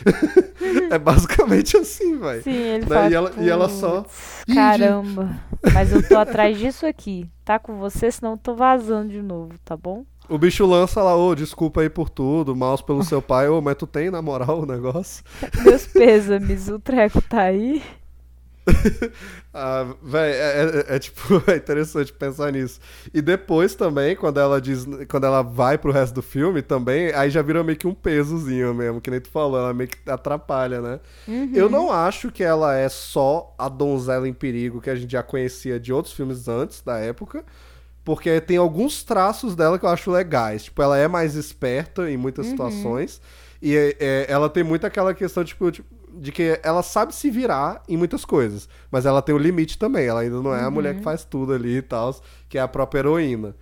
[LAUGHS] é basicamente assim, velho. Sim, ele Né? fala, E ela- e ela só- "Putz, Ih, Caramba, mas eu tô atrás disso aqui. Tá com você, senão eu tô vazando de novo, tá bom? O bicho lança lá, ô, desculpa aí por tudo, maus pelo seu pai, ô, mas tu tem na moral o negócio? Meus pêsames, o treco tá aí. [LAUGHS] Ah, véi, é, é- é, tipo, [LAUGHS] é interessante pensar nisso. E depois também, quando ela diz, quando ela vai pro resto do filme também, aí já vira meio que um pesozinho mesmo, que nem tu falou, ela meio que atrapalha, né? Uhum. Eu não acho que ela é só a donzela em perigo que a gente já conhecia de outros filmes antes da época. Porque tem alguns traços dela que eu acho legais. Tipo, ela é mais esperta em muitas situações. E é- é, ela tem muito aquela questão, tipo, tipo, de que ela sabe se virar em muitas coisas. Mas ela tem o limite também. Ela ainda não é a mulher que faz tudo ali e tal, que é a própria heroína.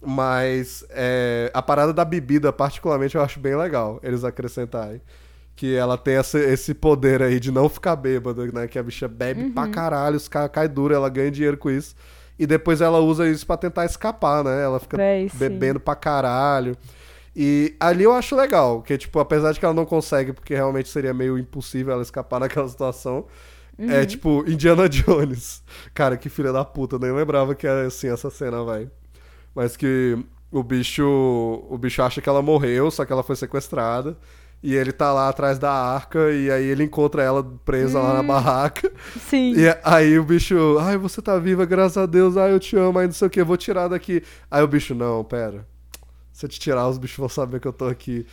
Mas é, a parada da bebida, particularmente, eu acho bem legal eles acrescentarem. Que ela tem essa- esse poder aí de não ficar bêbada, né? Que a bicha bebe pra caralho, os caras caem duro, ela ganha dinheiro com isso. E depois ela usa isso pra tentar escapar, né? Ela fica Véi, sim. bebendo pra caralho. E ali eu acho legal, que tipo, apesar de que ela não consegue, porque realmente seria meio impossível ela escapar [LAUGHS] naquela situação, é tipo Indiana Jones. Cara, que filha da puta, nem lembrava que era assim essa cena, vai. Mas que o bicho, o bicho acha que ela morreu, só que ela foi sequestrada. E ele tá lá atrás da arca, e aí ele encontra ela presa lá na barraca. Sim. E aí o bicho, ai, você tá viva, graças a Deus, ai, eu te amo, ai, não sei o que, vou tirar daqui. Aí o bicho, não, pera. Se eu te tirar, os bichos vão saber que eu tô aqui.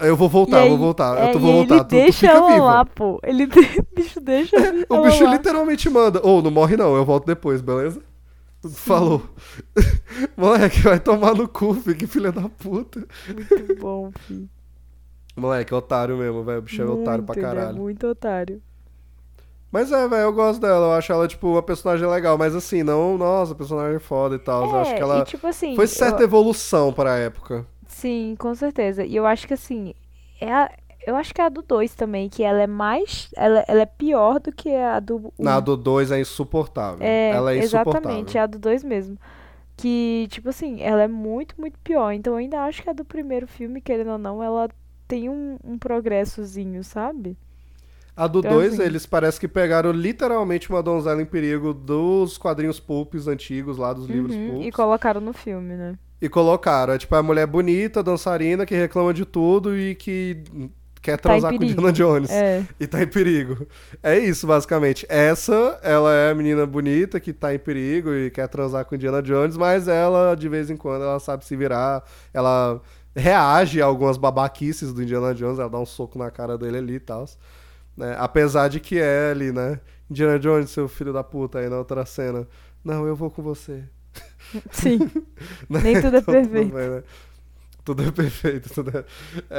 Eu vou voltar, aí- eu vou voltar, é, eu tô, vou voltar. Ele tu, tu deixa fica ela viva. lá, pô. Ele [LAUGHS] o bicho deixa O ela bicho lá. literalmente manda. Ou não morre não, eu volto depois, beleza? Falou. [LAUGHS] Moleque, vai tomar no cu, filho, que filha da puta. Muito bom, filho. Moleque, otário mesmo, velho. O bicho é otário pra Muito, é caralho. muito otário. Mas é, velho, eu gosto dela. Eu acho ela, tipo, uma personagem legal. Mas assim, não, nossa, personagem foda e tal. eu acho É, que ela. e tipo assim, Foi eu- certa evolução pra época. Sim, com certeza. E eu acho que assim, é a- eu acho que é a do 2 também, que ela é mais. Ela, ela é pior do que a do 1. Na do 2 é insuportável. É, ela é insuportável. exatamente, é a do 2 mesmo. Que, tipo assim, ela é muito, muito pior. Então eu ainda acho que a do primeiro filme, querendo ou não, ela tem um, um progressozinho, sabe? A do Então, 2, assim- eles parece que pegaram literalmente uma donzela em perigo dos quadrinhos pulps antigos lá, dos livros Uhum, pulps. e colocaram no filme, né? E colocaram. É tipo a mulher bonita, dançarina, que reclama de tudo e que quer Tá transar com. Diana Jones. É. E tá em perigo. É isso, basicamente. Essa, ela é a menina bonita que tá em perigo e quer transar com Indiana Jones, mas ela, de vez em quando, ela sabe se virar. Ela reage a algumas babaquices do Indiana Jones, ela dá um soco na cara dele ali e tal. Né? Apesar de que é ali, né? Indiana Jones, seu filho da puta, aí na outra cena. Não, eu vou com você. Sim. [LAUGHS] Nem tudo é Então, perfeito. bem, né? Tudo é perfeito, tudo é,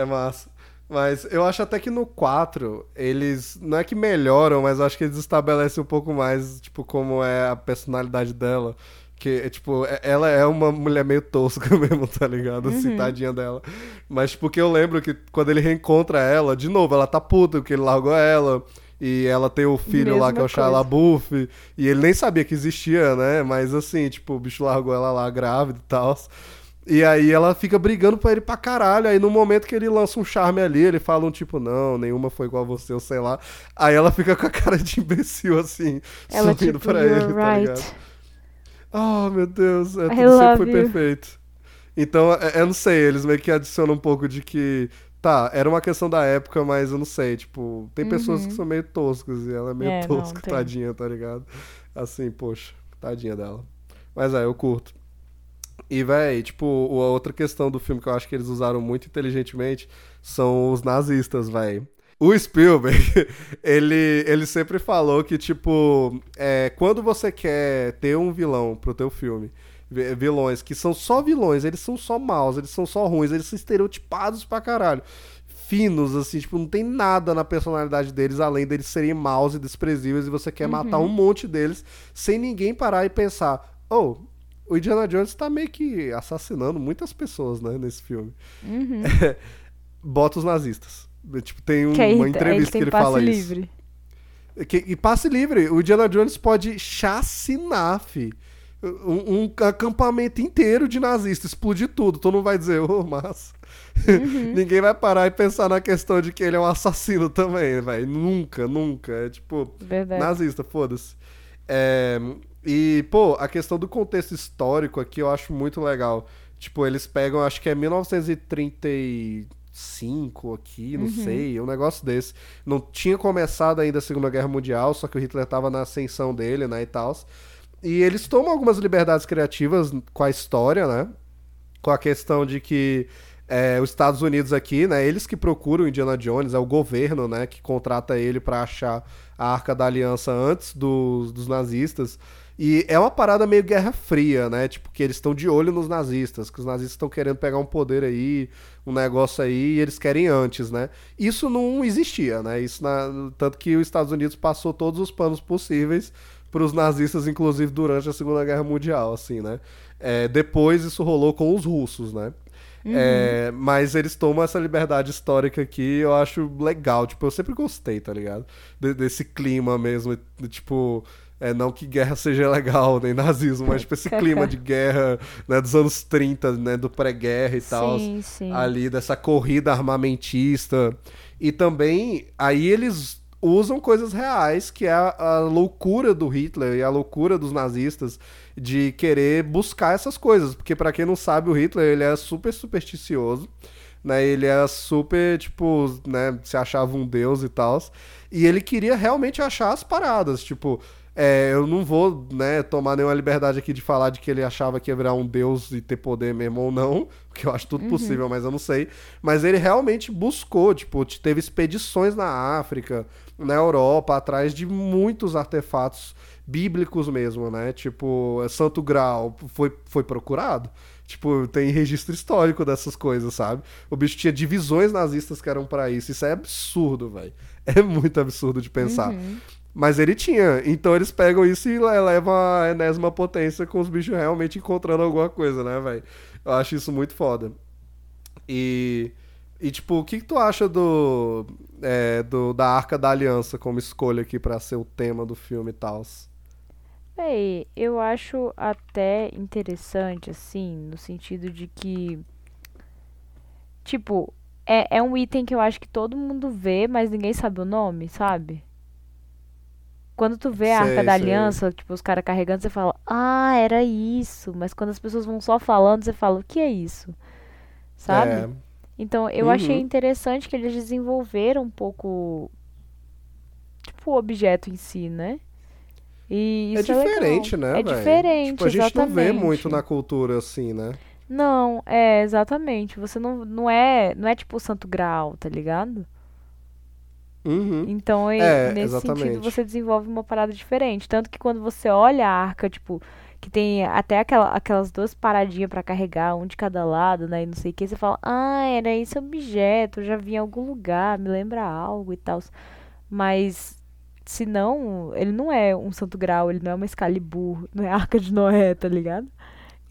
é massa. Mas eu acho até que no 4, eles. Não é que melhoram, mas eu acho que eles estabelecem um pouco mais, tipo, como é a personalidade dela. Que, é, tipo, é- ela é uma mulher meio tosca [LAUGHS] mesmo, tá ligado? Assim, Uhum. tadinha dela. Mas porque eu lembro que quando ele reencontra ela, de novo, ela tá puta porque ele largou ela. E ela tem o filho lá Mesma que é o Shia coisa. LaBeouf. E ele nem sabia que existia, né? Mas assim, tipo, o bicho largou ela lá grávida e tal. E aí ela fica brigando pra ele pra caralho. Aí no momento que ele lança um charme ali, ele fala um tipo, não, nenhuma foi igual a você, ou sei lá. Aí ela fica com a cara de imbecil, assim, Ela, sorrindo tipo, pra ele, tá ligado? Oh, meu Deus, é, tudo sempre foi you. perfeito. Então, é- eu não sei, eles meio que adicionam um pouco de que. Tá, era uma questão da época, mas eu não sei, tipo, tem pessoas que são meio toscas e ela é meio Uhum. É, não, tosca, tem. tadinha, tá ligado? Assim, poxa, tadinha dela. Mas é, eu curto. E, véi, tipo, a outra questão do filme que eu acho que eles usaram muito inteligentemente são os nazistas, véi. O Spielberg, [LAUGHS] ele, ele sempre falou que, tipo, é, quando você quer ter um vilão pro teu filme, vi- vilões que são só vilões, eles são só maus, eles são só ruins, eles são estereotipados pra caralho. Finos, assim, tipo, não tem nada na personalidade deles além deles serem maus e desprezíveis e você quer matar um monte deles sem ninguém parar e pensar, oh, o Indiana Jones tá meio que assassinando muitas pessoas, né, nesse filme. Uhum. É, [LAUGHS] bota os nazistas. Tipo, tem um- aí- uma entrevista que ele fala livre. isso. Que- e passe livre, o Indiana Jones pode chacinar, fi. Um, um acampamento inteiro de nazistas, explodir tudo. Tu não vai dizer, ô, massa. Uhum. [LAUGHS] Ninguém vai parar e pensar na questão de que ele é um assassino também, velho. Nunca, nunca. É tipo, Verdade. nazista, foda-se. É, e, pô, a questão do contexto histórico aqui eu acho muito legal. Tipo, eles pegam, acho que é 1935 aqui, não sei, um negócio desse. Não tinha começado ainda a Segunda Guerra Mundial, só que o Hitler tava na ascensão dele, né, e tal. E eles tomam algumas liberdades criativas com a história, né? Com a questão de que é, os Estados Unidos aqui, né? Eles que procuram o Indiana Jones, é o governo, né? Que contrata ele pra achar a Arca da Aliança antes dos, dos nazistas. E é uma parada meio Guerra Fria, né? Tipo, que eles estão de olho nos nazistas, que os nazistas estão querendo pegar um poder aí, um negócio aí, e eles querem antes, né? Isso não existia, né? Isso na- tanto que os Estados Unidos passou todos os panos possíveis para os nazistas, inclusive durante a Segunda Guerra Mundial, assim, né? É, depois isso rolou com os russos, né? É, mas eles tomam essa liberdade histórica aqui, eu acho legal. Tipo, eu sempre gostei, tá ligado? De- desse clima mesmo, de, tipo. É, não que guerra seja legal, nem nazismo, mas tipo, esse clima de guerra né, dos anos 30, né? Do pré-guerra e tal Sim, sim. ali dessa corrida armamentista. E também aí eles usam coisas reais, que é a, a loucura do Hitler e a loucura dos nazistas de querer buscar essas coisas, porque pra quem não sabe, o Hitler, ele é super supersticioso. Né, ele é super, tipo, né, se achava um deus e tal. E ele queria realmente achar as paradas, tipo, é, eu não vou, né, tomar nenhuma liberdade aqui de falar de que ele achava que ia virar um deus e ter poder mesmo ou não, [LAUGHS] porque eu acho tudo possível, mas eu não sei. Mas ele realmente buscou, tipo, teve expedições na África, na Europa, atrás de muitos artefatos bíblicos mesmo, né? Tipo, é Santo Grau foi, foi procurado. Tipo, tem registro histórico dessas coisas, sabe? O bicho tinha divisões nazistas que eram pra isso. Isso é absurdo, velho. É muito absurdo de pensar. Mas ele tinha. Então eles pegam isso e le- levam a enésima potência com os bichos realmente encontrando alguma coisa, né, velho? Eu acho isso muito foda. E. E, tipo, o que, que tu acha do, é, do. da Arca da Aliança como escolha aqui pra ser o tema do filme e tal? Véi, eu acho até interessante, assim, no sentido de que. Tipo, é, é um item que eu acho que todo mundo vê, mas ninguém sabe o nome, sabe? Quando tu vê a Arca Sei, da sei. Aliança, tipo, os caras carregando, você fala, ah, era isso. Mas quando as pessoas vão só falando, você fala, o que é isso? Sabe? É, Então, eu Uhum. achei interessante que eles desenvolveram um pouco, tipo, o objeto em si, né? E é é, diferente, legal. né, É velho? diferente, Tipo, a gente não vê muito na cultura assim, né? Não, é, exatamente. Você não, não é, não é tipo o Santo Graal, tá ligado? Uhum. Então, e- É, nesse exatamente. sentido, você desenvolve uma parada diferente. Tanto que quando você olha a arca, tipo, que tem até aquela, aquelas duas paradinhas pra carregar, um de cada lado, né? E não sei o que, você fala, ah, era esse objeto, eu já vi em algum lugar, me lembra algo e tal. Mas, se não, ele não é um Santo Grau, ele não é uma Excalibur, não é Arca de Noé, tá ligado?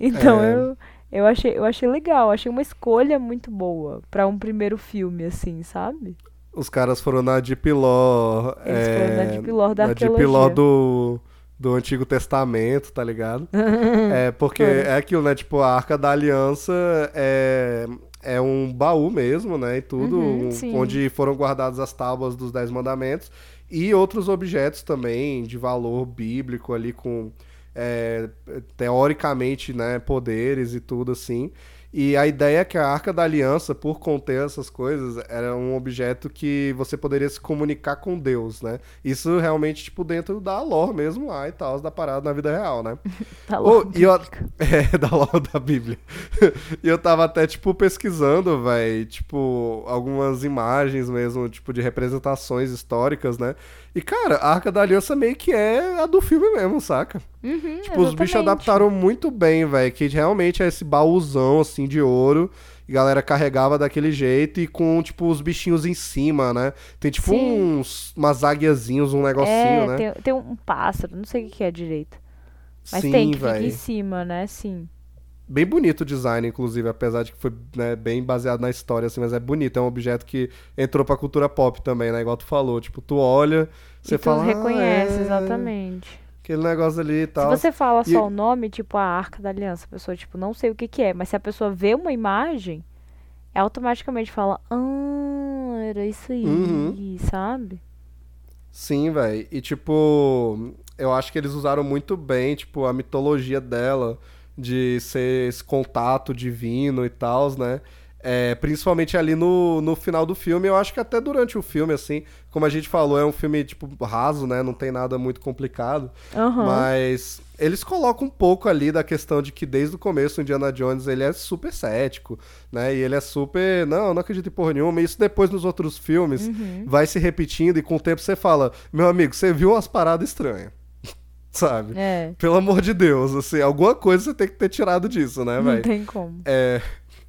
Então É. eu, eu, achei, eu achei legal, achei uma escolha muito boa pra um primeiro filme, assim, sabe? Os caras foram na Deep Law. Eles foram na é, Deep da na Deep arqueologia. Law do, do Antigo Testamento, tá ligado? [LAUGHS] é, porque Foram. é aquilo, né? Tipo, a Arca da Aliança é, é um baú mesmo, né? E tudo, Uhum, um- onde foram guardadas as tábuas dos Dez Mandamentos e outros objetos também de valor bíblico ali com. é, teoricamente, né, poderes e tudo assim. E a ideia é que a Arca da Aliança, por conter essas coisas, era um objeto que você poderia se comunicar com Deus, né? Isso realmente, tipo, dentro da lore mesmo lá e tal, da parada na vida real, né? [LAUGHS] Tá Ô, louco. e eu, [LAUGHS] é, da lore da Bíblia. [LAUGHS] e eu tava até, tipo, pesquisando, velho, tipo, algumas imagens mesmo, tipo, de representações históricas, né? E, cara, a Arca da Aliança meio que é a do filme mesmo, saca? Uhum, Tipo, os bichos exatamente. adaptaram muito bem, velho. Que realmente é esse baúzão, assim, de ouro. E a galera carregava daquele jeito e com, tipo, os bichinhos em cima, né? Tem, tipo, Sim. uns, umas águiazinhas, um negocinho, é, né? tem, tem um pássaro, não sei o que é direito. Mas Sim, tem que ficar em cima, né? Sim. Bem bonito o design, inclusive, apesar de que foi né, bem baseado na história, assim, mas é bonito. É um objeto que entrou pra cultura pop também, né? Igual tu falou. Tipo, tu olha, você e tu fala. reconhece, ah, é, exatamente. Aquele negócio ali e Se tal. você fala E- só o nome, tipo a Arca da Aliança, a pessoa, tipo, não sei o que que é, mas se a pessoa vê uma imagem, automaticamente fala, ah, era isso aí, Uhum. sabe? Sim, velho. E tipo, eu acho que eles usaram muito bem, tipo, a mitologia dela de ser esse contato divino e tal, né? É, principalmente ali no, no final do filme, eu acho que até durante o filme, assim, como a gente falou, é um filme, tipo, raso, né? Não tem nada muito complicado. Aham. Mas eles colocam um pouco ali da questão de que desde o começo o Indiana Jones ele é super cético, né? E ele é super. Não, não acredito em porra nenhuma. E isso depois nos outros filmes Uhum. vai se repetindo e com o tempo você fala: Meu amigo, você viu umas paradas estranhas. Sabe? É, Pelo amor de Deus, assim, alguma coisa você tem que ter tirado disso, né, não velho? tem como. É,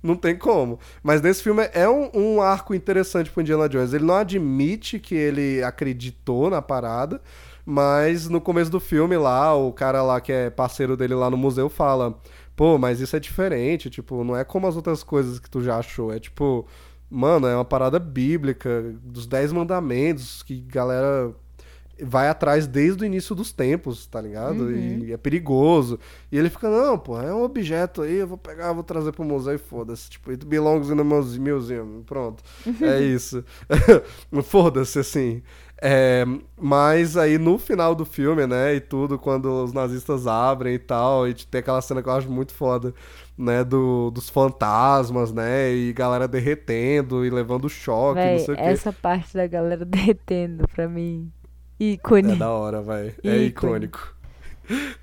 não tem como. Mas nesse filme é um, um arco interessante pro Indiana Jones. Ele não admite que ele acreditou na parada, mas no começo do filme lá, o cara lá que é parceiro dele lá no museu fala: pô, mas isso é diferente, tipo, não é como as outras coisas que tu já achou. É tipo, mano, é uma parada bíblica, dos Dez Mandamentos, que galera vai atrás desde o início dos tempos, tá ligado? E é perigoso. E ele fica, não, pô, é um objeto aí, eu vou pegar, vou trazer pro museu e foda-se. Tipo, it belongs in the muse- museum. Pronto. [LAUGHS] É isso. [LAUGHS] foda-se, assim. É, mas aí no final do filme, né, e tudo, quando os nazistas abrem e tal, e tem aquela cena que eu acho muito foda, né, do, dos fantasmas, né, e galera derretendo e levando choque, não Véi, sei o quê. essa parte da galera [LAUGHS] derretendo pra mim. Ícone. É da hora, vai. É icônico. [LAUGHS]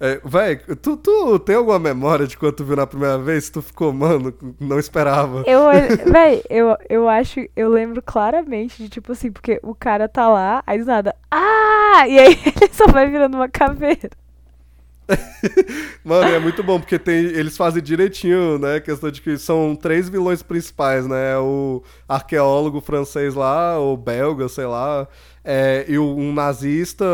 É, vai, tu, tu tem alguma memória de quando tu viu na primeira vez? Tu ficou, mano, não esperava. Eu, [LAUGHS] véi, eu, eu acho, eu lembro claramente de tipo assim, porque o cara tá lá, aí do nada, ah! E aí [LAUGHS] ele só vai virando uma caveira. [LAUGHS] Mano, é muito bom, porque tem, eles fazem direitinho, né? A questão de que são três vilões principais, né? O arqueólogo francês lá, o belga, sei lá, é, e um nazista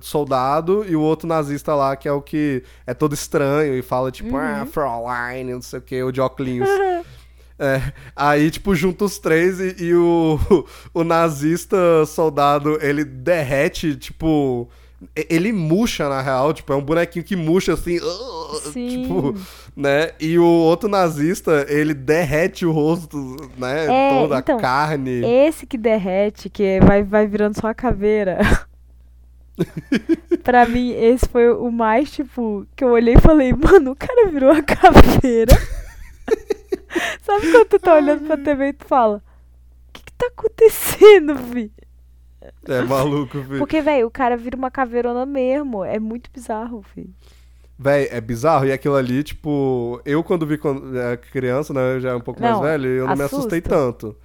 soldado, e o outro nazista lá, que é o que é todo estranho e fala, tipo, ah, Fraulein, não sei o que, o de óculos. [LAUGHS] É, aí, tipo, junta os três e, e o, [LAUGHS] o nazista soldado, ele derrete, tipo. Ele murcha, na real, tipo, é um bonequinho que murcha assim. uh, Sim. Tipo, né? E o outro nazista, ele derrete o rosto, né? É, toda então, a carne. Esse que derrete, que vai, vai virando só a caveira. [LAUGHS] pra mim, esse foi o mais, tipo, que eu olhei e falei, mano, o cara virou a caveira. [LAUGHS] Sabe quando tu tá olhando pra TV e tu fala, o que que tá acontecendo, vi? É maluco, filho. Porque, velho, o cara vira uma caveirona mesmo. É muito bizarro, filho. Véi, é bizarro. E aquilo ali, tipo, eu quando vi quando era criança, né? Eu já é um pouco Não, mais velho, eu não me assustei tanto.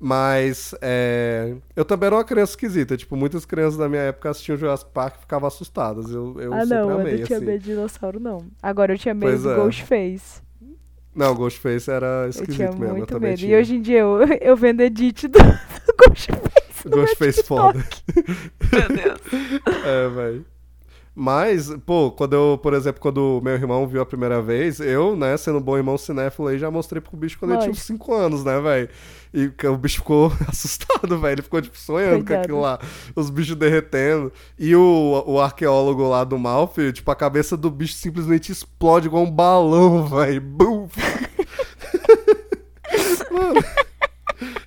Mas é, eu também era uma criança esquisita. Tipo, muitas crianças da minha época assistiam Jurassic Park e ficavam assustadas. Eu, eu ah, sempre não, amei, eu não tinha assim. medo de dinossauro, não. Agora eu tinha medo Pois do é. Ghostface. Não, Ghostface era Eu esquisito tinha mesmo. Eu muito também medo. tinha. E hoje em dia eu, [LAUGHS] eu vendo edit do, [LAUGHS] do Ghostface. Ghostface foda. Meu Deus. [LAUGHS] É, velho. Mas, pô, quando eu, por exemplo, quando o meu irmão viu a primeira vez, eu, né, sendo um bom irmão cinéfilo aí, já mostrei pro bicho quando ele tinha uns Lógico. 5 anos, né, velho? E o bicho ficou [LAUGHS] assustado, velho. Ele ficou, tipo, sonhando com aquilo lá. Os bichos derretendo. E o, o arqueólogo lá do mal, filho, tipo, a cabeça do bicho simplesmente explode igual um balão, [LAUGHS] velho. Bum! Mano.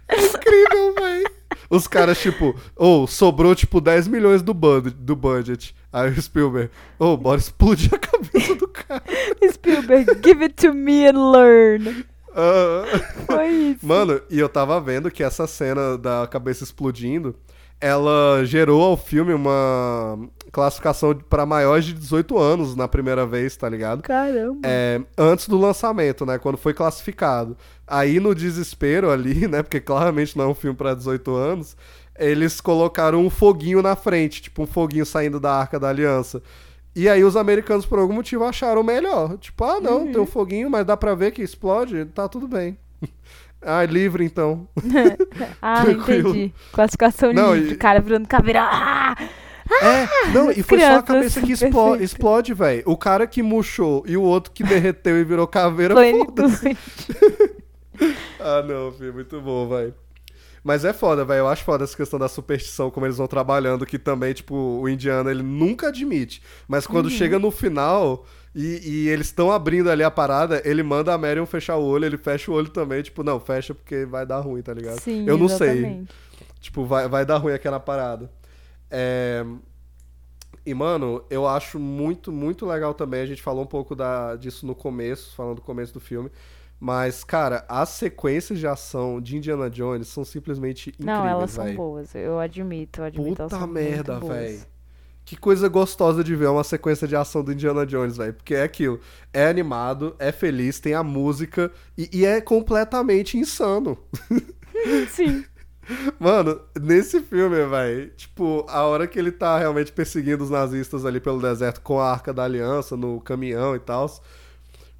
É incrível, velho. Os caras, tipo, ou sobrou tipo 10 milhões do, bud do budget. Aí o Spielberg, ô, bora explodir a cabeça do cara. [LAUGHS] Spielberg, give it to me and learn. Ah. Foi isso. Mano, e eu tava vendo que essa cena da cabeça explodindo, ela gerou ao filme uma classificação para maiores de 18 anos na primeira vez, tá ligado? Caramba. É, antes do lançamento, né? Quando foi classificado. Aí no desespero ali, [LAUGHS] né? Porque claramente não é um filme pra 18 anos. Eles colocaram um foguinho na frente, tipo um foguinho saindo da Arca da Aliança. E aí os americanos, por algum motivo, acharam melhor. Tipo, ah, não, Uhum. tem um foguinho, mas dá pra ver que explode, tá tudo bem. [LAUGHS] ah, livre então. [LAUGHS] Ah, tranquilo. entendi. Classificação Não, livre. e- Cara virando caveira. Ah! É, não, e foi só a cabeça que Crianças, explode, explode velho. O cara que murchou e o outro que derreteu e virou caveira, foda-se. [LAUGHS] Ah, não, filho, muito bom, vai. Mas é foda, velho. Eu acho foda essa questão da superstição, como eles vão trabalhando, que também, tipo, o indiano, ele nunca admite. Mas quando Uhum. chega no final e, e eles estão abrindo ali a parada, ele manda a Marion fechar o olho, ele fecha o olho também, tipo, não, fecha porque vai dar ruim, tá ligado? Sim, Eu não sei. exatamente. Tipo, vai, vai dar ruim aquela parada. É... E, mano, eu acho muito, muito legal também. A gente falou um pouco da, disso no começo, falando do começo do filme. Mas, cara, as sequências de ação de Indiana Jones são simplesmente incríveis, Não, elas são véi. boas. Eu admito, eu admito. elas Puta são merda, velho. Que coisa gostosa de ver uma sequência de ação do Indiana Jones, velho. Porque é aquilo. É animado, é feliz, tem a música e, e é completamente insano. [LAUGHS] Sim. Mano, nesse filme, velho, tipo, a hora que ele tá realmente perseguindo os nazistas ali pelo deserto com a Arca da Aliança no caminhão e tal.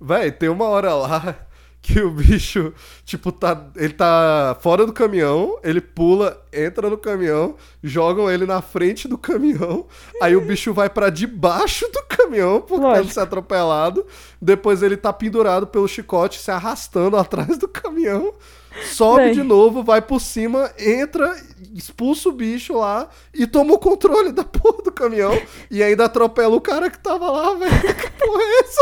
Véi, tem uma hora lá que o bicho, tipo, tá. Ele tá fora do caminhão, ele pula, entra no caminhão, jogam ele na frente do caminhão, aí o bicho vai pra debaixo do caminhão por causa de ser atropelado. Depois ele tá pendurado pelo chicote, se arrastando [LAUGHS] atrás do caminhão. Sobe Véi. de novo, vai por cima, entra, expulsa o bicho lá e toma o controle da porra do caminhão e ainda atropela o cara que tava lá, velho. [LAUGHS] Que porra é essa,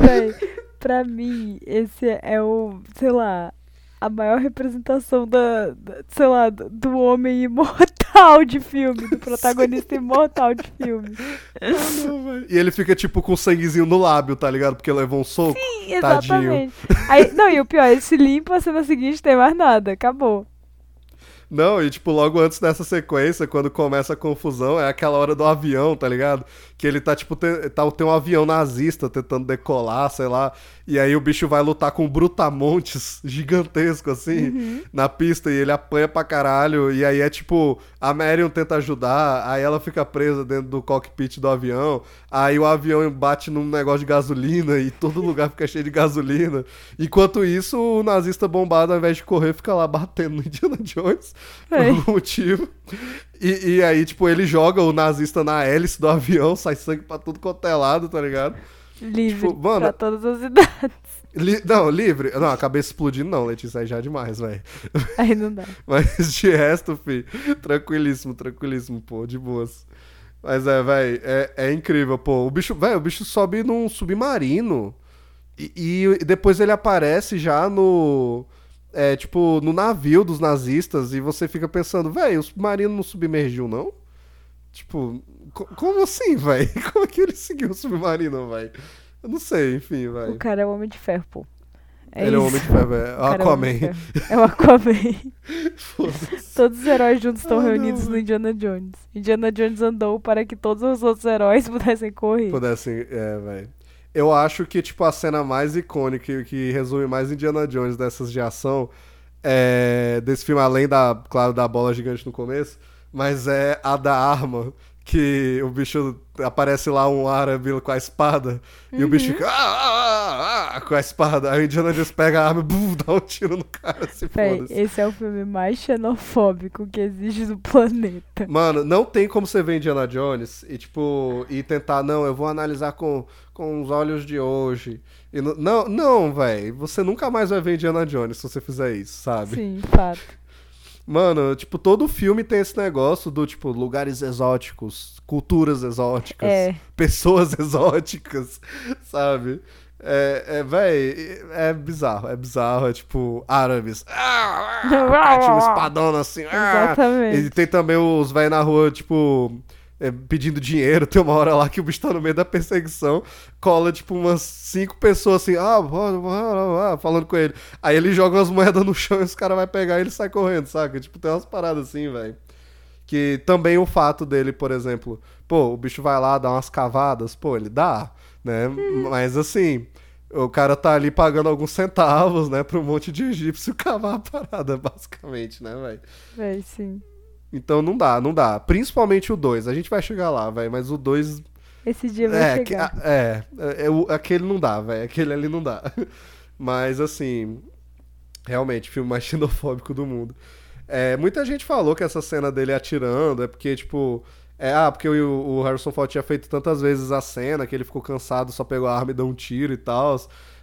velho? Pra mim, esse é o, sei lá, a maior representação da, da- sei lá, do, homem imortal de filme, do protagonista [LAUGHS] imortal de filme. E ele fica, tipo, com sanguezinho no lábio, tá ligado? Porque levou um soco. Sim, Tadinho. exatamente. Aí, não, e o pior, ele se limpa, a cena seguinte tem mais nada, acabou. Não, e tipo, logo antes dessa sequência, quando começa a confusão, é aquela hora do avião, tá ligado? Que ele tá, tipo, tem, tá, tem um avião nazista tentando decolar, sei lá. E aí o bicho vai lutar com um brutamontes [LAUGHS] gigantesco, assim, na pista, e ele apanha pra caralho. E aí é tipo, a Marion tenta ajudar, aí ela fica presa dentro do cockpit do avião. Aí o avião bate num negócio de gasolina e todo [LAUGHS] lugar fica cheio de gasolina. Enquanto isso, o nazista bombado, ao invés de correr, fica lá batendo no Indiana Jones por Ei. algum motivo. E, e aí, tipo, ele joga o nazista na hélice do avião, sai sangue pra tudo quanto é lado, tá ligado? Livre Tipo, mano- pra todas as idades. Li- não, livre. Não, a cabeça explodindo não, Letícia, aí já é demais, velho. Aí não dá. [LAUGHS] Mas de resto, fi, tranquilíssimo, tranquilíssimo, pô, de boas. Mas é, velho, é, é incrível, pô. O bicho, velho, o bicho sobe num submarino e, e depois ele aparece já no. É, tipo, no navio dos nazistas e você fica pensando, velho, o submarino não submergiu, não? Tipo, co- como assim, velho? [LAUGHS] Como é que ele seguiu o submarino, velho? Eu não sei, enfim, O velho. cara é o Homem de Ferro, pô. É Ele é o isso. homem de ferro, é O cara é o de Aquaman. Ferro. É o Aquaman. [LAUGHS] Todos os heróis juntos estão Ah, não, reunidos no velho. Indiana Jones. Indiana Jones andou para que todos os outros heróis [LAUGHS] pudessem correr. Pudessem, é, velho. Eu acho que, tipo, a cena mais icônica que resume mais Indiana Jones dessas de ação é, desse filme, além da, claro, da bola gigante no começo, mas é a da arma, que o bicho aparece lá um árabe com a espada e o bicho Uhum. fica "Ah, ah, ah, ah", com a espada. Aí o Indiana Jones pega a arma e dá um tiro no cara, se foda-se. esse é o filme mais xenofóbico que existe no planeta. Mano, não tem como você ver Indiana Jones e, tipo, e tentar, não, eu vou analisar com, com os olhos de hoje. E não, não, não velho. Você nunca mais vai ver Indiana Jones se você fizer isso, sabe? Sim, fato. Mano, tipo, todo filme tem esse negócio do, tipo, lugares exóticos, culturas exóticas, É. pessoas [LAUGHS] exóticas, sabe? É, é véi, é bizarro, é bizarro, é tipo, árabes. [LAUGHS] Ah, ah, [LAUGHS] tipo, espadona assim. ah. Exatamente. E tem também os velhos na rua, tipo, é, pedindo dinheiro. [LAUGHS] Tem uma hora lá que o bicho tá no meio da perseguição, cola, tipo, umas cinco pessoas assim, ah, bora, bora, bora, falando com ele. Aí ele joga umas moedas no chão e os caras vão pegar e ele sai correndo, saca? Tipo, tem umas paradas assim, velho. Que também o fato dele, por exemplo, pô, o bicho vai lá, dá umas cavadas, pô, ele dá, né? Mas assim, o cara tá ali pagando alguns centavos, né, pra um monte de egípcio [LAUGHS] cavar a parada, basicamente, né, velho? Véi, sim. Então não dá, não dá. Principalmente o 2. A gente vai chegar lá, velho, mas o 2. Esse dia vai É, que- chegar. é, é, é, o- aquele não dá, velho. Aquele ali não dá. [LAUGHS] Mas assim, realmente, filme mais [LAUGHS] xenofóbico do mundo. É, muita gente falou que essa cena dele atirando é porque, tipo, É, ah, porque o, o Harrison Ford tinha feito tantas vezes a cena que ele ficou cansado, só pegou a arma e deu um tiro e tal.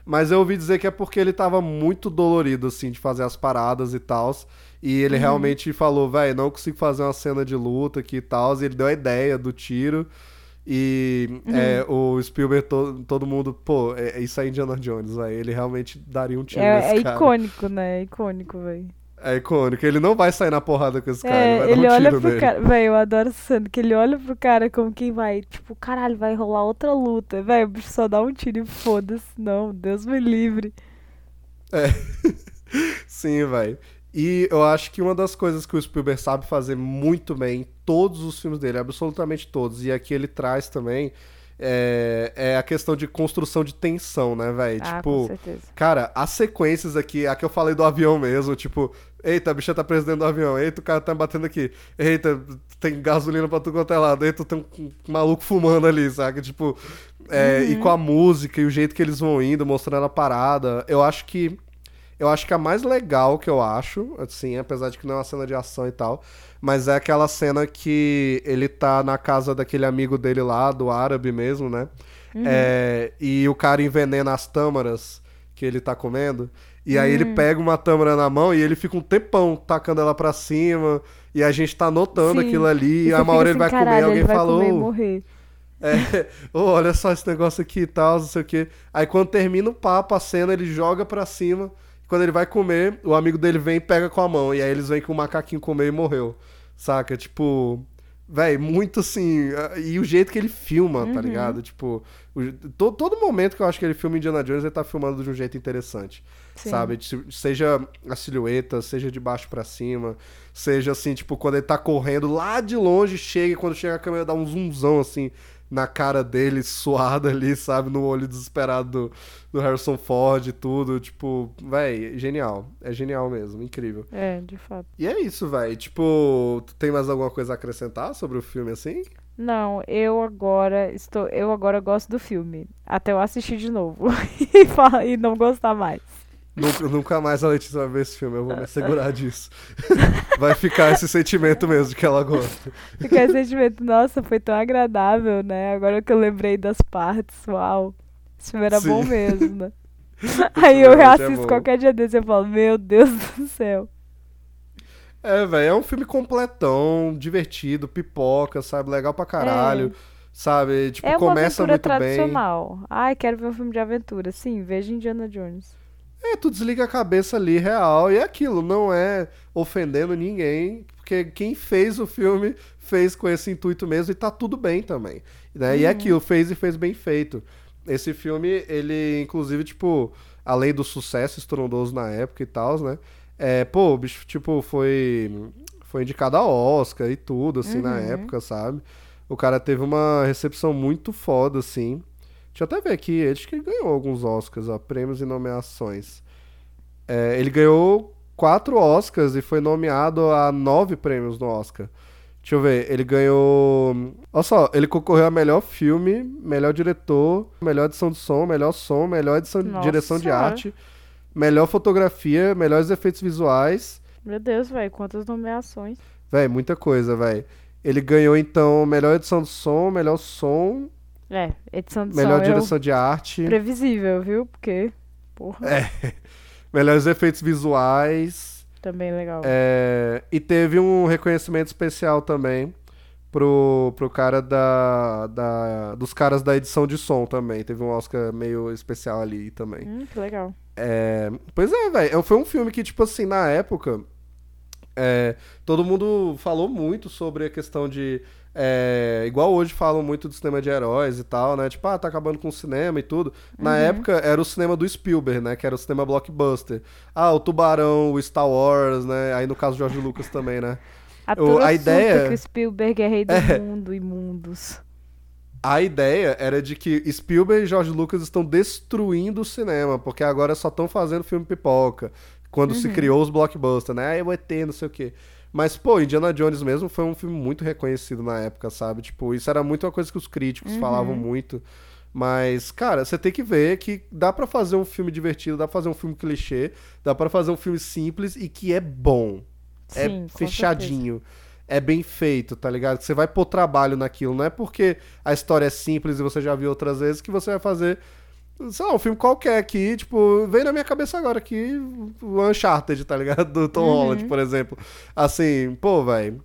Mas eu ouvi dizer que é porque ele tava muito dolorido, assim, de fazer as paradas e tal. E ele uhum. realmente falou, velho, não consigo fazer uma cena de luta aqui e tal. E ele deu a ideia do tiro. E uhum. é, o Spielberg, to, todo mundo, pô, é, é isso aí Indiana Jones, velho. Ele realmente daria um tiro é, nesse é cara. É icônico, né? É icônico, velho. É icônico. Ele não vai sair na porrada com esse cara. É, ele, ele um olha pro cara. Véi, eu adoro essa cena. Que ele olha pro cara como quem vai. Tipo, caralho, vai rolar outra luta. Véi, o bicho só dá um tiro e foda-se. Não, Deus me livre. É. [LAUGHS] Sim, vai. E eu acho que uma das coisas que o Spielberg sabe fazer muito bem em todos os filmes dele, absolutamente todos, e aqui ele traz também, é, é a questão de construção de tensão, né, velho? Ah, tipo, com certeza. cara, as sequências aqui, a que eu falei do avião mesmo, tipo, eita, a bicha tá presa dentro do avião, eita, o cara tá batendo aqui, eita, tem gasolina pra tudo quanto é lado, eita, tem um, maluco fumando ali, saca? Tipo, é, uhum. e com a música e o jeito que eles vão indo, mostrando a parada, eu acho que. Eu acho que a mais legal que eu acho, assim, apesar de que não é uma cena de ação e tal, mas é aquela cena que ele tá na casa daquele amigo dele lá, do árabe mesmo, né? Uhum. É, e o cara envenena as tâmaras que ele tá comendo. E aí ele hum. pega uma tâmara na mão e ele fica um tempão tacando ela pra cima. E a gente tá notando Sim. aquilo ali. E, a uma hora assim, ele vai comer, alguém falou. É, [LAUGHS] oh, olha só esse negócio aqui e tal, não sei o quê. Aí quando termina o papo, a cena, ele joga pra cima. Quando ele vai comer, o amigo dele vem e pega com a mão. E aí eles vêm que o macaquinho comeu e morreu. Saca? Tipo. Véi, muito assim. E o jeito que ele filma, tá uhum. tá ligado? Tipo, o, todo, todo momento que eu acho que ele filma Indiana Jones, ele tá filmando de um jeito interessante. Sim. Sabe? Seja a silhueta, seja de baixo para cima, seja assim, tipo, quando ele tá correndo lá de longe, chega e quando chega a câmera dá um zoomzão assim na cara dele, suada ali, sabe? No olho desesperado do, do Harrison Ford e tudo. Tipo, véi, genial. É genial mesmo, incrível. É, de fato. E é isso, véi. Tipo, tu tem mais alguma coisa a acrescentar sobre o filme assim? Não, eu agora estou. Eu agora gosto do filme. Até eu assistir de novo. [LAUGHS] e não gostar mais. Nunca, nunca, mais a Letícia vai ver esse filme, eu vou me assegurar disso. [LAUGHS] Vai ficar esse sentimento mesmo de que ela gosta. Ficar esse sentimento, nossa, foi tão agradável, né? Agora que eu lembrei das partes, uau. Esse filme era Sim. bom mesmo, né? [LAUGHS] Aí eu é reassisto é qualquer dia desse e falo, meu Deus do céu. É, velho, é um filme completão, divertido, pipoca, sabe? Legal pra caralho. É. Sabe? Tipo, é uma começa muito tradicional. bem. Ai, quero ver um filme de aventura. Sim, veja Indiana Jones. É, tu desliga a cabeça ali, real, e é aquilo, não é ofendendo ninguém, porque quem fez o filme fez com esse intuito mesmo e tá tudo bem também. Né? Uhum. E é uhum. aquilo, fez e fez bem feito. Esse filme, ele, inclusive, tipo, além do sucesso estrondoso na época e tal, né? É, pô, o bicho, tipo, foi, foi indicado a Oscar e tudo, assim, uhum. na época, sabe? O cara teve uma recepção muito foda, assim. Deixa eu até ver aqui, ele que ganhou alguns Oscars, ó, prêmios e nomeações. É, ele ganhou quatro Oscars e foi nomeado a nove prêmios no Oscar. Deixa eu ver, ele ganhou. Olha só, ele concorreu a melhor filme, melhor diretor, melhor edição de som, melhor som, melhor edição, Nossa. direção de arte, melhor fotografia, melhores efeitos visuais. Meu Deus, velho, quantas nomeações. Velho, muita coisa, velho. Ele ganhou então melhor edição de som, melhor som, é, edição de Melhor som. direção de arte. Previsível, viu? Porque. Porra. É. Melhores efeitos visuais. Também legal. É, e teve um reconhecimento especial também pro, pro cara da, da. dos caras da edição de som também. Teve um Oscar meio especial ali também. Hum, que legal. É, pois é, velho. Foi um filme que, tipo assim, na época. É, todo mundo falou muito sobre a questão de é, igual hoje falam muito do cinema de heróis e tal, né? Tipo, ah, tá acabando com o cinema e tudo. Na uhum. época era o cinema do Spielberg, né? Que era o cinema blockbuster. Ah, o Tubarão, o Star Wars, né? Aí no caso George Lucas também, né? A, o, a ideia que o Spielberg é rei do é... mundo e mundos. A ideia era de que Spielberg e George Lucas estão destruindo o cinema, porque agora só estão fazendo filme pipoca. Quando uhum. se criou os blockbusters, né? Aí o ET, não sei o quê. Mas, pô, Indiana Jones mesmo foi um filme muito reconhecido na época, sabe? Tipo, isso era muito uma coisa que os críticos uhum. falavam muito. Mas, cara, você tem que ver que dá para fazer um filme divertido, dá pra fazer um filme clichê, dá para fazer um filme simples e que é bom. É Sim, é fechadinho. é bem feito, tá ligado? Você vai pôr trabalho naquilo. Não é porque a história é simples e você já viu outras vezes que você vai fazer. Sei lá, um filme qualquer aqui, tipo, vem na minha cabeça agora aqui o Uncharted, tá ligado? Do Tom Uhum. Holland, por exemplo. Assim, pô, velho.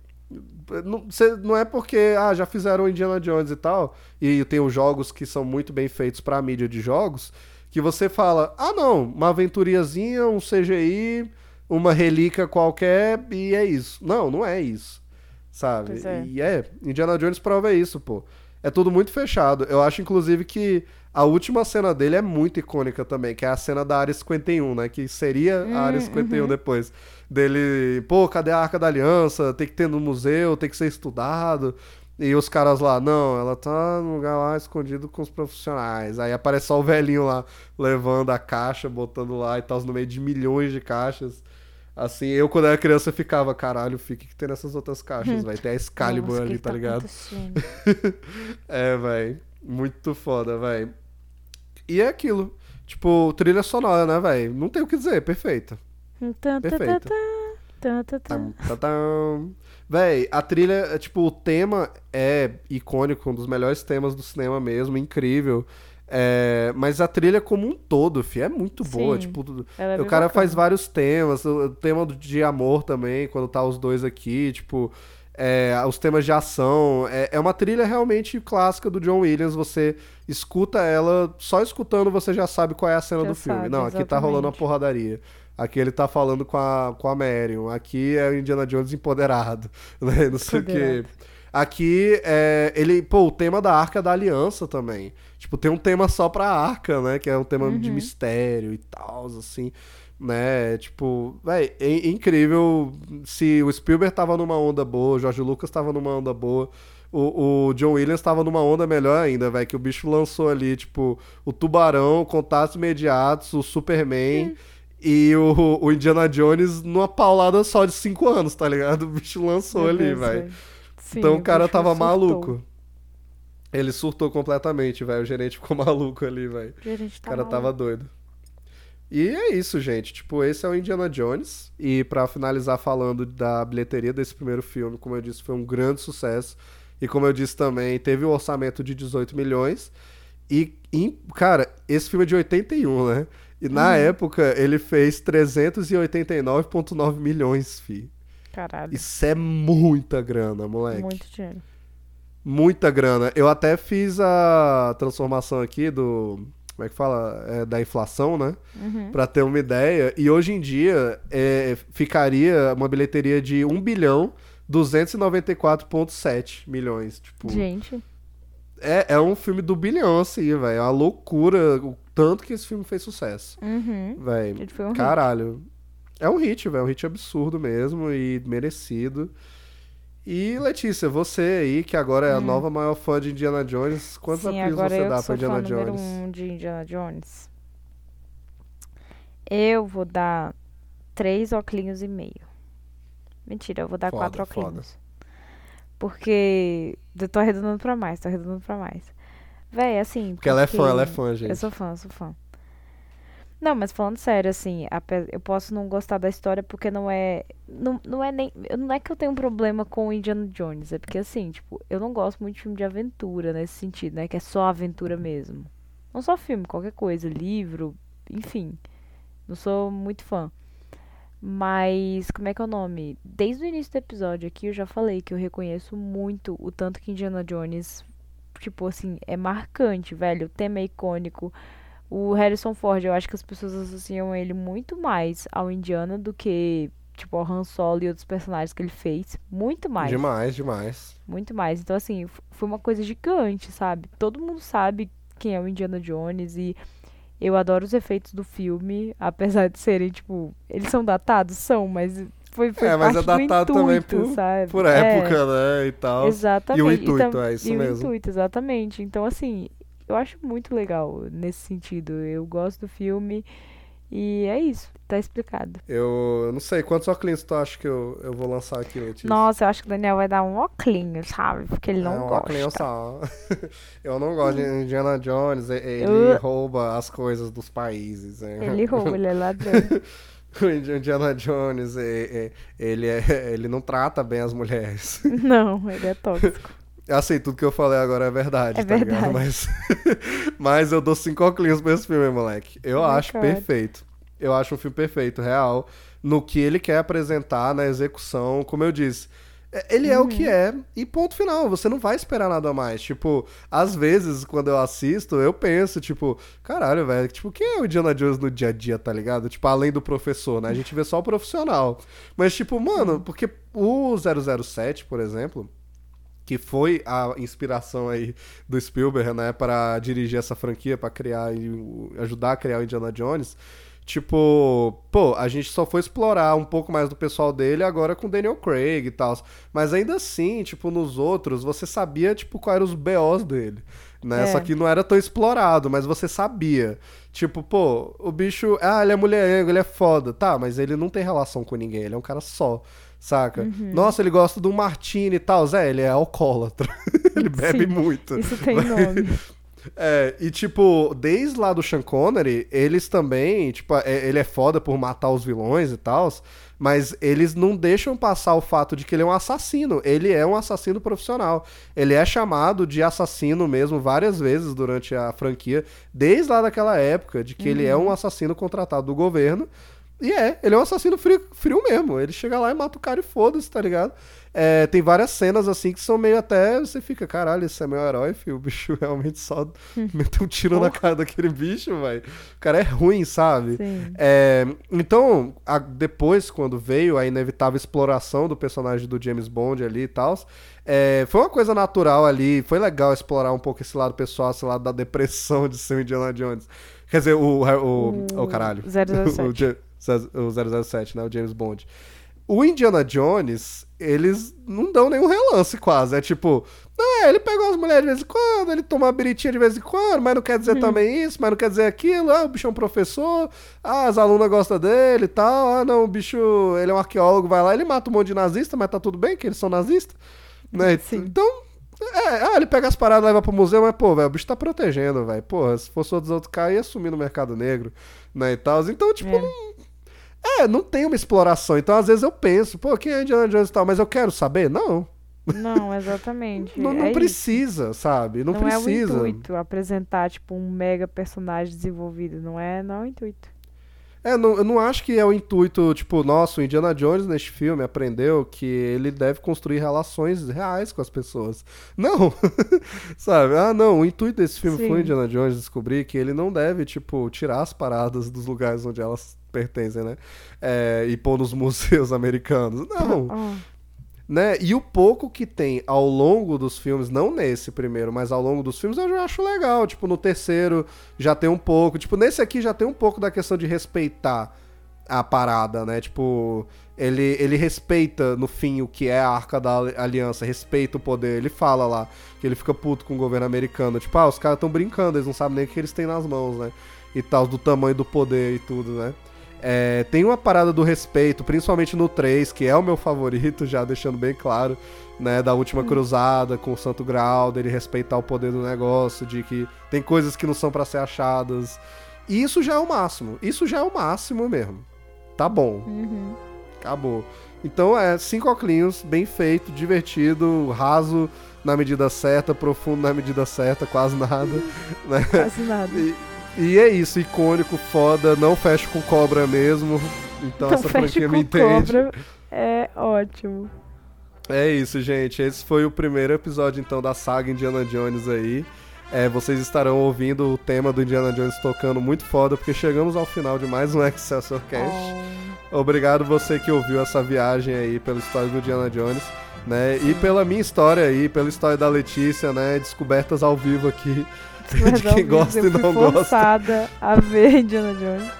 Não, não é porque, ah, já fizeram Indiana Jones e tal, e tem os jogos que são muito bem feitos pra mídia de jogos, que você fala, ah, não, uma aventuriazinha, um CGI, uma relíquia qualquer, e é isso. Não, não é isso, sabe? É. E é, Indiana Jones prova isso, pô. É tudo muito fechado. Eu acho, inclusive, que a última cena dele é muito icônica também, que é a cena da Área 51, né? Que seria a Área 51 depois. Dele, pô, cadê a Arca da Aliança? Tem que ter no museu, tem que ser estudado. E os caras lá, não, ela tá no lugar lá escondido com os profissionais. Aí aparece só o velhinho lá levando a caixa, botando lá e tal, no meio de milhões de caixas. Assim, eu quando era criança ficava, caralho, fica que tem nessas outras caixas, vai ter a Excalibur Nossa, o ali, que tá ligado? [LAUGHS] é, velho. Muito foda, velho. E é aquilo. Tipo, trilha sonora, né, velho? Não tem o que dizer, perfeita. Tam. Véi, a trilha, é, tipo, o tema é icônico, um dos melhores temas do cinema mesmo, incrível. É, mas a trilha como um todo, fi, é muito boa. Sim, Tipo, é o cara bacana. faz vários temas, o, o tema de amor também, quando tá os dois aqui, tipo, é, os temas de ação. É, é uma trilha realmente clássica do John Williams. Você escuta ela, só escutando você já sabe qual é a cena Já do filme. sabe, Não, aqui tá rolando uma exatamente. porradaria. Aqui ele tá falando com a, com a Marion. Aqui é o Indiana Jones empoderado. [LAUGHS] Né? Não sei o quê. Aqui, é, ele, pô, o tema da Arca da Aliança também. Tipo, tem um tema só pra Arca, né? Que é um tema de mistério e tal, assim, né? Tipo, véi, é, incrível se o Spielberg tava numa onda boa, o George Lucas tava numa onda boa, o, o John Williams tava numa onda melhor ainda, velho, que o bicho lançou ali, tipo, o Tubarão, Contatos Imediatos, o Superman... E o, o Indiana Jones numa paulada só de cinco anos, tá ligado? O bicho lançou Meu ali, velho. Então o cara tava surtou. maluco. Ele surtou completamente, velho. O gerente ficou [LAUGHS] maluco ali, velho. O tá cara tava maluco. doido. E é isso, gente. Tipo, esse é o Indiana Jones. E pra finalizar falando da bilheteria desse primeiro filme, como eu disse, foi um grande sucesso. E como eu disse também, teve um orçamento de 18 milhões. E, cara, esse filme é de 81, né? E na Uhum. época ele fez 389,9 milhões, fi. Caralho. Isso é muita grana, moleque. Muito dinheiro. Muita grana. Eu até fiz a transformação aqui do. Como é que fala? É, da inflação, né? Uhum. Pra ter uma ideia. E hoje em dia é, ficaria uma bilheteria de 1 bilhão 294,7 milhões. Tipo, Gente, é, é um filme do bilhão, assim, velho. É uma loucura o tanto que esse filme fez sucesso. uhum. Velho. Um hit. Caralho. É um hit, velho. Um hit absurdo mesmo e merecido. E Letícia, você aí, que agora é a nova maior fã de Indiana Jones, quantos Hum. Sim, agora você dá sou Indiana fã Jones? um de Indiana Jones. Eu vou dar três óculos e meio. Mentira, eu vou dar Foda, quatro foda. óculos. Porque eu tô arredondando pra mais, tô arredondando pra mais. Véi, assim. Porque ela é fã, ela é fã, gente. Eu sou fã, eu sou fã. Não, mas falando sério, assim, eu posso não gostar da história porque não é. Não, não é nem. Não é que eu tenho um problema com o Indiana Jones, é porque assim, tipo, eu não gosto muito de filme de aventura nesse sentido, né? Que é só aventura mesmo. Não só filme, qualquer coisa, livro, enfim. Não sou muito fã. Mas, como é que é o nome? Desde o início do episódio aqui eu já falei que eu reconheço muito o tanto que Indiana Jones, tipo assim, é marcante, velho. O tema é icônico. O Harrison Ford, eu acho que as pessoas associam ele muito mais ao Indiana do que, tipo, ao Han Solo e outros personagens que ele fez. Muito mais. Demais, demais. Muito mais. Então, assim, foi uma coisa gigante, sabe? Todo mundo sabe quem é o Indiana Jones e eu adoro os efeitos do filme, [LAUGHS] apesar de serem, tipo, eles são datados? São, mas foi, foi É, mas é datado também intuito, por- sabe? Por É, época, né, e tal. Exatamente. E o intuito, tam- é isso e mesmo. o intuito, exatamente. Então, assim, eu acho muito legal nesse sentido. Eu gosto do filme E é isso, tá explicado. Eu não sei, quantos óculos tu acha que eu, eu vou lançar aqui, Letícia? Nossa, eu acho que o Daniel vai dar um óculos, sabe? Porque ele não é, um gosta. óculos só. [LAUGHS] eu não gosto de Indiana Jones, ele Eu- rouba as coisas dos países. é. Ele rouba, ele é ladrão. [LAUGHS] O Indiana Jones, é- é- ele, é- [LAUGHS] ele não trata bem as mulheres. não, ele é tóxico. Assim, tudo que eu falei agora é verdade, É tá ligado? verdade. Mas, [LAUGHS] mas eu dou cinco óculos pra esse filme, moleque. Eu Meu acho cara. perfeito. Eu acho um filme perfeito, real, no que ele quer apresentar, na execução, como eu disse. é- Ele é o que é, e ponto final. Você não vai esperar nada mais. Tipo, às vezes, quando eu assisto, eu penso, tipo, caralho, velho, tipo, quem é o Indiana Jones no dia a dia, tá ligado? Tipo, além do professor, né? A gente vê só o profissional. Mas, tipo, mano, porque o 007, por exemplo, que foi a inspiração aí do Spielberg, né, para dirigir essa franquia, para criar e ajudar a criar o Indiana Jones. Tipo, pô, a gente só foi explorar um pouco mais do pessoal dele agora com Daniel Craig e tal. Mas ainda assim, tipo, nos outros, você sabia, tipo, quais eram os BOs dele. Né? É. Só que não era tão explorado, mas você sabia. Tipo, pô, o bicho. Ah, ele é mulherengo, ele é foda. Tá, mas ele não tem relação com ninguém, ele é um cara só. Saca? Uhum. Nossa, ele gosta do martini e tal. Zé, ele é alcoólatra. [LAUGHS] ele bebe Sim, muito. Isso tem nome. [LAUGHS] É, e tipo, desde lá do Sean Connery, eles também, tipo, é- ele é foda por matar os vilões e tal, mas eles não deixam passar o fato de que ele é um assassino. Ele é um assassino profissional. Ele é chamado de assassino mesmo várias vezes durante a franquia, desde lá daquela época, de que ele é um assassino contratado do governo. E é, ele é um assassino frio, frio mesmo. Ele chega lá e mata o cara e foda-se, tá ligado? É, tem várias cenas assim que são meio até. Você fica, caralho, esse é meu herói, filho. O bicho [LAUGHS] realmente só [LAUGHS] meteu um tiro na cara daquele bicho, velho. O cara é ruim, sabe? Sim. É, então, a- depois, quando veio a inevitável exploração do personagem do James Bond ali e tal, é, foi uma coisa natural ali. Foi legal explorar um pouco esse lado pessoal, esse lado da depressão de ser o Indiana Jones. Quer dizer, o. O, o, O caralho. 007. [LAUGHS] o, Ja- o 007, né? O James Bond. O Indiana Jones, eles não dão nenhum relance quase. É tipo, não, é, ele pega umas mulheres de vez em quando, ele toma uma biritinha de vez em quando, mas não quer dizer também isso, mas não quer dizer aquilo. Ah, o bicho é um professor, ah, as alunas gostam dele e tal. Ah, não, o bicho, ele é um arqueólogo, vai lá, ele mata um monte de nazista, mas tá tudo bem que eles são nazistas. Né? Sim. Então, é, ah, ele pega as paradas, leva pro museu, mas, pô, velho, o bicho tá protegendo, velho. Porra, se fosse outros outros caras, ia sumir no mercado negro, né, e tal. Então, tipo, É. não, é, não tem uma exploração. Então, às vezes eu penso, pô, quem é Indiana Jones e tal, mas eu quero saber? Não. Não, exatamente. [LAUGHS] Não, não é isso. precisa, sabe? Não, Não, é o precisa. intuito apresentar, tipo, um mega personagem desenvolvido. Não é, não é o intuito. É, não, eu não acho que é o intuito, tipo, nossa, o Indiana Jones neste filme aprendeu que ele deve construir relações reais com as pessoas. [LAUGHS] Não! [LAUGHS] Sabe? Ah, não, o intuito desse filme Sim. foi o Indiana Jones descobrir que ele não deve, tipo, tirar as paradas dos lugares onde elas pertencem, né? É, e pôr nos museus [LAUGHS] americanos. Não! Ó, né? E o pouco que tem ao longo dos filmes, não nesse primeiro, mas ao longo dos filmes, eu já acho legal. Tipo, no terceiro já tem um pouco. Tipo, nesse aqui já tem um pouco da questão de respeitar a parada, né? Tipo, ele, ele respeita no fim o que é a arca da ali- aliança, respeita o poder. Ele fala lá que ele fica puto com o governo americano. Tipo, ah, os caras estão brincando, eles não sabem nem o que eles têm nas mãos, né? E tal, do tamanho do poder e tudo, né? É, tem uma parada do respeito, principalmente no 3, que é o meu favorito, já deixando bem claro, né? Da última cruzada com o Santo Grau, dele respeitar o poder do negócio, de que tem coisas que não são pra ser achadas. E isso já é o máximo. Isso já é o máximo mesmo. Tá bom. uhum. Acabou. Então é cinco oclinhos, bem feito, divertido, raso na medida certa, profundo na medida certa, quase nada. [LAUGHS] Né? Quase nada. E, e é isso, icônico, foda, não fecha com cobra mesmo. Então Não essa franquia me entende. cobra. É ótimo. É isso, gente. Esse foi o primeiro episódio então da saga Indiana Jones aí. É, vocês estarão ouvindo o tema do Indiana Jones tocando muito foda, porque chegamos ao final de mais um Excelsior Cast. Obrigado você que ouviu essa viagem aí pela história do Indiana Jones, né? E pela minha história aí, pela história da Letícia, né? Descobertas ao vivo aqui Mas de quem gosta eu e não gosta. a ver [LAUGHS] Indiana Jones.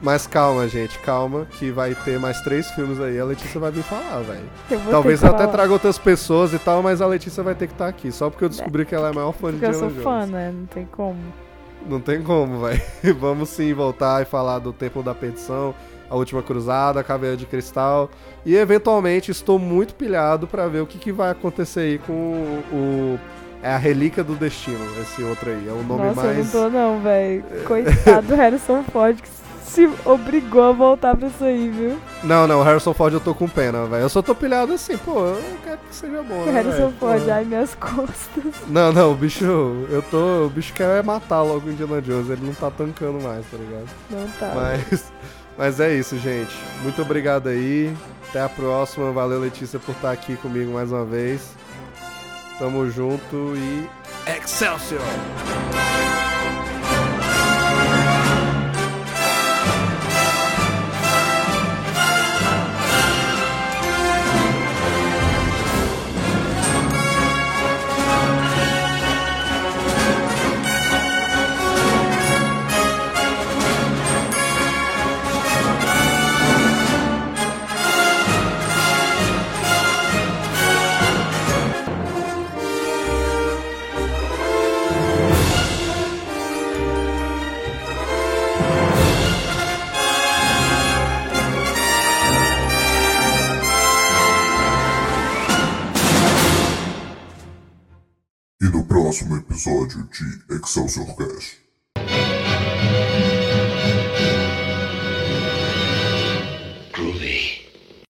Mas calma, gente, calma, que vai ter mais três filmes aí. A Letícia vai vir falar, velho. Eu Talvez eu até traga outras pessoas e tal, mas a Letícia vai ter que estar aqui, só porque eu descobri que ela é a maior fã de Porque eu Indiana sou fã, Jones. né? Não tem como. Não tem como, velho. [LAUGHS] Vamos sim voltar e falar do Templo da Perdição, a Última Cruzada, a Caveira de Cristal. E eventualmente estou muito pilhado para ver o que, que vai acontecer aí com o. É a Relíquia do Destino, esse outro aí. É o nome Nossa, mais. eu não tô não, velho. Coitado do [LAUGHS] Harrison Ford que se obrigou a voltar pra isso aí, viu? Não, não, Harrison Ford eu tô com pena, velho. Eu só tô pilhado assim, pô, eu quero que seja bom, né, Harrison véio? Ford, Pô. ai, minhas costas. Não, não, o bicho, eu tô, o bicho quer matar logo o Indiana Jones, ele não tá tancando mais, tá ligado? Não tá. Mas, mas é isso, gente. Muito obrigado aí. Até a próxima. Valeu, Letícia, por estar aqui comigo mais uma vez. Tamo junto e. Excelsior! Próximo episódio de Excelsior Cast.